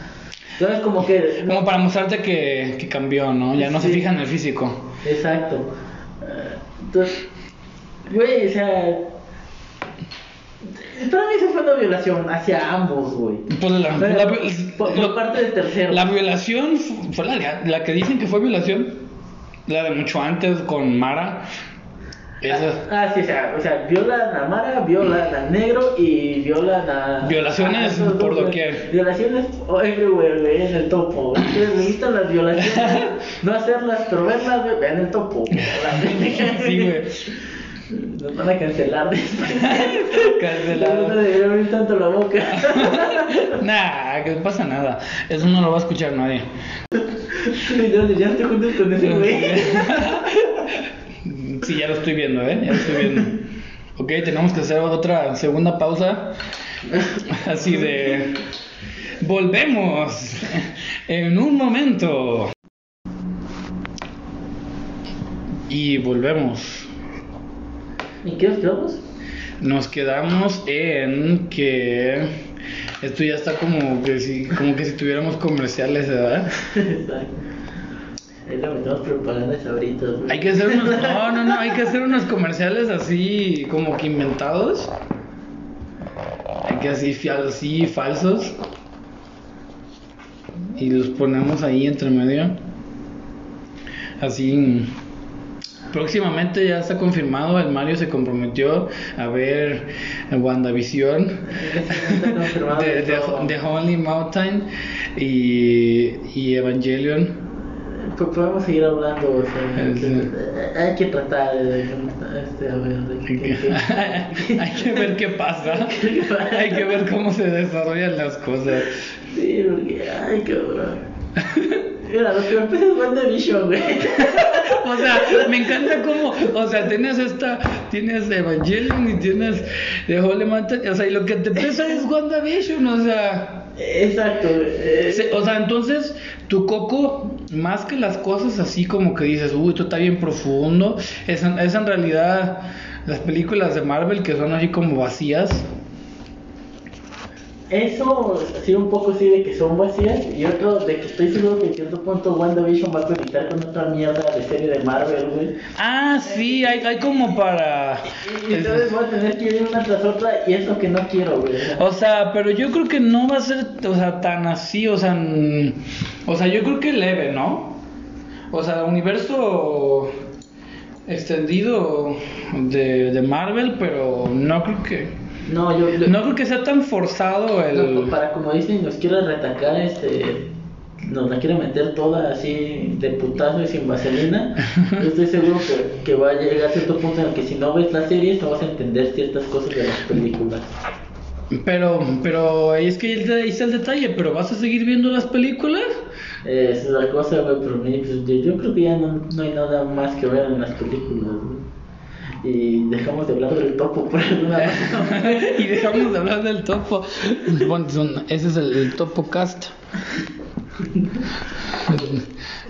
Entonces, como que. Como para mostrarte que, que cambió, ¿no? Ya no se fija en el físico. Exacto. Entonces, güey, o sea. Para mí eso fue una violación hacia ambos, güey. Pues la, Pero, la- por, por lo- parte del tercero. la violación fu- fue la, la que dicen que fue violación. La de mucho antes con Mara. Esa. Ah, sí, o sea, o sea, violan a Mara, violan al negro y violan a. Violaciones a por doquier. Violaciones everywhere, güey, en el topo. Ustedes me gustan las violaciones, no hacerlas, pero verlas, güey, vean el topo. Sí, güey. Nos van a cancelar después. Cancelado. No debería abrir tanto la boca. Nah, que no pasa nada. Eso no lo va a escuchar nadie. Ya no te juntes con ese güey. Sí, ya lo estoy viendo, ¿eh? Ya lo estoy viendo. Ok, tenemos que hacer otra segunda pausa. Así de... Volvemos en un momento. Y volvemos. ¿Y qué nos quedamos? Nos quedamos en que esto ya está como que si, como que si tuviéramos comerciales, ¿verdad? Exacto. Ahí lo metemos propagandas ahorita, güey. Hay que hacer unos, no, no, no, hay que hacer unos comerciales así como que inventados. Hay que así, así falsos. Y los ponemos ahí entre medio. Así. Próximamente ya está confirmado, el Mario se comprometió a ver WandaVision de, de, de Holy Mountain y, y Evangelion. Podemos seguir hablando, o sea, Sí. que- hay que tratar de, este, a ver, de que- que- Hay que ver qué pasa. Hay que ver cómo se desarrollan las cosas. Sí, porque, ay, cabrón. Mira, lo que empieza es WandaVision, güey. O sea, me encanta cómo, o sea, tienes esta, tienes Evangelion y tienes The Holy Mountain, o sea, y lo que te pesa es WandaVision, o sea, Exacto, eh, o sea, entonces tu coco, más que las cosas así como que dices, uy, esto está bien profundo, es, es en realidad las películas de Marvel que son así como vacías. Eso, sí, un poco sí de que son vacías. Y otro de que estoy seguro que en cierto punto WandaVision va a conectar con otra mierda de serie de Marvel, güey. Ah, sí, hay, hay como para... Y entonces voy a tener que ir una tras otra y es lo que no quiero, güey. O sea, pero yo creo que no va a ser, o sea, tan así, o sea, o sea, yo creo que leve, ¿no? O sea, universo extendido de, de Marvel, pero no creo que... No, yo. yo- No creo que sea tan forzado el... no, para como dicen, nos quiere retacar, este. Nos la quiere meter toda así de putazo y sin vaselina. Yo estoy seguro que, que va a llegar a cierto punto en el que si no ves la serie no vas a entender ciertas cosas de las películas. Pero, pero ahí es que ahí está el detalle, pero ¿vas a seguir viendo las películas? Eh, esa es la cosa, güey, pero pues, yo, yo creo que ya no, no hay nada más que ver en las películas, güey. Y dejamos de hablar del topo por alguna razón. y dejamos de hablar del topo. Bueno, son- ese es el, el topo cast.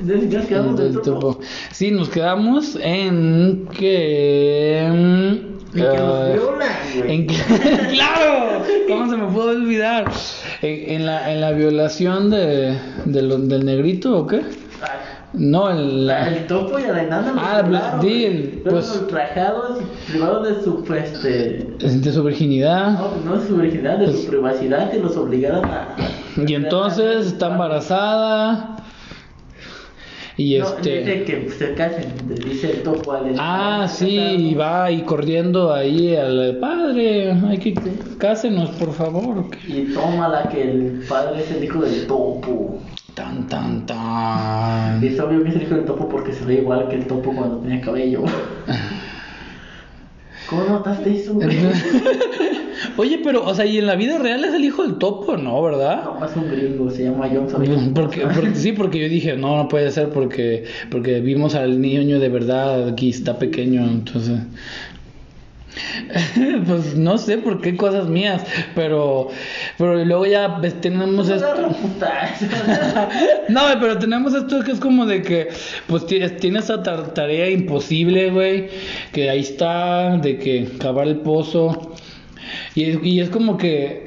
Nos quedamos del topo. Sí, nos quedamos en que. mm, Y que nos ah, en que- ¡Claro! ¿Cómo se me pudo olvidar? En, en la, en la violación de, de lo- del negrito o qué? No, en la. El topo y la enana Ah, el- Fueron pues- ultrajados y privados de su, pues, este... de su virginidad. No, no de su virginidad, de Pues- su privacidad y los obligaron a... Y entonces está embarazada. Y No, este. dice que se casen, dice el topo al Ah, sí, y va y corriendo ahí al padre. Hay que cásenos, por favor. Y toma la que el padre es el hijo del topo. Tan, tan, tan. Y es obvio que es el hijo del topo porque se ve igual que el topo cuando tenía cabello. ¿Cómo notaste eso? Oye, pero, o sea, y en la vida real es el hijo del topo, ¿no? ¿Verdad? No, es un gringo, se llama John Sabino. Porque, porque- sí, porque yo dije, no, no puede ser porque, porque vimos al niño de verdad aquí está pequeño, entonces... Pues no sé por qué cosas mías, pero, pero luego ya tenemos esto... no, pero tenemos esto que es como de que, pues tienes, tienes esa tar- tarea imposible, güey, que ahí está, de que cavar el pozo. Y, y es como que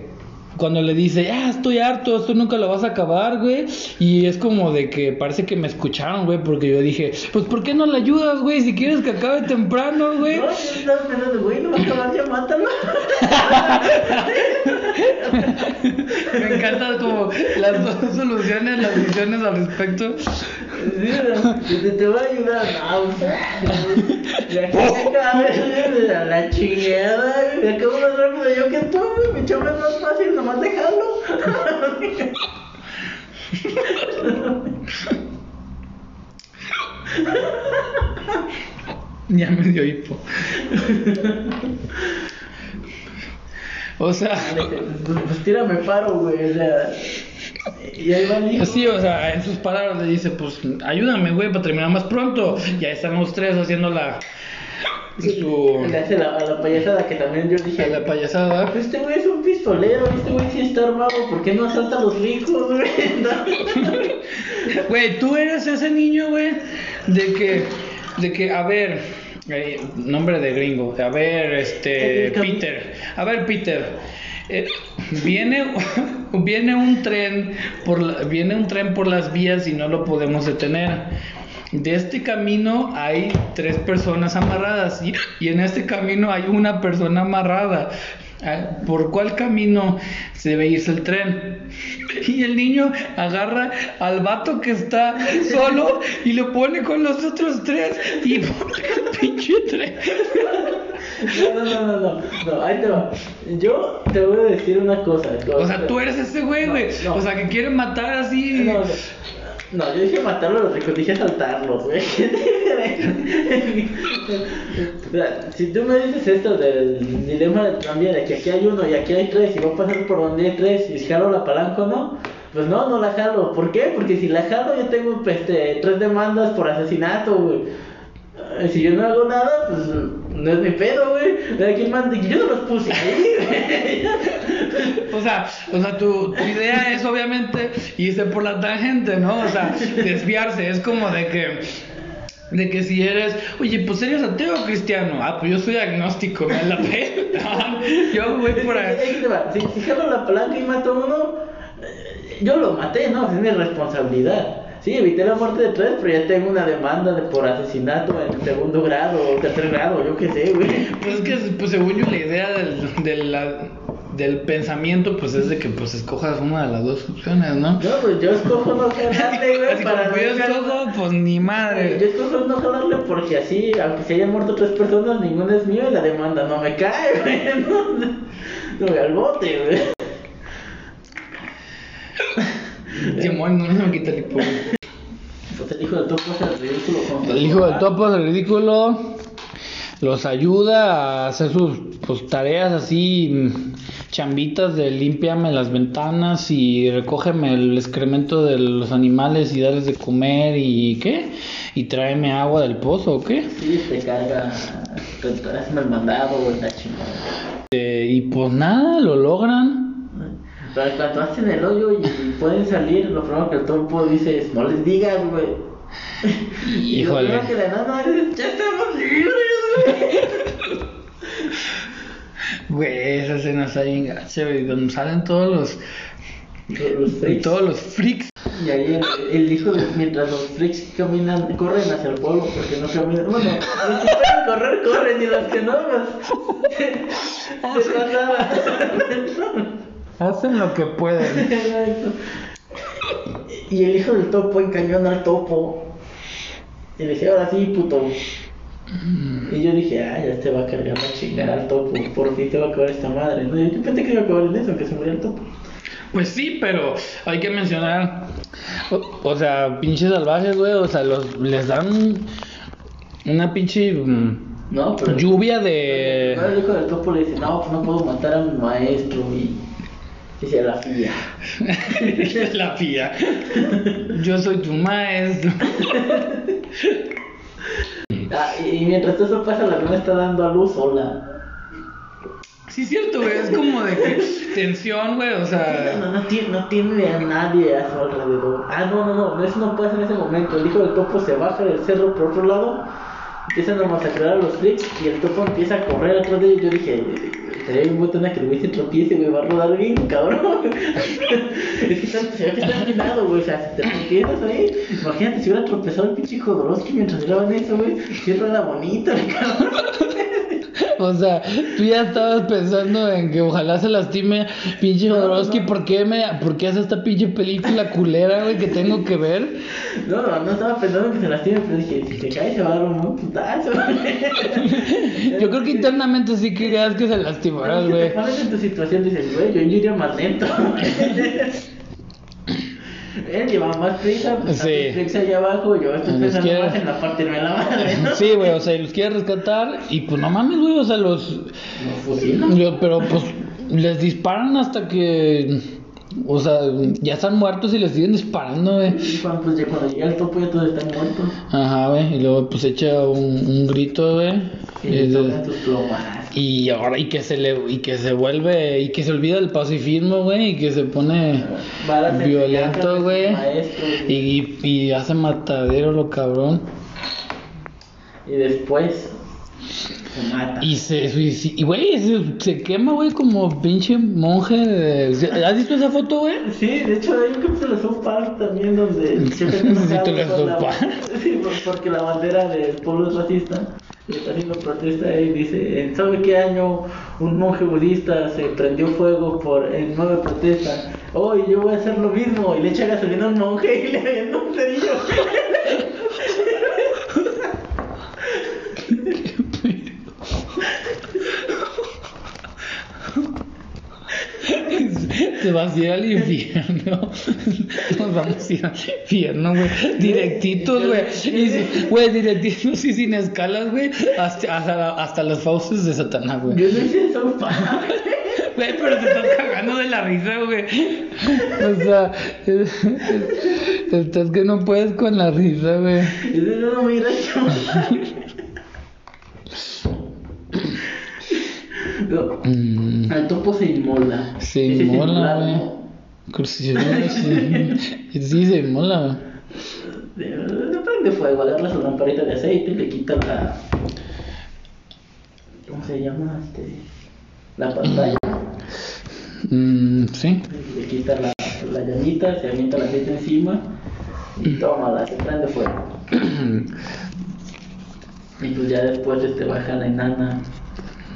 cuando le dice, ya estoy harto, esto nunca lo vas a acabar, güey. Y es como de que parece que me escucharon, güey, porque yo dije, pues ¿por qué no le ayudas, güey? Si quieres que acabe temprano, güey. No, yo estaba pensando, güey, no va a acabar, ya mátalo. Me encantan como las dos soluciones, las visiones al respecto. Te, te voy a ayudar. No, pues, ya que se acabe, a la chingada, me acabo más rápido yo que tú. Mi chamba es más fácil, nomás dejarlo. Ya me dio hipo. O sea, Pues, pues tírame paro, güey, o sea. Y ahí va el hijo. sí, o sea, en sus palabras le dice, pues ayúdame, güey, para terminar más pronto. Ya están los tres haciendo la su Le hace la, a la payasada que también yo dije. la payasada. Pues este güey es un pistolero, este güey sí está armado, ¿por qué no asalta a los ricos, güey? Güey, tú eres ese niño, güey, de que de que a ver, eh, nombre de gringo, a ver, este Peter. A ver, Peter. Eh, viene viene un tren por viene un tren por las vías y no lo podemos detener. De este camino hay tres personas amarradas y en este camino hay una persona amarrada. Ah, ¿Por cuál camino se debe irse el tren? Y el niño agarra al vato que está solo y lo pone con los otros tres y pone el pinche tren. No, no, no, no, no, ahí te va. Yo te voy a decir una cosa. O sea, tú eres ese güey, güey. O sea, que quiere matar así. No, yo dije matarlo a los ricos, dije asaltarlos, güey. Si tú me dices esto del dilema del tranvía, de que aquí hay uno y aquí hay tres, y voy a pasar por donde hay tres, y jalo la palanca no, pues no, no la jalo. ¿Por qué? Porque si la jalo, yo tengo pues, este, tres demandas por asesinato, güey. Eh, Si yo no hago nada, pues no es mi pedo, güey. ¿De quién manda? Yo no los puse ahí, güey. O sea, o sea, tu, tu idea es obviamente irse por la tangente, ¿no? O sea, desviarse. Es como de que De que si eres, oye, pues eres ateo o cristiano. Ah, pues yo soy agnóstico, me la fe. yo voy por ahí. Si, si jalo la palanca y mato a uno, eh, yo lo maté, ¿no? Es mi responsabilidad. Sí, evité la muerte de tres, pero ya tengo una demanda de por asesinato en segundo grado o tercer grado, yo qué sé, güey. Pues es que, pues según yo, la idea del, del, la- del pensamiento, pues es de que pues escojas una de las dos opciones, ¿no? No, pues yo escojo no jalarle, güey, Así para como yo no escojo, pues ni Yo madre. escojo no jalarle porque así, aunque se hayan muerto tres personas, ninguna es mía y la demanda no me cae, güey. No, no al bote, güey. Simón, no se me quita el hipo. El hijo del topo es el ridículo con El hijo del topo es el ridículo. Los ayuda a hacer sus pues, tareas así, mm, chambitas de limpiame las ventanas y recógeme el excremento de los animales y darles de comer y ¿qué? Y tráeme agua del pozo o qué. Sí, te carga, te, te mandado, la chingada. Eh, y pues nada, lo logran. Pero cuando hacen el hoyo y pueden salir, lo primero que el topo dice es, no les digas, güey. Y lo Híjole. que dan, no, es, ya estamos libres, Güey, esa escena está bien gacha, güey, donde salen todos los, y freaks. todos los freaks. Y ahí el, el hijo de, mientras los freaks caminan, corren hacia el pueblo porque no caminan. Bueno, los que pueden correr, corren y los que no, pues. Se pasan. Hacen lo que pueden. Y el hijo del topo encañona al topo. Y le dice, ahora sí, puto. Y yo dije, ah, ya te va a cargar la chingada al topo. Por fin te va a acabar esta madre. No, yo pensé que iba a acabar en eso, que se murió el topo. Pues sí, pero hay que mencionar, o, o sea, pinches salvajes, güey, o sea, los, les dan una pinche mm, No, pero. lluvia de... El hijo del topo le dice, no, pues no puedo matar a mi maestro y dice la fía. la pía. Yo soy tu maestro. Ah, y, mientras eso pasa, la luna está dando a luz sola. Sí, es cierto, güey, es como de que tensión, güey, o No, sea... no, no tiene, no tiene a nadie a su alrededor. Ah, no, no, no, eso no pasa en ese momento. El hijo del topo se baja del cerro por otro lado, empiezan a masacrar a los freaks y el topo empieza a correr atrás de ellos. Yo dije, sería bien botona que el güey se tropiece, güey, va a rodar bien, cabrón. es que está, se ve que está empinado, güey, o sea, si te tropiezas ahí, imagínate si hubiera tropezado el pinche Jodorowsky mientras graban eso, güey, si rueda bonito, cabrón. O sea, tú ya estabas pensando en que ojalá se lastime pinche No, Jodorowsky, no. ¿por qué, me, ¿por qué hace esta pinche película culera, güey, que tengo que ver? No, no, no estaba pensando que se lastime, pero dije, si se cae se va a dar un putazo. Yo creo que internamente sí querías que se lastimaras, güey. pones en tu situación, dices, güey, yo iría más lento. Él lleva más prisa, pues Sí. prisa allá abajo, yo estoy Los pensando quiero- más en la parte de la madre, ¿no? Sí, güey, o sea, y los quiere rescatar y pues no mames, güey, o sea, los... Los fusilan. yo- pero pues les disparan hasta que... O sea, ya están muertos y les siguen disparando, güey. Y cuando, pues, ya cuando llega el topo ya todos están muertos. Ajá, güey, y luego pues echa un, un grito, güey. Y Y de-. Y ahora, y que se le, y que se vuelve, y que se olvida del pacifismo, güey, y que se pone violento, güey. y, y hace matadero lo cabrón. Y después se mata. Y se suicida, y güey, se, se quema, güey, como pinche monje. de- ¿Has visto esa foto, güey? Sí, de hecho hay un capítulo de South Park también donde con la- Park. Sí, por- porque la bandera del pueblo es racista. Y está haciendo protesta y dice, ¿en sabe qué año un monje budista se prendió fuego por en nueva protesta? Oh, y yo voy a hacer lo mismo. Y le echa gasolina a un monje y le avienta un cerillo. Se va a ir al infierno. Nos vamos a ir al infierno, güey. Directitos, güey. Güey, directitos y sin escalas, güey. Hasta, hasta, hasta las fauces de Satanás, güey. Yo no South Park. Güey, pero te estás cagando de la risa, güey. O sea, es- es- estás que no puedes con la risa, güey. Yo no me Mm, Al topo se inmola. se inmola, güey. Crucifixión, sí. Sí, se inmola, güey. De- de- prende fuego, agarra su lamparita de aceite le quita la. ¿Cómo se llama? Este, la pantalla. Mm, sí. Le quita la, la llamita, se avienta el aceite encima y tómala, se prende fuego. Y pues ya después este, baja la enana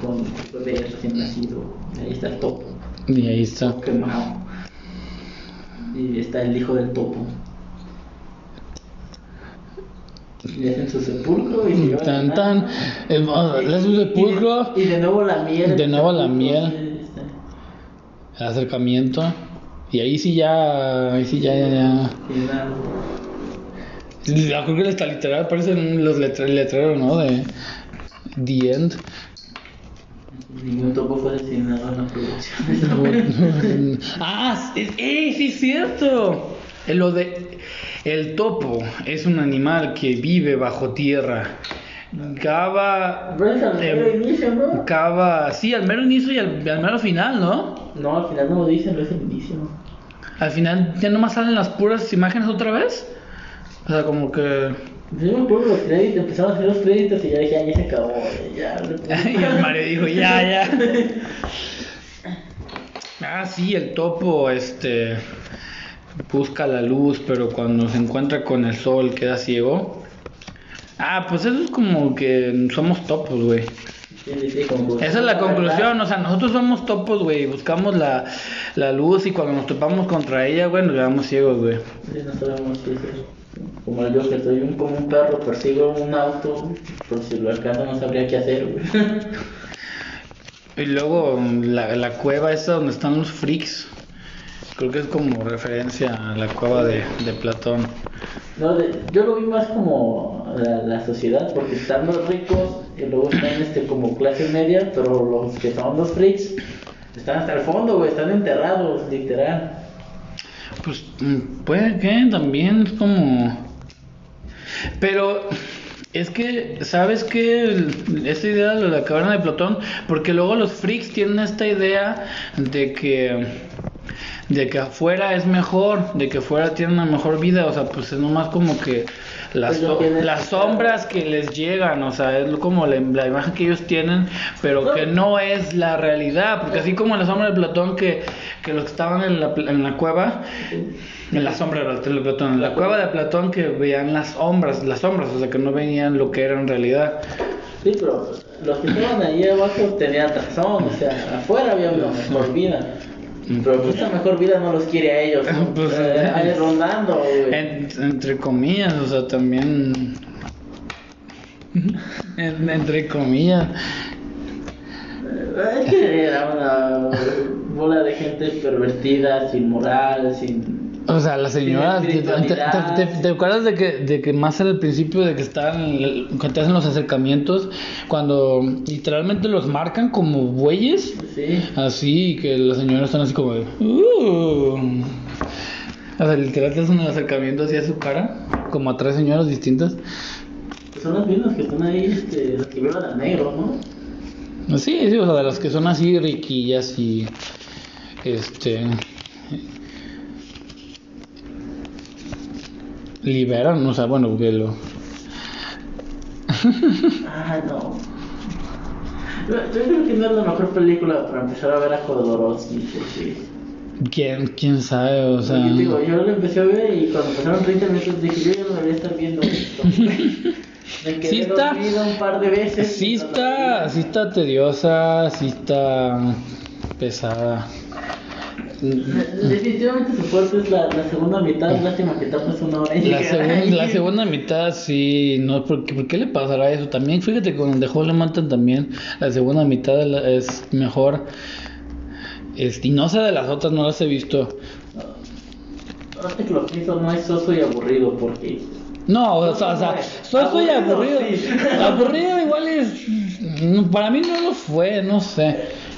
con el bebé recién nacido. Ahí está el topo, Y ahí está. quemado. Y está el hijo del topo. Y hacen su sepulcro y se Tan tan. El, oh, le hace un sepulcro. Y de, y de nuevo la miel. De nuevo la miel. El acercamiento. Y ahí sí ya. Ahí sí ya. ya, ya. Ya creo que hasta literal parecen los letre- letreros, ¿no? De. The End. Ningún topo fue asesinado en la producción. ah, es, ¡eh! Sí, es cierto. Eh, Lo de. El topo es un animal que vive bajo tierra. Cava. Eh, inicio, ¿no? Cava. Sí, al mero inicio y al, al mero final, ¿no? No, al final no lo dicen, no es el inicio. Al final ya nomás salen las puras imágenes otra vez. O sea, como que. Yo me acuerdo los créditos, empezaron a hacer los créditos y ya dije, ah, ya se acabó, ya. y el Mario dijo, ya, ya. Ah, sí, el topo, este. Busca la luz, pero cuando se encuentra con el sol queda ciego. Ah, pues eso es como que somos topos, güey. Sí, sí, Esa es la conclusión, o sea, nosotros somos topos, güey. Buscamos la, la luz y cuando nos topamos contra ella, güey, nos quedamos ciegos, güey. Sí, no Como yo que soy un, como un perro, persigo un auto, por si lo alcanzo no sabría qué hacer, güey. Y luego la, la cueva esa donde están los freaks. Creo que es como referencia a la cueva de, de Platón. No, de- yo lo vi más como la, la sociedad, porque están los ricos y luego están este, como clase media, pero los que son los freaks están hasta el fondo, güey, están enterrados, literal. Pues mm, puede que también es como... Pero es que, ¿sabes qué? Esta idea de la caverna de Platón, porque luego los freaks tienen esta idea de que de que afuera es mejor, de que afuera tienen una mejor vida, o sea, pues es nomás como que las, Pues so- las sombras que les llegan, o sea, es como la, la imagen que ellos tienen, pero que no es la realidad, porque así como la sombra de Platón, que, que los que estaban en la, en la cueva, en la sombra de Platón, en la cueva de Platón que veían las sombras, las sombras, o sea, que no veían lo que era en realidad. Sí, pero los que estaban ahí abajo tenían razón, o sea, afuera había una mejor vida. Pero pues esa mejor vida no los quiere a ellos, ¿no? Pues, Eh, ahí rondando, güey. En- entre comillas, o sea, también... En- entre comillas. Eh, Es que era una bola de gente pervertida, sin moral, sin... O sea, la señora, ¿te, te, acuerdas de que, de que más al principio de que están, cuando te hacen los acercamientos, cuando literalmente los marcan como bueyes, Sí. así, que las señoras están así como de, "Uh". O sea, literal te hacen el acercamiento así a su cara, como a tres señoras distintas. Pues son los mismos que están ahí, este, los que violan a negro, ¿no? Sí, sí, o sea, de las que son así riquillas y este liberan, o sea, bueno, que lo Ah, no. Yo, yo creo que no es la mejor película para empezar a ver a Jodorowsky, porque... quién quién sabe, o sea, Yo digo, yo lo empecé a ver y cuando pasaron 30 minutos dije, yo ya no debería estar viendo esto. Me quedé Sí está- un par de veces. sí está, sí está tediosa, sí está pesada. Definitivamente su fuerte es la, la segunda mitad, lástima que tapas una hora y La, segun- la segunda mitad sí, no, ¿por qué, por qué le pasará eso? También, fíjate, con The Holy Mountain también, la segunda mitad es mejor. Este, y no sé de las otras, no las he visto. Que lo no es soso y aburrido porque... No, o sea, o sea, so- soy aburrido. Aburrido, igual es. Para mí no lo fue, no sé.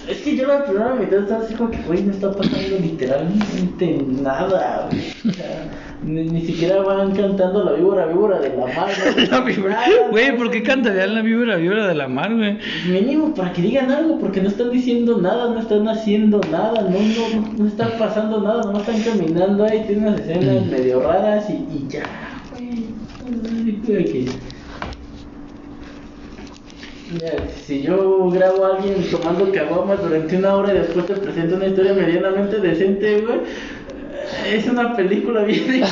Es que yo la primera mitad estaba así como que, güey, no está pasando literalmente nada, güey. O sea, ni, ni siquiera van cantando la víbora, víbora de la mar. ¿no? La víbora- Güey, ¿por qué cantarían la víbora, víbora de la mar, güey? Mínimo para que digan algo, porque no están diciendo nada, no están haciendo nada, no, no, no está pasando nada, no están caminando ahí, tienen unas escenas medio raras y, y ya, güey. Si yo grabo a alguien tomando caguamas durante una hora y después te presento una historia medianamente decente, güey, es una película bien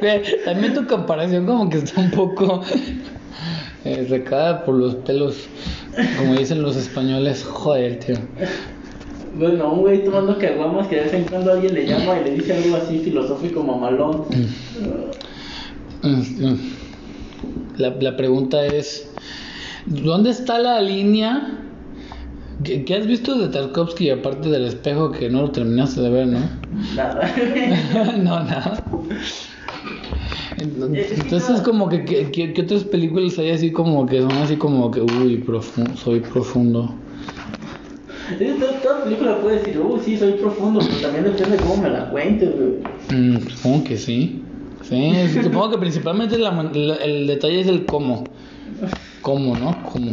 También tu comparación como que está un poco eh, recada por los pelos, como dicen los españoles. Joder, tío. Bueno, un güey tomando caguamas que de vez en cuando alguien le llama y le dice algo así filosófico mamalón. Mm, mm. La, la pregunta es, ¿dónde está la línea? ¿Qué, qué has visto de Tarkovsky aparte del espejo que no lo terminaste de ver, no? Nada. no, nada. Entonces como que, que, que- que otras películas hay así como que son así como que, uy, profundo, soy profundo. Es Toda, toda película puede decir, uh, sí, soy profundo, pero también depende de cómo me la cuentes, güey. Mm, supongo que sí. Sí, supongo que principalmente la la- el detalle es el cómo. ¿Cómo, no? ¿Cómo?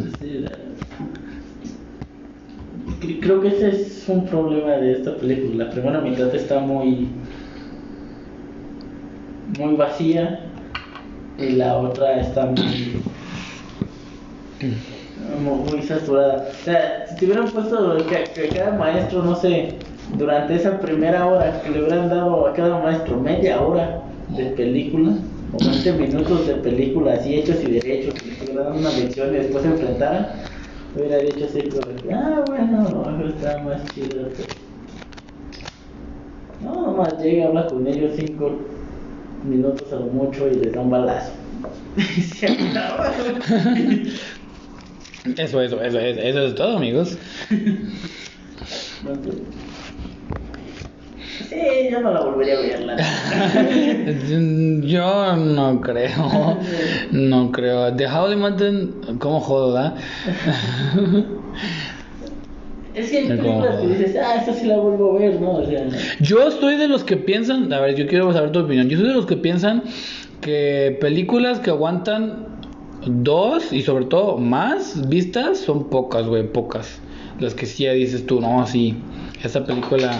Creo que ese es un problema de esta película. La primera mitad está muy. muy vacía. Y la otra está muy. muy, saturada. O sea, si te hubieran puesto que, que cada maestro, no sé, durante esa primera hora, que le hubieran dado a cada maestro media hora de película, 20 minutos de película, así hechos y derechos, que le hubieran dado una lección y después se enfrentaran, hubiera dicho así ah, bueno, no, está más chido. No, nomás llega, habla con ellos 5 minutos a lo mucho y les da un balazo. Y se acaba. Eso, eso, eso, eso, eso es todo, amigos. Sí, yo no la volvería a ver, la. Yo no creo. No creo. The Howling Mountain, ¿cómo jodo, da? Es que hay películas que dices, ah, esta sí la vuelvo a ver, ¿no? O sea, Yo estoy de los que piensan, a ver, yo quiero saber tu opinión. Yo soy de los que piensan que películas que aguantan dos y sobre todo más vistas son pocas, güey, pocas. Las que sí ya dices tú, no, sí, esa película.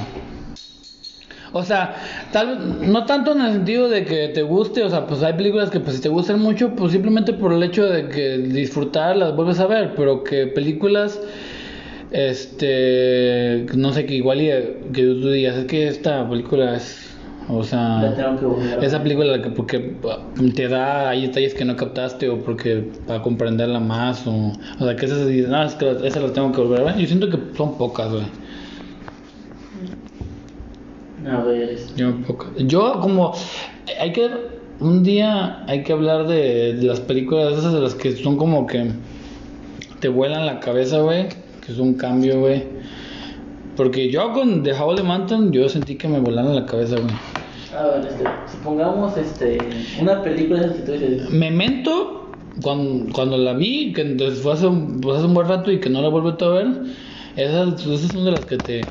O sea, tal, no tanto en el sentido de que te guste, o sea, pues hay películas que pues si te gustan mucho, pues simplemente por el hecho de que disfrutar las vuelves a ver, pero que películas este no sé que igual y que tú digas es que esta película es o sea que esa película que porque te da hay detalles que no captaste o porque para comprenderla más o o sea que esas no es que esa la tengo que volver a ver. Yo siento que son pocas güey A ver, este, yo yo como hay que un día hay que hablar de, de las películas esas de las que son como que te vuelan la cabeza güey que es un cambio güey. Porque yo con The Howl Mountain yo sentí que me volaron la cabeza güey. A ver, este, supongamos este, una película esa que tú dices, Memento, cuando, cuando la vi, que fue hace, un, pues hace un buen rato y que no la he vuelto a ver, esas, esas son de las que te,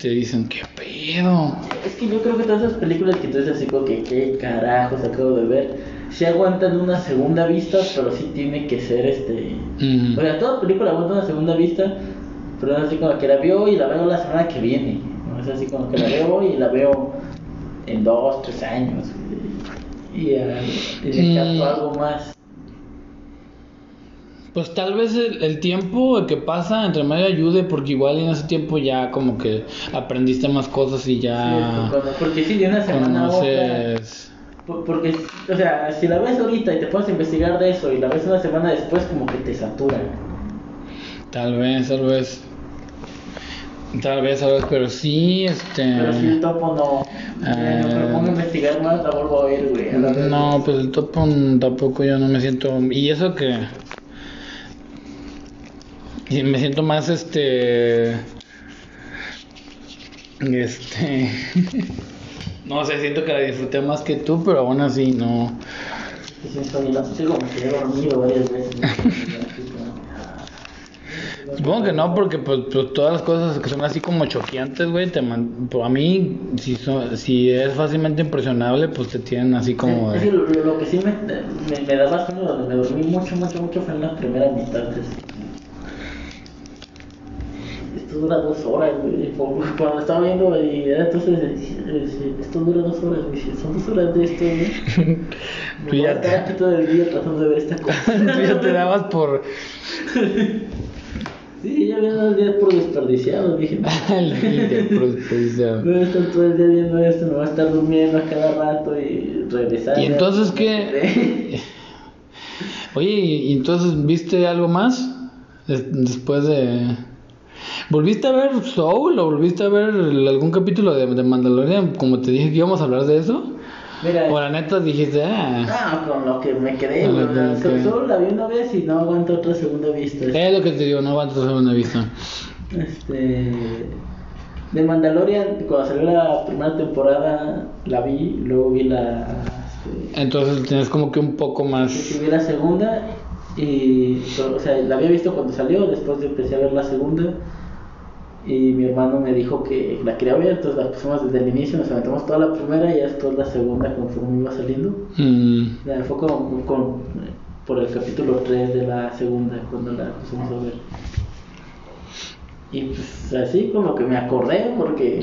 te dicen, ¿qué pedo? es que yo creo que todas esas películas que tú dices así como que, ¿qué carajos acabo de ver? Sí aguantan una segunda vista, pero sí tiene que ser este... Ujú. O sea, toda película aguanta una segunda vista, pero es así como que la veo y la veo la semana que viene. ¿no? Es así como que la veo y la veo en dos, tres años. Y, y, y capto Mm. algo más. Pues tal vez el, el tiempo que pasa entre medio ayude, porque igual en ese tiempo ya como que aprendiste más cosas y Sí, ya cuando- porque sí, de una semana a otra. conoces... por- Porque, o sea, si la ves ahorita y te pones a investigar de eso y la ves una semana después, como que te satura. Tal vez, tal vez... Tal vez, tal vez, pero sí, este... Pero si el topo no. eh, no me pongo a investigar más, la vuelvo a ver, güey. a. No, pues el topo tampoco yo no me siento. Y eso que. Y me siento más este. Este. no sé, siento que la disfruté más que tú, pero aún así no. Supongo que no, porque pues, pues, todas las cosas que son así como choqueantes, güey, te man- pues, a mí, si, son- si es fácilmente impresionable, pues te tienen así como de... lo, lo- lo que sí me, me, me daba sueño, donde me dormí mucho, mucho, mucho fue en la primera mitad. Esto dura dos horas, güey. Por- Cuando estaba viendo, y entonces, esto dura dos horas, güey. Son dos horas de esto, güey. Tú ya estar aquí todo el día tratando de ver esta cosa. Tú ya te dabas por Sí, ya había dos días por desperdiciados, dije. no, producción. Voy a estar todo el día viendo esto, me voy a estar durmiendo a cada rato y regresar. ¿Y entonces qué? Oye, ¿y entonces viste algo más? Des- Después de... ¿Volviste a ver Soul o volviste a ver algún capítulo de, de Mandalorian? Como te dije que íbamos a hablar de eso. Mira, O la neta dijiste, ah, ah, con lo que me quedé, que quedé. solo la vi una vez y no aguanto otra segunda vista. es lo que te digo, no aguanto segunda vista. Este. De Mandalorian, cuando salió la primera temporada, la vi, luego vi la. Este, Entonces tienes como que un poco más... vi la segunda y. O sea, la había visto cuando salió, después empecé a ver la segunda. Y mi hermano me dijo que la quería ver, entonces la pusimos desde el inicio, nos aventamos toda la primera y ya después la segunda conforme iba saliendo. mm, sea, fue como con- por el capítulo 3 de la segunda cuando la pusimos a ver. Y pues así como que me acordé porque...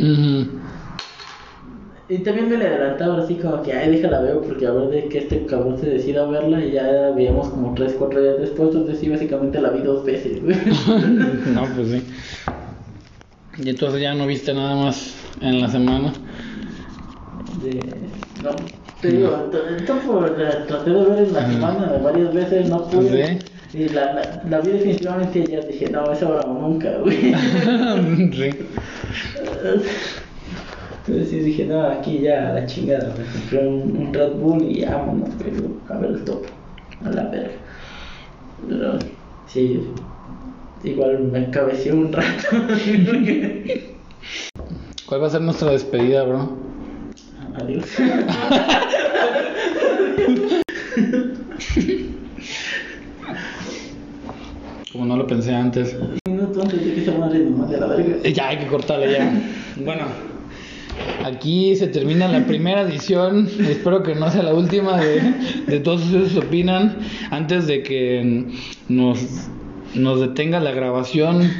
Y también me le adelantaba así como que, ay, déjala veo porque a ver de que este cabrón se decida a verla y ya veíamos como 3, 4 días después, entonces sí, básicamente la vi dos veces. no, pues sí. Y entonces ya no viste nada más en la semana. De... No, te digo, por, la traté de ver en la semana varias veces, no pude. Y la, la, la vi definitivamente y ya dije, no, esa hora nunca, güey. sí. Entonces sí dije, no, aquí ya la chingada, me compré un, un Red Bull y vámonos, a ver el top, a la verga. Pero sí, igual me cabeció un rato. ¿Cuál va a ser nuestra despedida, bro? Adiós. Como no lo pensé antes. Un minuto antes de que madre la verga. Ya hay que cortarle ya. Bueno, aquí se termina la primera edición. Espero que no sea la última de, todos ustedes opinan. Antes de que nos, nos detenga la grabación,